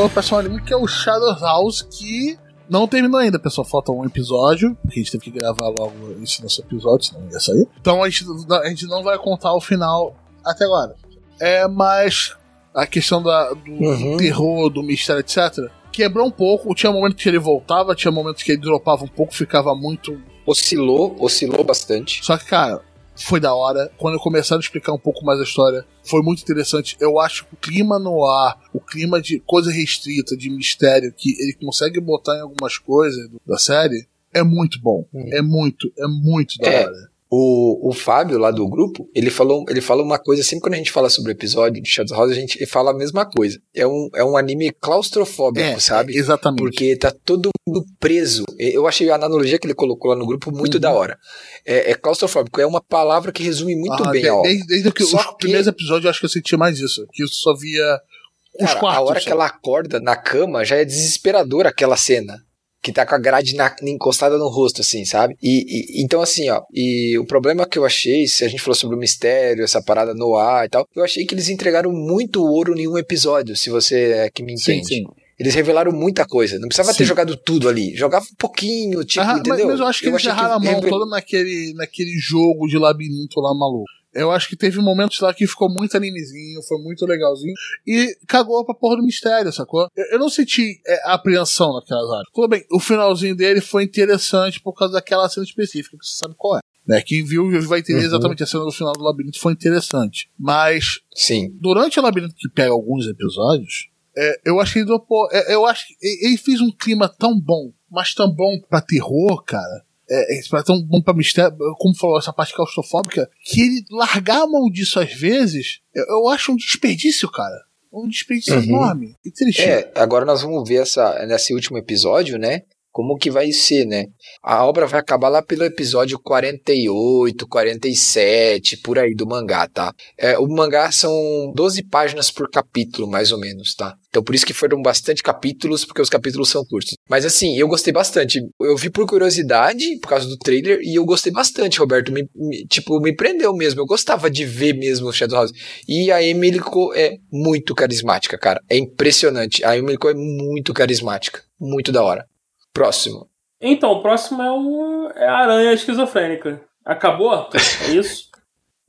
o próximo anime que é o Shadow House, que não terminou ainda, pessoal. Falta um episódio, que a gente teve que gravar logo esse nosso episódio, senão ia sair. Então a gente, a gente não vai contar o final até agora. É, mas a questão da, do Uhum. terror, do mistério, etc., quebrou um pouco. Tinha momentos que ele voltava, tinha momentos que ele dropava um pouco, ficava muito. Oscilou, oscilou bastante. Só que, cara, foi da hora. Quando começaram a explicar um pouco mais a história, foi muito interessante. Eu acho que o clima no ar, o clima de coisa restrita, de mistério, que ele consegue botar em algumas coisas da série, é muito bom. É muito, é muito da É. hora. O, o Fábio, lá do grupo, ele falou, ele fala uma coisa, sempre quando a gente fala sobre o episódio de Shadow House, a gente fala a mesma coisa. É um, é um anime claustrofóbico, É, sabe? exatamente. Porque tá todo mundo preso. Eu achei a analogia que ele colocou lá no grupo muito Uhum. da hora. É, é claustrofóbico, é uma palavra que resume muito Ah, bem a obra. desde, desde que Só os que- primeiros episódios eu acho que eu senti mais isso. Que eu só via os Cara, quartos. a hora só. que ela acorda na cama já é desesperadora aquela cena. Que tá com a grade na- encostada no rosto, assim, sabe? E, e- então, assim, ó. E o problema que eu achei, se a gente falou sobre o mistério, essa parada no ar e tal, eu achei que eles entregaram muito ouro em um episódio, se você é que me Sim, entende. sim. Eles revelaram muita coisa. Não precisava ter Sim. jogado tudo ali. Jogava um pouquinho, tipo, Ah, mas, entendeu? mas eu acho que eles achei erraram a mão toda naquele, naquele jogo de labirinto lá maluco. Eu acho que teve momentos lá que ficou muito animezinho, foi muito legalzinho. E cagou pra porra do mistério, sacou? Eu, eu não senti é, apreensão naquelas áreas. Tudo bem, o finalzinho dele foi interessante por causa daquela cena específica, que você sabe qual é. Né? Quem viu vai entender Uhum. exatamente a cena do final do labirinto, foi interessante. Mas Sim. durante o labirinto que pega alguns episódios, é, eu acho que ele é, eu acho que ele fez um clima tão bom, mas tão bom pra terror, cara. É, é, tão bom pra mistério, como falou, essa parte claustrofóbica, que ele largar a mão disso às vezes, eu, eu acho um desperdício, cara. Um desperdício Uhum. enorme. E triste. É, agora nós vamos ver essa, nesse último episódio, né? Como que vai ser, né? A obra vai acabar lá pelo episódio 48, 47, por aí do mangá, tá? É, o mangá são 12 páginas por capítulo, mais ou menos, tá? Então por isso que foram bastante capítulos, porque os capítulos são curtos. Mas assim, eu gostei bastante. Eu vi por curiosidade, por causa do trailer, e eu gostei bastante, Roberto. Me, me- tipo, me prendeu mesmo. Eu gostava de ver mesmo o Shadow House. E a Emily é muito carismática, cara. É impressionante. A Emily é muito carismática. Muito da hora. Próximo. Então, o próximo é, o, é a aranha esquizofrênica. Acabou? É isso?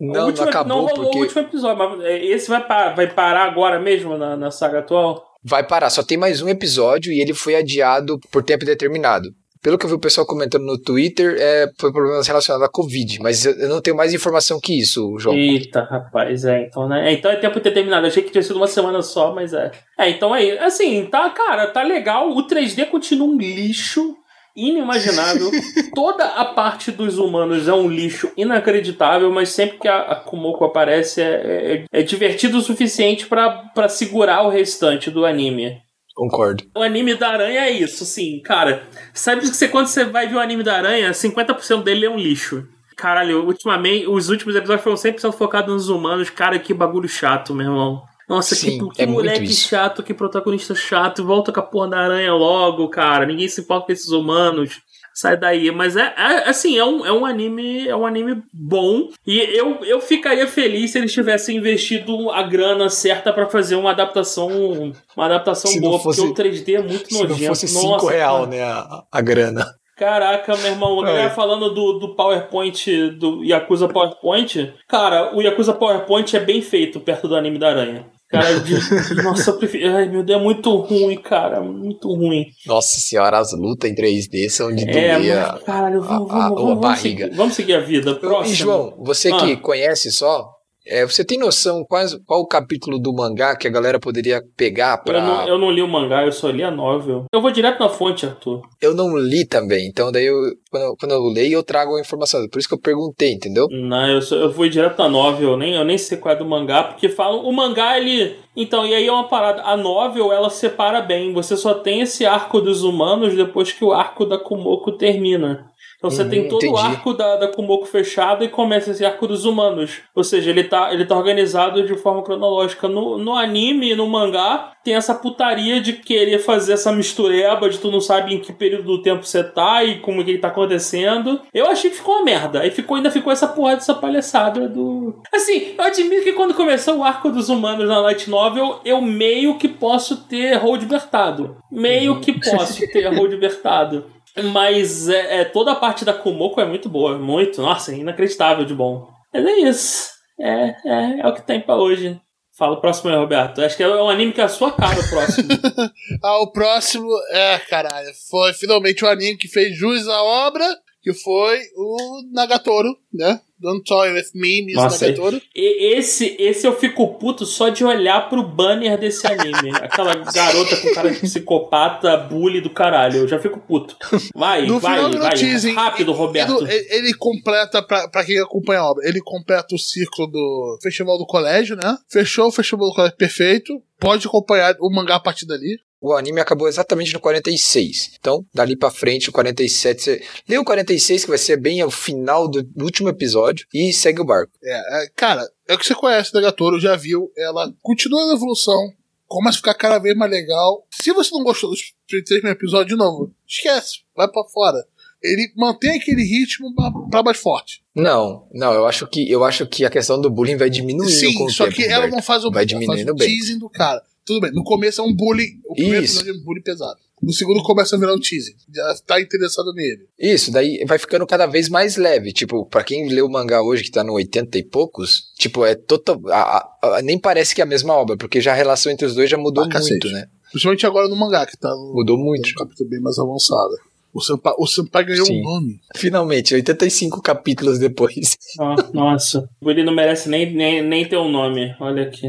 Não, último- não acabou não rolou porque o último episódio, mas é, esse vai, pa- vai parar agora mesmo na, na saga atual? vai parar. Só tem mais um episódio e ele foi adiado por tempo determinado. Pelo que eu vi o pessoal comentando no Twitter, é, foi problemas relacionados à Covid. Mas eu não tenho mais informação que isso, João. Eita, rapaz, é, então, né? É, Então é tempo determinado. Achei que tinha sido uma semana só, mas é. É, então é isso. Assim, tá, cara, tá legal. O 3D continua um lixo inimaginável. Toda a parte dos humanos é um lixo inacreditável, mas sempre que a, a Kumoko aparece é, é- é divertido o suficiente pra segurar o restante do anime. Concordo. O anime da aranha é isso, assim, cara. Sabe que você, quando você vai ver o anime da aranha, 50% dele é um lixo. Caralho, ultimamente, os últimos episódios foram 100% focados nos humanos. Cara, que bagulho chato, meu irmão. Nossa, Sim, que, que é moleque chato, que protagonista chato. Volta com a porra da aranha logo, cara. Ninguém se importa com esses humanos. Sai daí. Mas é, é, assim, é um, é um anime. É um anime bom. E eu, eu ficaria feliz se eles tivessem investido a grana certa pra fazer uma adaptação. Uma adaptação Se boa, fosse- porque o 3D é muito Se não nojento. fosse 5 Nossa, real, cara. né, a, a grana. Caraca, meu irmão, É. falando do, do PowerPoint, do Yakuza PowerPoint. Cara, o Yakuza PowerPoint é bem feito perto do anime da aranha. Cara, de, nossa, eu prefiro. Ai, meu Deus, é muito ruim, cara. Muito ruim. Nossa senhora, as lutas em 3D são de É, doer mas, caralho, vamos, a- a- vamos, vamos, barriga. seguir, vamos seguir a vida. Próximo. E João, você que Ah. conhece só, é, você tem noção quais, qual o capítulo do mangá que a galera poderia pegar pra. eu, não, eu não li o mangá, eu só li a novel. Eu vou direto na fonte, Arthur. Eu não li também, então daí eu, quando, eu- quando eu leio eu trago a informação. Por isso que eu perguntei, entendeu? Não, eu, só, eu vou direto na novel, eu nem, eu nem sei qual é do mangá, porque falam. O mangá, ele. Então, e aí é uma parada. A novel, ela separa bem. Você só tem esse arco dos humanos depois que o arco da Kumoko termina. Então você Uhum, tem todo o entendi. arco da, da Kumoko fechado e começa esse arco dos humanos. Ou seja, ele tá, ele tá organizado de forma cronológica. No, no anime e no mangá, tem essa putaria de querer fazer essa mistureba de tu não sabe em que período do tempo você tá e como que tá acontecendo. Eu achei que ficou uma merda. Aí ficou, ainda ficou essa porra dessa palhaçada do. Assim, eu admito que quando começou o arco dos humanos na Light Novel, eu meio que posso ter hold libertado. Meio que posso ter hold libertado. Mas é, é, toda a parte da Kumoko é muito boa, muito, nossa, inacreditável de bom. Mas é isso. É, é, é o que tem pra hoje. Fala o próximo aí, Roberto. Acho que é um anime que é a sua cara o próximo. Ah, o próximo, é, caralho, foi finalmente o anime que fez jus à obra, que foi o Nagatoro, né? Don't Toy With Me, Miss Nossa, Nagatoro. E esse, esse eu fico puto só de olhar pro banner desse anime. Aquela garota com cara de psicopata, bully do caralho. Eu já fico puto. Vai, No vai, final vai. teasing. Rápido, Roberto. Ele, ele completa, pra, pra quem acompanha a obra, ele completa o ciclo do Festival do Colégio, né? Fechou o Festival do Colégio perfeito. Pode acompanhar o mangá a partir dali. O anime acabou exatamente no 46. Então, dali pra frente, o 47. Você lê o 46, que vai ser bem ao final do último episódio, e segue o barco. É, é, cara, é o que você conhece da Nagatoro, já viu. Ela continua na evolução, começa a ficar cada vez mais legal. Se você não gostou dos três primeiros episódios, de novo, esquece, vai pra fora. Ele mantém aquele ritmo pra, pra mais forte. Não, não, eu acho que eu acho que a questão do bullying vai diminuindo com Sim, o só tempo, que ela não faz o Vai ela faz diminuindo o bem. teasing do cara. Tudo bem, no começo é um bullying. O primeiro Isso. episódio é um bullying pesado. No segundo começa a virar um teasing. Já tá interessado nele. Isso, daí vai ficando cada vez mais leve. Tipo, pra quem lê o mangá hoje, que tá no 80 e poucos, tipo, é total. a- a- nem parece que é a mesma obra, porque já a relação entre os dois já mudou Ah, muito, né? Principalmente agora no mangá, que tá no, Mudou muito. no capítulo bem mais avançado. O Senpai, o Senpai ganhou Sim. um nome. Finalmente, 85 capítulos depois. Ah, nossa, ele não merece nem, nem, nem ter um nome. Olha aqui.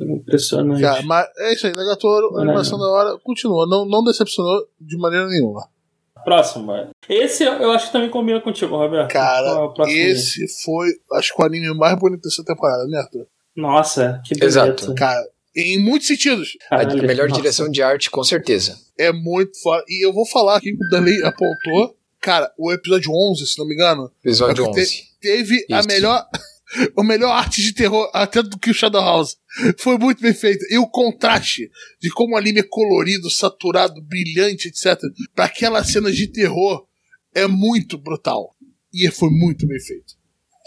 Impressionante. Cara, mas é isso aí, Não, animação da hora, continua. Não, não decepcionou de maneira nenhuma. Próximo, vai. Esse eu acho que também combina contigo, Roberto. É Cara, próximo? esse foi, acho que o anime mais bonito dessa temporada, né, Arthur? Nossa, que bonito. Exato. Cara, em muitos sentidos. a Caralho, melhor nossa. direção de arte, com certeza. É muito foda. E eu vou falar aqui que o Danley apontou. Cara, o episódio 11, se não me engano, Episódio É porque 11. teve a Isso. melhor. O melhor arte de terror, até do que o Shadow House. Foi muito bem feito. E o contraste de como o anime é colorido, saturado, brilhante, etc. Pra aquelas cenas de terror é muito brutal. E foi muito bem feito.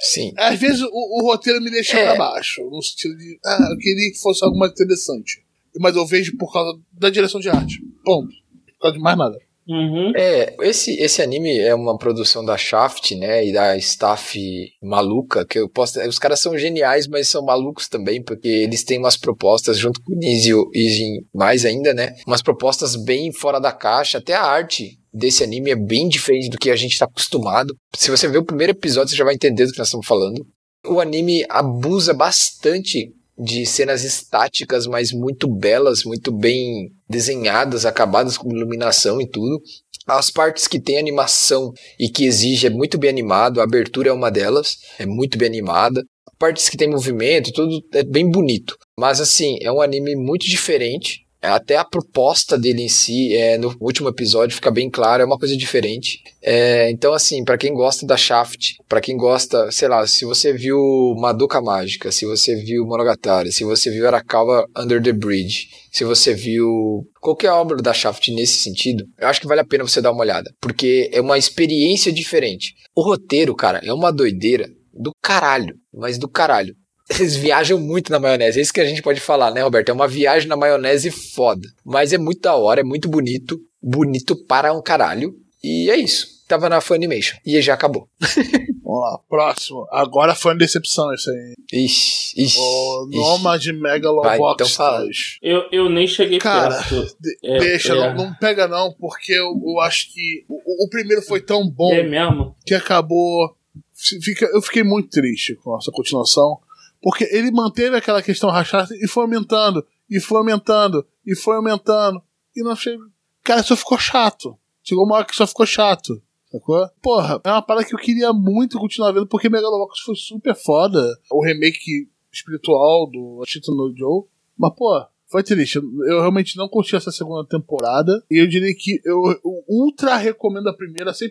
Sim. Às vezes o, o roteiro me deixa É. pra baixo, no sentido de, ah, eu queria que fosse algo mais interessante. Mas eu vejo por causa da direção de arte. Ponto. Por causa de mais nada. Uhum. É, esse, esse anime é uma produção da Shaft, né, e da staff maluca, que eu posso, os caras são geniais, mas são malucos também, porque eles têm umas propostas, junto com o Nizio e mais ainda, né, umas propostas bem fora da caixa, até a arte desse anime é bem diferente do que a gente tá acostumado. Se você ver o primeiro episódio, você já vai entender do que nós estamos falando. O anime abusa bastante de cenas estáticas, mas muito belas, muito bem desenhadas, acabadas com iluminação e tudo. As partes que tem animação e que exige é muito bem animado, a abertura é uma delas, é muito bem animada. Partes que tem movimento, tudo é bem bonito. Mas assim, é um anime muito diferente. Até a proposta dele em si, é, no último episódio, fica bem claro, é uma coisa diferente. É, então, assim, pra quem gosta da Shaft, pra quem gosta, sei lá, se você viu Madoka Mágica, se você viu Monogatari, se você viu Arakawa Under the Bridge, se você viu qualquer obra da Shaft nesse sentido, eu acho que vale a pena você dar uma olhada, porque é uma experiência diferente. O roteiro, cara, é uma doideira do caralho, mas do caralho. Eles viajam muito na maionese, é isso que a gente pode falar, né, Roberto? É uma viagem na maionese foda. Mas é muito da hora, é muito bonito, bonito para um caralho. E é isso. Tava na Funimation. E já acabou. Vamos lá, próximo. Agora foi uma decepção isso aí. Ixi, ixi. O. Nomad Vai, Megalobox então fala. 3. Eu, eu nem cheguei Cara, perto. De- É, deixa, é. Não, não pega não, porque eu, eu acho que o, o primeiro foi tão bom É mesmo? que acabou. Fica, eu fiquei muito triste com essa continuação, porque ele manteve aquela questão rachada e foi aumentando, e foi aumentando, e foi aumentando, e não chega. Cara, só ficou chato. Chegou uma hora que só ficou chato. Sacou? Porra, é uma parada que eu queria muito continuar vendo, porque Megalobox foi super foda. O remake espiritual do Ashito no Joe. Mas, pô, Foi triste. Eu realmente não curti essa segunda temporada. E eu diria que eu, eu ultra recomendo a primeira 100%.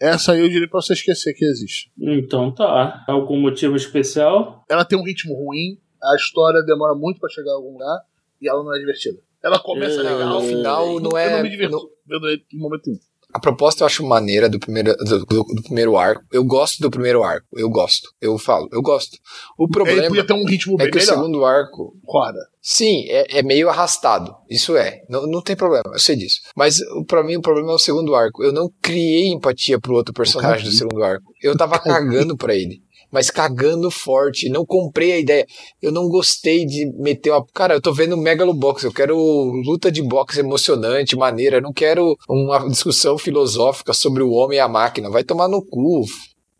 Essa aí eu diria pra você esquecer que existe. Então tá. Algum motivo especial? Ela tem um ritmo ruim, a história demora muito pra chegar a algum lugar e ela não é divertida. Ela começa É, legal. no final não é- Eu não me divirto não- vendo ele em momento nenhum. A proposta eu acho maneira do primeiro, do, do- do primeiro arco. Eu gosto do primeiro arco. Eu gosto. Eu falo, eu gosto. O problema podia ter um ritmo é bem que o melhor. segundo arco Concorda? Sim, é, é meio arrastado. Isso é. Não, não tem problema, eu sei disso. Mas o- pra mim o problema é o segundo arco. Eu não criei empatia pro outro personagem do segundo arco. Eu tava cagando pra ele. Mas cagando forte. Não comprei a ideia. Eu não gostei de meter uma. Cara, eu tô vendo Megalobox. Eu quero luta de boxe emocionante, maneira. Eu não quero uma discussão filosófica sobre o homem e a máquina. Vai tomar no cu.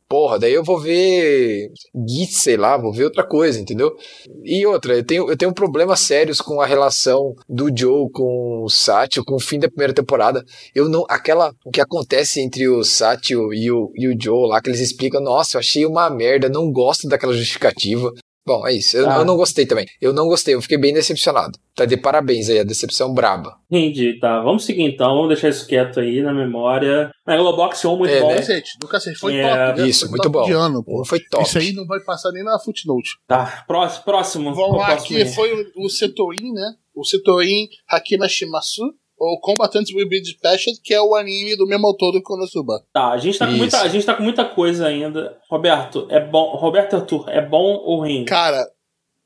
Porra, daí eu vou ver Git, sei lá, vou ver outra coisa, entendeu? E outra, eu tenho, eu tenho problemas sérios com a relação do Joe com o Satchel, com o fim da primeira temporada. Eu não. Aquela. O que acontece entre o Satchel e o, e o Joe lá, que eles explicam, nossa, eu achei uma merda, não gosto daquela justificativa. Bom, é isso. Eu, Ah. eu não gostei também. Eu não gostei, eu fiquei bem decepcionado. Tá de parabéns aí, a decepção braba. Entendi, tá. Vamos seguir então, vamos deixar isso quieto aí na memória. Megalobox 1, muito É, bom. né? Cacete, do cacete. Foi É, top. né? isso, Foi muito top bom. De ano, pô. Foi top. Isso aí não vai passar nem na footnote. Tá, próximo. próximo. Vamos lá, próximo aí? foi o, o Setoin, né? O Setoin Hakima Shimasu, ou Combatants Will Be Dispatched, que é o anime do mesmo autor do Konosuba. Tá, a gente tá, com muita, a gente tá com muita coisa ainda. Roberto, é bom. Roberto Arthur, é bom ou ruim? Cara,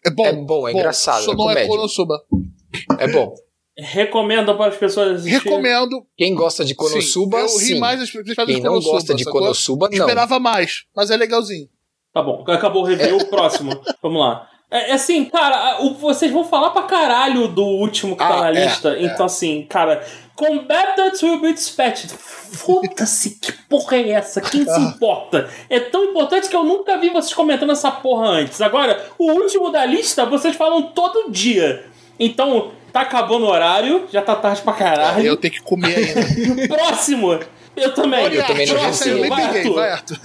é bom. É bom, é engraçado, Só é não é comédia. Konosuba. É bom. Recomenda para as pessoas assistirem. Recomendo. Quem gosta de Konosuba, sim. Eu ri sim. mais das principais Quem não gosta de? Konosuba, não. Esperava mais, mas é legalzinho. Tá bom, acabou o review, próximo. Vamos lá. É, é assim, cara, vocês vão falar pra caralho do último que tá Ah, na é, lista. é. Então, assim, cara, Combatants will be dispatched. Foda-se, que porra é essa? Quem Ah. se importa? É tão importante que eu nunca vi vocês comentando essa porra antes. Agora, o último da lista, vocês falam todo dia. Então, tá acabando o horário, já tá tarde pra caralho. Eu tenho que comer ainda. Próximo! Eu também. Eu também não Nossa, eu nem Vai, peguei, Arthur. vai, Arthur.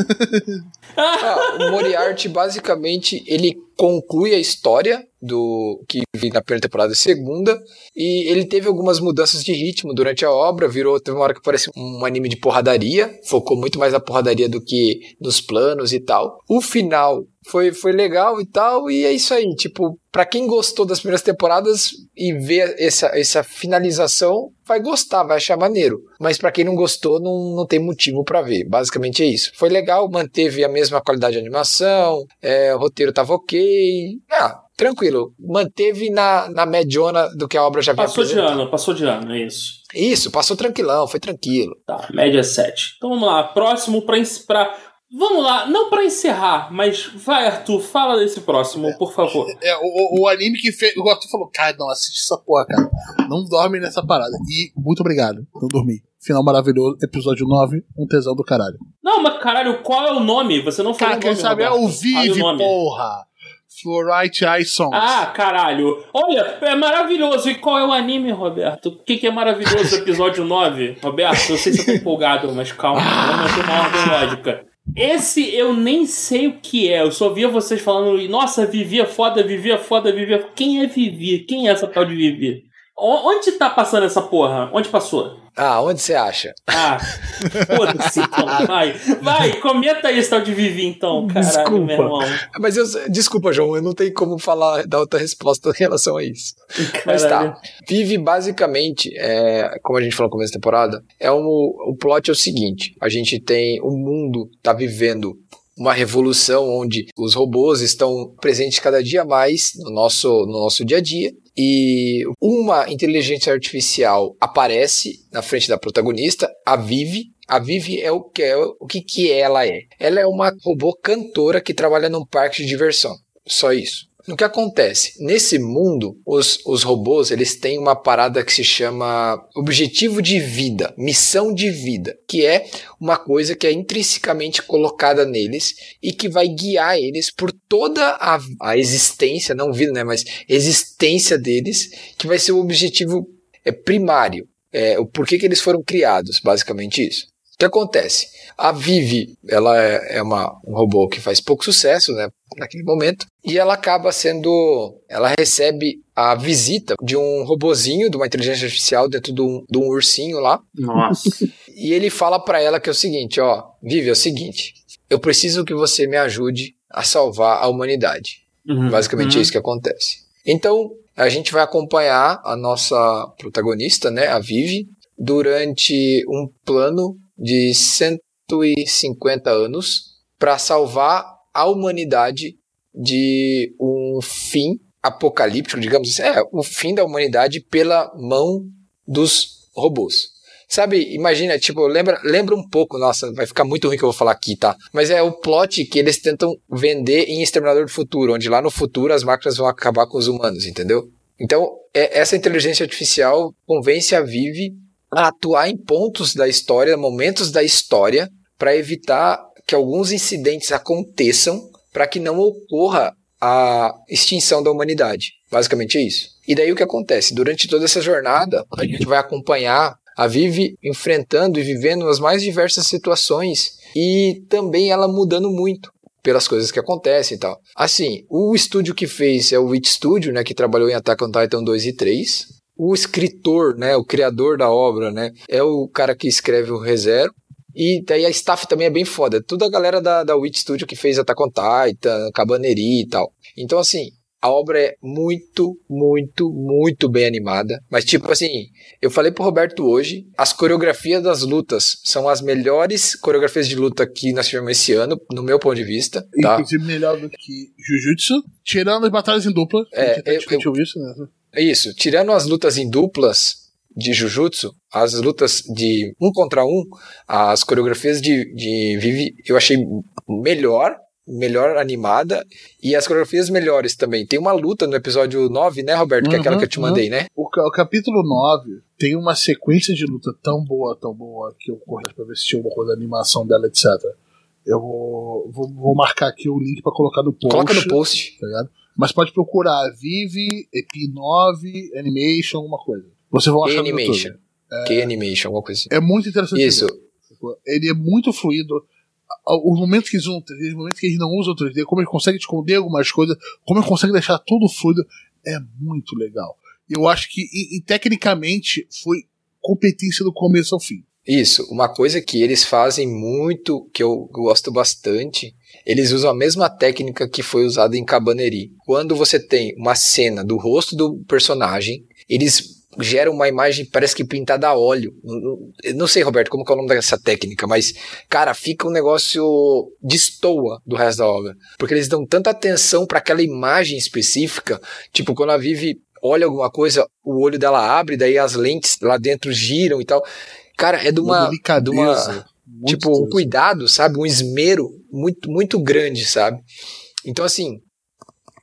Ah, o Moriarty, basicamente, ele conclui a história do que vi na primeira temporada e segunda, e ele teve algumas mudanças de ritmo durante a obra, virou, teve uma hora que parecia um anime de porradaria, focou muito mais na porradaria do que nos planos e tal. O final foi, foi legal e tal, e é isso aí, tipo, pra quem gostou das primeiras temporadas e vê essa, essa finalização, vai gostar, vai achar maneiro. Mas pra quem não gostou, não, não tem motivo pra ver. Basicamente é isso. Foi legal, manteve a mesma qualidade de animação, é, o roteiro tava ok. Ah, tranquilo. Manteve na, na mediona do que a obra já havia Passou de ano, passou de ano, é isso. Isso, passou tranquilão, foi tranquilo. Tá, média 7. Então vamos lá, próximo pra, pra. Vamos lá, não pra encerrar, mas vai, Arthur, fala desse próximo, por favor. É, o, o- o anime que fez. O Arthur falou, cara, não, assiste essa porra, cara. Não dorme nessa parada. E muito obrigado. Não dormi. Final maravilhoso, episódio 9, um tesão do caralho. Não, mas caralho, qual é o nome? Você não falou Cara, o quem nome, sabe é Roberto. o Fale Vive, nome. porra. Fluorite Eye Songs. Ah, caralho. Olha, é maravilhoso. E qual é o anime, Roberto? O que, que é maravilhoso episódio 9? Roberto, eu sei se eu tô empolgado, mas calma, vamos manter uma ordem lógica. Esse eu nem sei o que é. Eu só via vocês falando, nossa, Vivi é foda, Vivi é foda, Vivi é... Quem é Vivi? Quem é essa tal de Vivi? Onde tá passando essa porra? Onde passou? Ah, onde você acha? Ah, foda-se então. Vai, vai, comenta aí esse tal de Vivi então, caralho, Desculpa. meu irmão. Mas eu, desculpa, João, eu não tenho como falar, dar outra resposta em relação a isso. Mas Caralho. tá. Vive basicamente, é, como a gente falou no começo da temporada, é um, o plot é o seguinte: a gente tem. O mundo tá vivendo uma revolução onde os robôs estão presentes cada dia mais no nosso, no nosso dia a dia. E uma inteligência artificial aparece na frente da protagonista, a Vivi. A Vivi é o que é o que, que ela é. Ela é uma robô cantora que trabalha num parque de diversão. Só isso. O que acontece? Nesse mundo, os, os robôs eles têm uma parada que se chama objetivo de vida, missão de vida, que é uma coisa que é intrinsecamente colocada neles e que vai guiar eles por toda a, a existência, não vida, né, mas existência deles, que vai ser o objetivo é, primário. É, o porquê que eles foram criados, basicamente isso. O que acontece? A Vivi, ela é, é uma, um robô que faz pouco sucesso, né? Naquele momento. E ela acaba sendo. Ela recebe a visita de um robozinho, de uma inteligência artificial dentro de um, de um ursinho lá. Nossa. E ele fala pra ela que é o seguinte, ó, Vivi, é o seguinte, eu preciso que você me ajude a salvar a humanidade. Uhum. Basicamente é Uhum. isso que acontece. Então, a gente vai acompanhar a nossa protagonista, né, a Vivi, durante um plano de 150 anos para salvar a humanidade de um fim apocalíptico, digamos assim, é, o fim da humanidade pela mão dos robôs. Sabe, imagina, tipo, lembra, lembra um pouco, nossa, vai ficar muito ruim que eu vou falar aqui, tá? Mas é o plot que eles tentam vender em Exterminador do Futuro, onde lá no futuro as máquinas vão acabar com os humanos, entendeu? Então, é- essa inteligência artificial convence a Vivi a atuar em pontos da história, momentos da história, para evitar que alguns incidentes aconteçam, para que não ocorra a extinção da humanidade. Basicamente é isso. E daí o que acontece? Durante toda essa jornada, a gente vai acompanhar a Vivi enfrentando e vivendo as mais diversas situações e também ela mudando muito pelas coisas que acontecem e tal. Assim, o estúdio que fez é o Witch Studio, né, que trabalhou em Attack on Titan 2 e 3. O escritor, né, o criador da obra, né, é o cara que escreve o ReZero. E daí a staff também é bem foda. Tudo a galera da, da Witch Studio que fez Attack on Titan, Cabaneri e tal. Então, assim, a obra é muito, muito, muito bem animada. Mas, tipo assim, eu falei pro Roberto hoje, as coreografias das lutas são as melhores coreografias de luta que nós tivemos esse ano, no meu ponto de vista, tá? Inclusive melhor do que Jujutsu, tirando as batalhas em dupla. É, eu- discutiu isso, né? É isso. Tirando as lutas em duplas de Jujutsu, as lutas de um contra um, as coreografias de, de Vivi eu achei melhor, melhor animada, e as coreografias melhores também. Tem uma luta no episódio 9, né, Roberto? que é aquela Uhum, que eu te uhum. mandei, né? O, o capítulo 9 tem uma sequência de luta tão boa, tão boa, que eu corri pra ver se tinha alguma coisa da animação dela, etc. Eu vou, vou, vou marcar aqui o link pra colocar no post. Coloca no post. Tá ligado? Mas pode procurar Vive, EP9, Animation, alguma coisa. Você vai achar Animation. YouTube. K-Animation, alguma coisa assim. É muito interessante. Isso. ver. Ele é muito fluido. Os momentos que eles usam 3D, os momentos que eles não usam 3D, como ele consegue esconder algumas coisas, como ele consegue deixar tudo fluido, é muito legal. Eu acho que, e, e tecnicamente, foi competência do começo ao fim. Isso, uma coisa que eles fazem muito, que eu gosto bastante, eles usam a mesma técnica que foi usada em Cabaneri. Quando você tem uma cena do rosto do personagem, eles geram uma imagem, parece que pintada a óleo. Eu Não sei, Roberto, como que é o nome dessa técnica, mas, cara, fica um negócio destoa do resto da obra. Porque eles dão tanta atenção para aquela imagem específica, tipo, quando a Vivi olha alguma coisa, o olho dela abre, daí as lentes lá dentro giram e tal. Cara, é de uma, de delicadeza. uma tipo, um cuidado, sabe? Um esmero muito, muito grande, sabe? Então, assim,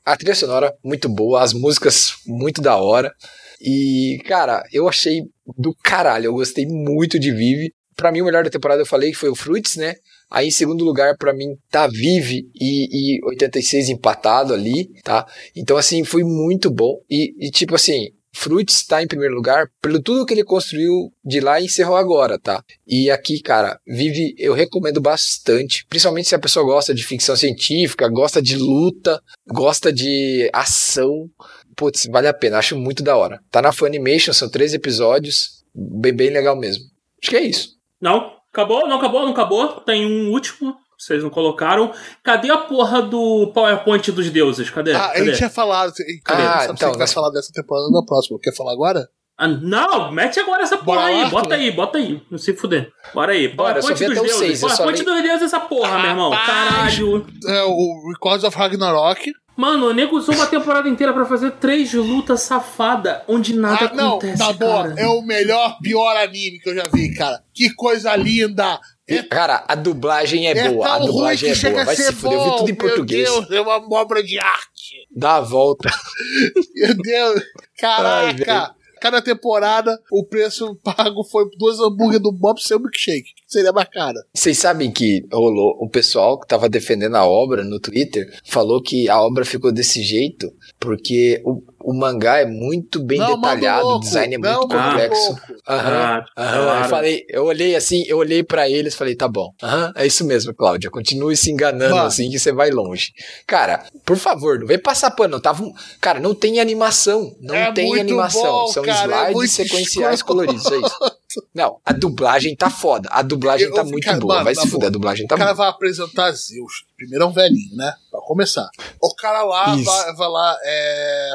a trilha sonora muito boa, as músicas muito da hora. E, cara, eu achei do caralho, eu gostei muito de Vive. Pra mim, o melhor da temporada eu falei foi o Fruits, né? Aí, em segundo lugar, pra mim, tá Vive e, e 86 empatado ali, tá? Então, assim, foi muito bom. E, e, tipo assim, Fruits tá em primeiro lugar pelo tudo que ele construiu de lá e encerrou agora, tá? E aqui, cara, Vive, eu recomendo bastante, principalmente se a pessoa gosta de ficção científica, gosta de luta, gosta de ação. Putz, vale a pena, acho muito da hora. Tá na Funimation, são três episódios, bem, bem legal mesmo. Acho que é isso. Não? Acabou? Não acabou? Não acabou? Tem um último. Vocês não colocaram. Cadê a porra do PowerPoint dos deuses? Cadê? Ah, a Cadê? gente tinha falado. Cadê? Ah, Sabe então, se vai nós- falar dessa temporada na próxima. Quer falar agora? Ah, não, mete agora essa porra Bora aí. lá, bota Arthur? aí, bota aí. Não se fuder. Bora aí. Bora, PowerPoint dos até o deuses. seis, PowerPoint dos deuses essa porra, meu irmão. Caralho. É o Records of Ragnarok. Mano, o nego usou uma temporada inteira pra fazer três lutas safada, onde nada ah, não, acontece, tá boa. cara. É o melhor, pior anime que eu já vi, cara. Que coisa linda. É, Cara, a dublagem é, é boa, a dublagem é boa. Vai se fuder, eu vi tudo em português. Meu Deus, é uma obra de arte. Dá a volta. Meu Deus. Ai, Caraca. Cada temporada, o preço pago foi dois hambúrguer do Bob sem o milkshake. Seria mais caro. Vocês sabem que rolou o pessoal que tava defendendo a obra no Twitter falou que a obra ficou desse jeito porque o, o mangá é muito bem Não, detalhado, o design é Não, muito complexo. Aham. Ah, aham. claro. Eu falei, eu olhei assim, eu olhei pra eles, falei, tá bom. Aham, é isso mesmo, Cláudia. Continue se enganando Mano. assim que você vai longe. Cara, por favor, não vem passar pano. Tava um... Cara, não tem animação. Não É tem animação. bom, São cara, é slides muito sequenciais escroto. coloridos, é isso. Não, a dublagem tá foda. A dublagem Eu- tá eu- muito cara, boa. mano, vai se fuder, a dublagem O tá cara boa. vai apresentar Zeus. Primeiro é um velhinho, né? Pra começar. O cara lá Isso. vai, vai lá, é.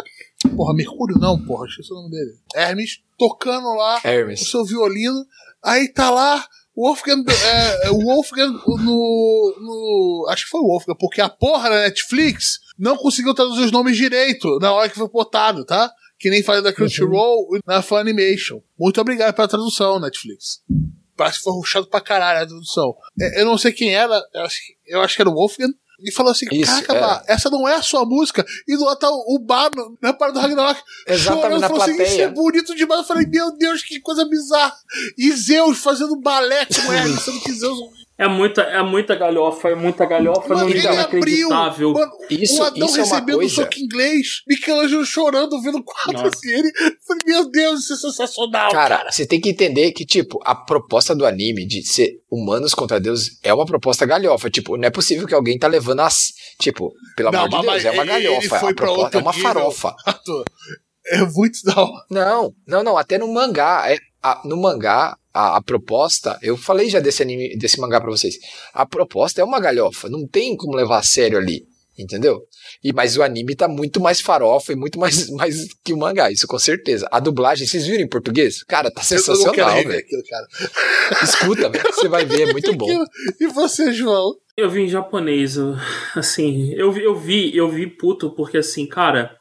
Porra, Mercúrio não, porra, esqueci o nome dele. Hermes, tocando lá o Hermes. seu violino. Aí tá lá o Wolfgang, é, o Wolfgang no, no. Acho que foi o Wolfgang, porque a porra da Netflix não conseguiu traduzir os nomes direito na hora que foi botado, tá? Que nem faz da Crunchyroll na Funimation. Muito obrigado pela tradução, Netflix. Parece que foi ruxado pra caralho a tradução. É, Eu não sei quem era, eu acho, que- eu acho que era o Wolfgang. E falou assim: Isso, Caraca. Bá, essa não é a sua música. E do lado tá o o Bar no- na parada do Ragnarok. Exatamente, chorando, falou assim: Isso plateia. é bonito demais. Eu falei: Meu Deus, que coisa bizarra. E Zeus fazendo balé com Hermes, sendo que Zeus. É muita, é muita galhofa, é muita galhofa, Mano, não ele é abriu. Mano, Isso- o Adão isso é uma recebendo coisa- soco inglês. Michelangelo chorando, vendo o quadro Falei: Meu Deus, isso é sensacional. Cara, você tem que entender que, tipo, a proposta do anime de ser humanos contra deuses é uma proposta galhofa. Tipo, não é possível que alguém tá levando as. Tipo, pelo Não, amor de mas Deus, é uma galhofa. foi A proposta é uma nível. farofa. É muito da hora. Não, não, não. Até no mangá. É, a- no mangá, a, a proposta. Eu falei já desse anime, desse mangá pra vocês. A proposta é uma galhofa. Não tem como levar a sério ali. Entendeu? E, mas o anime tá muito mais farofa e muito mais, mais que o mangá, isso com certeza. A dublagem, vocês viram em português? Cara, tá sensacional, velho. Escuta, velho. Você vai ver, é muito bom. E você, João? Eu vi em japonês, assim, eu vi, eu vi, eu vi puto, porque assim, cara,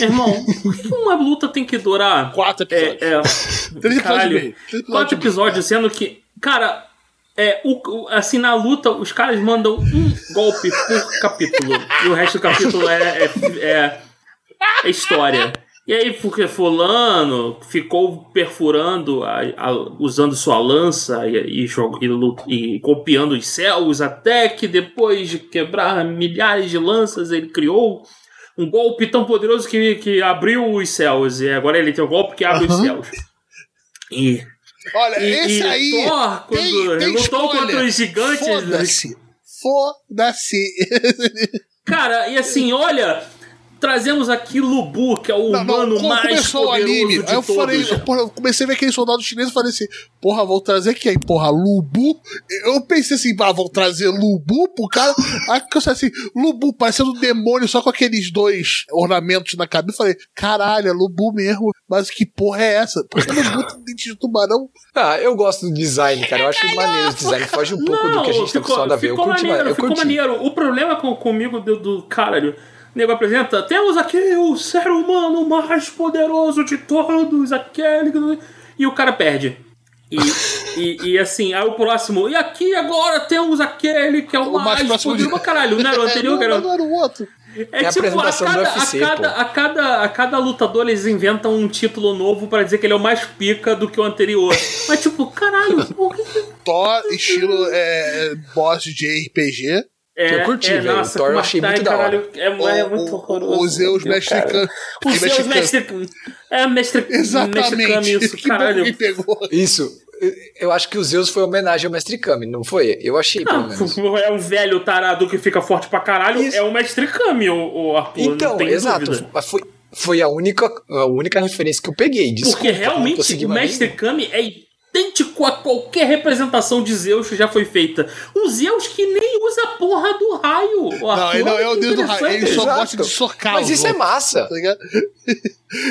irmão, por que uma luta tem que durar Quatro episódios. é, é, Três episódios quatro episódios, sendo que, cara, é, o, assim, na luta, os caras mandam um golpe por capítulo, e o resto do capítulo é, é, é, é história. E aí, porque fulano ficou perfurando, a- a- usando sua lança e, e, e e copiando os céus, até que depois de quebrar milhares de lanças, ele criou um golpe tão poderoso que, que abriu os céus. E agora ele tem o golpe que abre os Aham. céus. E, Olha, e, esse e aí. Thor, quando tem, tem lutou contra os gigantes. Foda-se. Foda-se. Cara, e assim, olha, trazemos aqui Lubu, que é o Não, não, humano quando mais começou o poderoso anime, de aí eu todos. falei, eu, porra, eu comecei a ver aquele soldado chinês e falei assim, porra, vou trazer quem? Porra, Lubu? Eu pensei assim, ah, vou trazer Lubu pro cara. Aí que eu falei assim, Lubu, parecendo um demônio, só com aqueles dois ornamentos na cabeça. Eu falei, caralho, é Lubu mesmo. Mas que porra é essa? Por que Lubu tem dente de tubarão? Ah, eu gosto do design, cara. Eu acho maneiro o design. Foge um pouco do que a gente tá acostumado a ver. Eu ficou curti, maneiro, eu ficou maneiro. O problema com, comigo do, do caralho. O nego apresenta, temos aqui o ser humano mais poderoso de todos, aquele. que- E o cara perde. E, e, e assim, aí o próximo. E aqui agora temos aquele que é o, O mais mais, próximo poderoso. de- Caralho, não era o anterior, não, cara. não era o outro. É, É a tipo, a do cada, UFC, a, cada, a, cada, a cada lutador eles inventam um título novo pra dizer que ele é o mais pica do que o anterior. Mas tipo, caralho, por que que- Thor, estilo é, boss de RPG. É, Eu curti, é, velho. Nossa, Thor eu achei Martai, muito da hora. caralho, É, é muito O- horroroso. O Zeus. Kami. O Zeus Mestre mestre. É, mestre. Mestre Exatamente. Kami, isso, que caralho. que me pegou. Isso. Eu- acho que o Zeus foi homenagem ao Mestre Kami, não foi? Eu achei, pelo menos. é um velho tarado que fica forte pra caralho. Isso. É o mestre Kami, o, o Arthur. Então, exato. Mas Foi, foi a, única, a única referência que eu peguei. Desculpa, Porque realmente o Mestre Kami é idêntico a qualquer representação de Zeus que já foi feita. Um Zeus que nem usa a porra do raio. O Não, Arthur, ele não é o deus do raio, ele só gosta de socar Mas isso é massa. tá ligado?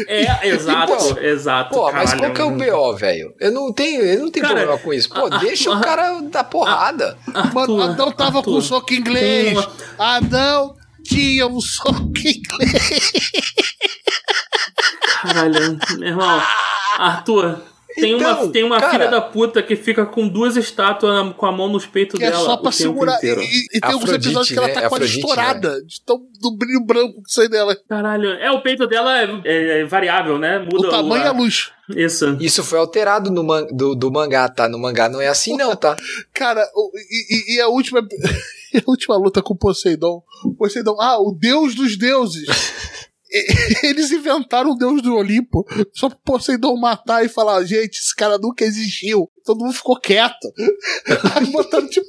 É, exato, Então, exato. Pô, mas caralho. qual que é o BO, velho? Eu não tenho, eu não tenho Cara, problema com isso. Pô, a- deixa a- o cara dar porrada. Mano, Adão tava Arthur, com soco inglês. uma- Adão tinha um soco inglês. Caralho, meu irmão. Arthur, tem Então, uma, tem uma cara- filha da puta que fica com duas estátuas na- com a mão nos peitos é dela. só o pra tempo segurar. E, inteiro. e- e tem alguns episódios que ela né? tá quase Afrodite, estourada. De tão, do brilho branco que sai dela. Caralho, é, o peito dela é, é variável, né? Muda o tamanho e a- a luz. Isso. Isso foi alterado no man, do, do mangá, tá? No mangá não é assim, não, tá? Cara, e, e- e a última. a última luta com o Poseidon. Poseidon, ah, o deus dos deuses. eles inventaram o deus do Olimpo só pro Poseidon matar e falar, gente, esse cara nunca existiu. Todo mundo ficou quieto. Aí botaram, tipo.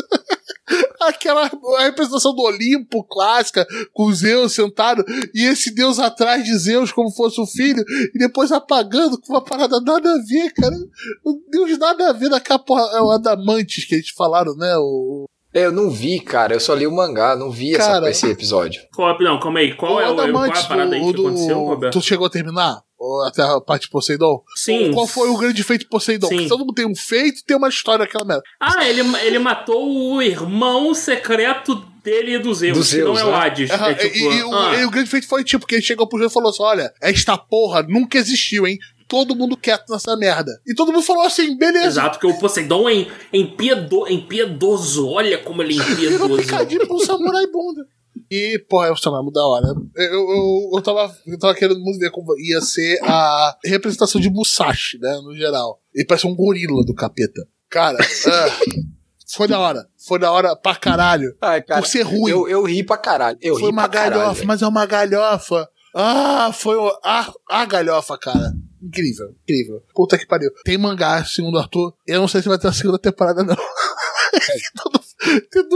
Aquela representação do Olimpo clássica, com Zeus sentado, e esse deus atrás de Zeus como fosse o filho, e depois apagando com uma parada nada a ver, cara. O deus nada a ver daquela porra. É o Adamantes que eles falaram, né? O, Eu não vi, cara. Eu só li o mangá, não vi essa, Cara. esse episódio. Qual, não, calma aí. Qual o é o qual é a parada aí do- que aconteceu, do- Roberto? Tu chegou a terminar? Até a parte de Poseidon? Sim. Qual foi o grande feito de Poseidon? Sim. Porque todo mundo tem um feito tem uma história daquela merda. Ah, ele, ele matou o irmão secreto dele e do Zeus, Do que Zeus, não é né? o Hades. Aham, é tipo, e, e o, ah, e o grande feito foi tipo, que ele chegou pro Zeus e falou assim: olha, esta porra nunca existiu, hein? Todo mundo quieto nessa merda. E todo mundo falou assim, beleza. Exato, que o Poseidon é em- empiedo, impiedoso. Olha como ele é Virou impiedoso. picadinho pra um samurai bunda. E, pô, é um samurai muito da hora. Eu, eu, eu, tava, eu tava querendo muito ver como ia ser a representação de Musashi, né, no geral. Ele parece um gorila do capeta. Cara, é, foi da hora. Foi da hora pra caralho. Ai, cara, por ser ruim. Eu, eu ri pra caralho. Eu foi ri uma caralho. galhofa, velho. mas é uma galhofa. Ah, foi o- a, a galhofa, cara. Incrível, incrível. Puta que pariu. Tem mangá, segundo Arthur. Eu não sei se vai ter a segunda temporada, não.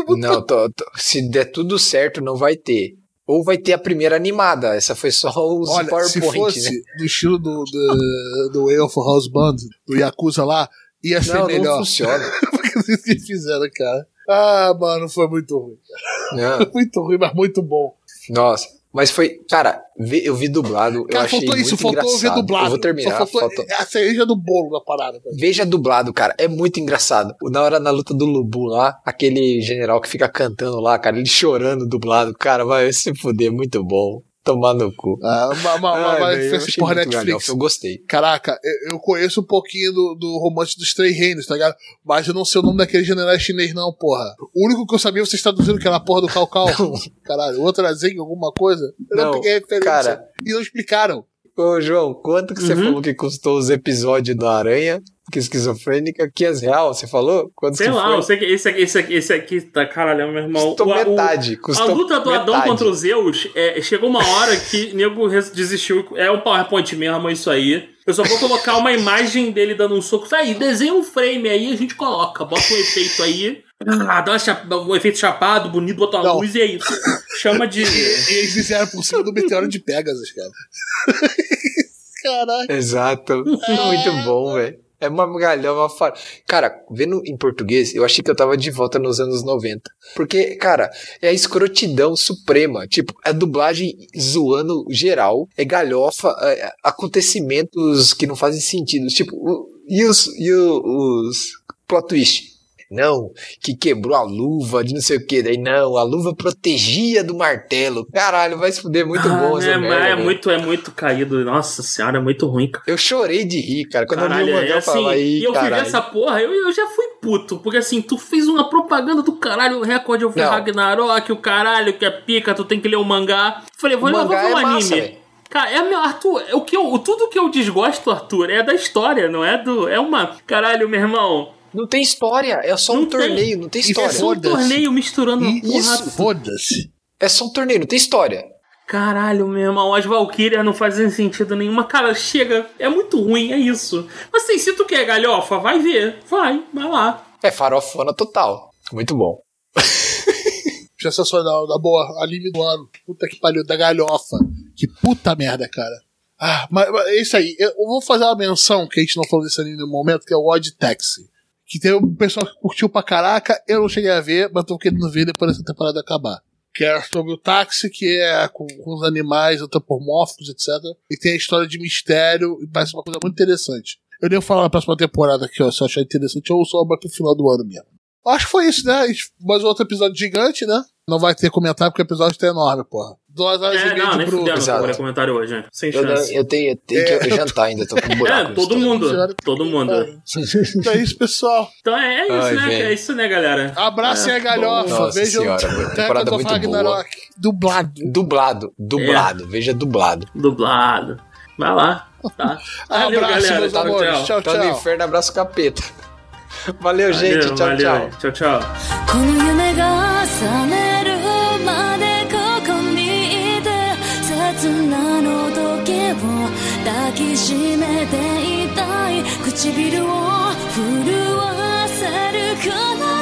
Mundo- Não, tô- tô- se der tudo certo, não vai ter. Ou vai ter a primeira animada. Essa foi só os Olha, se PowerPoint, fosse né? do estilo do, do, do Elfo House Band, do Yakuza lá, ia ser Não, não melhor. funciona. Porque vocês que fizeram, cara. Ah, mano, foi muito ruim. Não, Muito ruim, mas muito bom. nossa. Mas foi, cara, eu vi dublado, eu Cara, achei faltou muito isso, faltou ver engraçado. dublado. Eu vou terminar. Faltou faltou- a cereja do bolo da parada. cara. Veja dublado, cara. É muito engraçado. Na hora na luta do Lubu lá, aquele general que fica cantando lá, cara, ele chorando dublado. Cara, vai se fuder, muito bom. Tomar no cu. Ah, uma, uma, uma, Ai, uma velho, eu esse porra Netflix. galhofa, Eu gostei. Caraca, eu, eu conheço um pouquinho do, do romance dos Três Reinos, tá ligado? Mas eu não sei o nome daquele general chinês, não, porra. O único que eu sabia, vocês traduziram que era a porra do Cal Cal. Caralho, o outro era Zen, alguma coisa. Eu não, Não, peguei referência. cara. E não explicaram. Ô, João, quanto que você Uhum. falou que custou os episódios da Aranha? Que esquizofrênica, 500 real, você falou? Quanto Sei que lá, foi? eu sei que esse aqui, esse aqui, esse aqui tá, caralho, meu irmão. Custou O- o- metade. A Custou luta do Adão metade. contra o Zeus, é, chegou uma hora que o nego desistiu. É um PowerPoint mesmo, é isso aí. Eu só vou colocar uma imagem dele dando um soco. Aí, desenha um frame aí, a gente coloca. Bota um efeito aí. Ah, dá um efeito chapado, bonito, bota uma Não. luz e é isso. Chama de. Eles fizeram por cima do meteoro de Pegasus, cara. Caralho. Exato. Muito bom, velho. É uma galhão, uma. Cara, vendo em português, eu achei que eu tava de volta nos anos 90. Porque, cara, é a escrotidão suprema. Tipo, a dublagem zoando geral, é galhofa, é acontecimentos que não fazem sentido. Tipo, e os, e o- os plot twist? Não, que quebrou a luva de não sei o que. Daí, não, a luva protegia do martelo. Caralho, vai se fuder muito Ah, bom essa é, merda, é velho. muito, é muito caído. Nossa senhora, é muito ruim, cara. Eu chorei de rir, cara. Quando Caralho, eu li o é mangá, eu assim, falava, aí, e eu caralho. essa porra, eu, eu já fui puto, porque assim, tu fez uma propaganda do caralho, o recorde of Não. Ragnarok, o caralho que é pica, tu tem que ler o mangá. Falei, vou, O eu vou mangá ver o é anime. massa, velho. Cara, é meu Arthur, é o que eu, tudo que eu desgosto, Arthur, é da história, não é do. É uma. Caralho, meu irmão. Não tem história, é só Não um tem. torneio, não tem Isso É história. só um Foda-se. torneio misturando E porra. isso, foda-se. É só um torneio, não tem história. Caralho, meu irmão, as Valkyrias não fazem sentido nenhuma. Cara, chega, é muito ruim, é isso. Mas assim, se tu quer galhofa, vai ver. Vai, vai lá. É farofona total. Muito bom. Sensacional, na boa, anime do ano. Puta que pariu, da galhofa. Que puta merda, cara. Ah, mas, mas é isso aí. Eu eu vou fazer uma menção que a gente não falou desse anime no momento, que é o Odd Taxi. Que tem um pessoal que curtiu pra caraca, eu não cheguei a ver, mas tô querendo ver depois dessa temporada acabar. Que é sobre o táxi, que é com, com os animais antropomórficos, etc. E tem a história de mistério, e parece uma coisa muito interessante. Eu devo falar na próxima temporada aqui, ó, se eu achar interessante, ou só pro final do ano mesmo. Acho que foi isso, né? Gente- Mais outro episódio gigante, né? Não vai ter comentário porque o episódio tá enorme, porra. Duas horas e É, meia não, de nem bruto. fudendo Exato. comentário hoje, né? Sem Eu, chance. eu tenho, eu tenho que jantar ainda, tô com um buraco. É, todo mundo. Senhora, Todo mundo. Então é isso, pessoal. Então é, é isso, Ai, né? velho. É isso, né, galera? Abraçem É, a galhofa. Senhora, Attack temporada muito Ragnarok. Dublado. Dublado, dublado, veja dublado. Dublado. Vai lá. Tá. Valeu, Abraço, galera. meus Tchau, amores. tchau. Tchau, Tá no inferno, abraço capeta. Valeu, gente. Valeu, tchau, valeu. tchau. Tchau, tchau. この夢が覚めるまでここにいて刹那の時を抱きしめていたい唇を震わせるくらい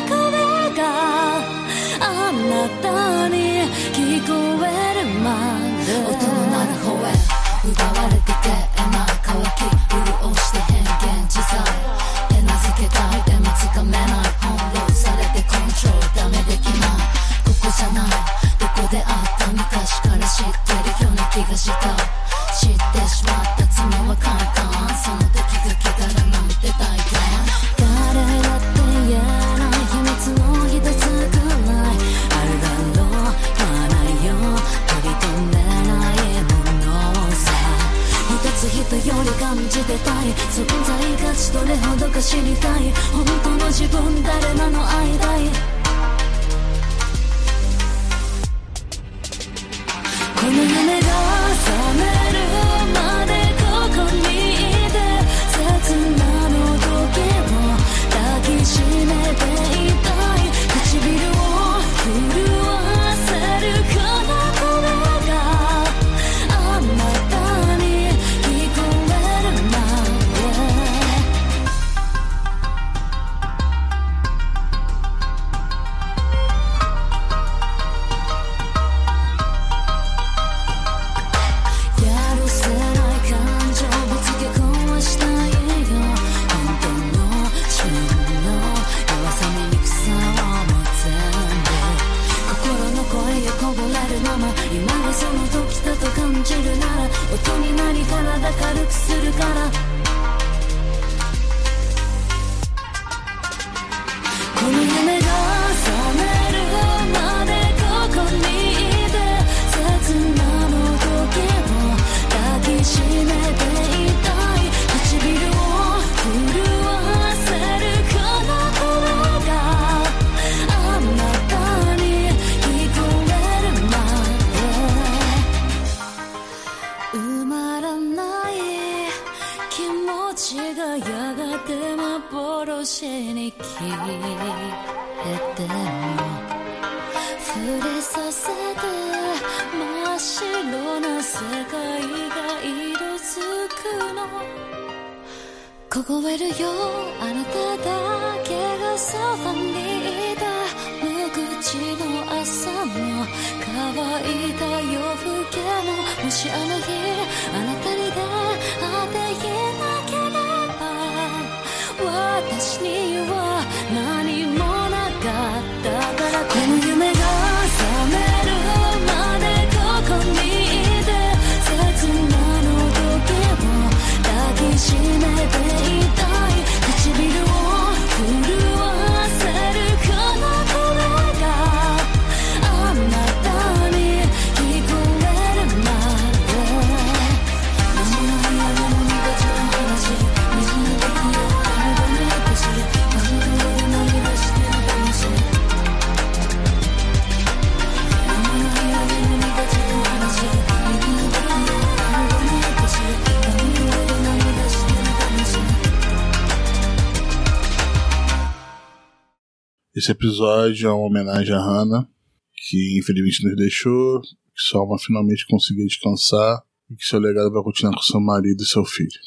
Esse episódio é uma homenagem a Hannah, que infelizmente nos deixou, que sua alma finalmente conseguiu descansar e que seu legado vai continuar com seu marido e seu filho.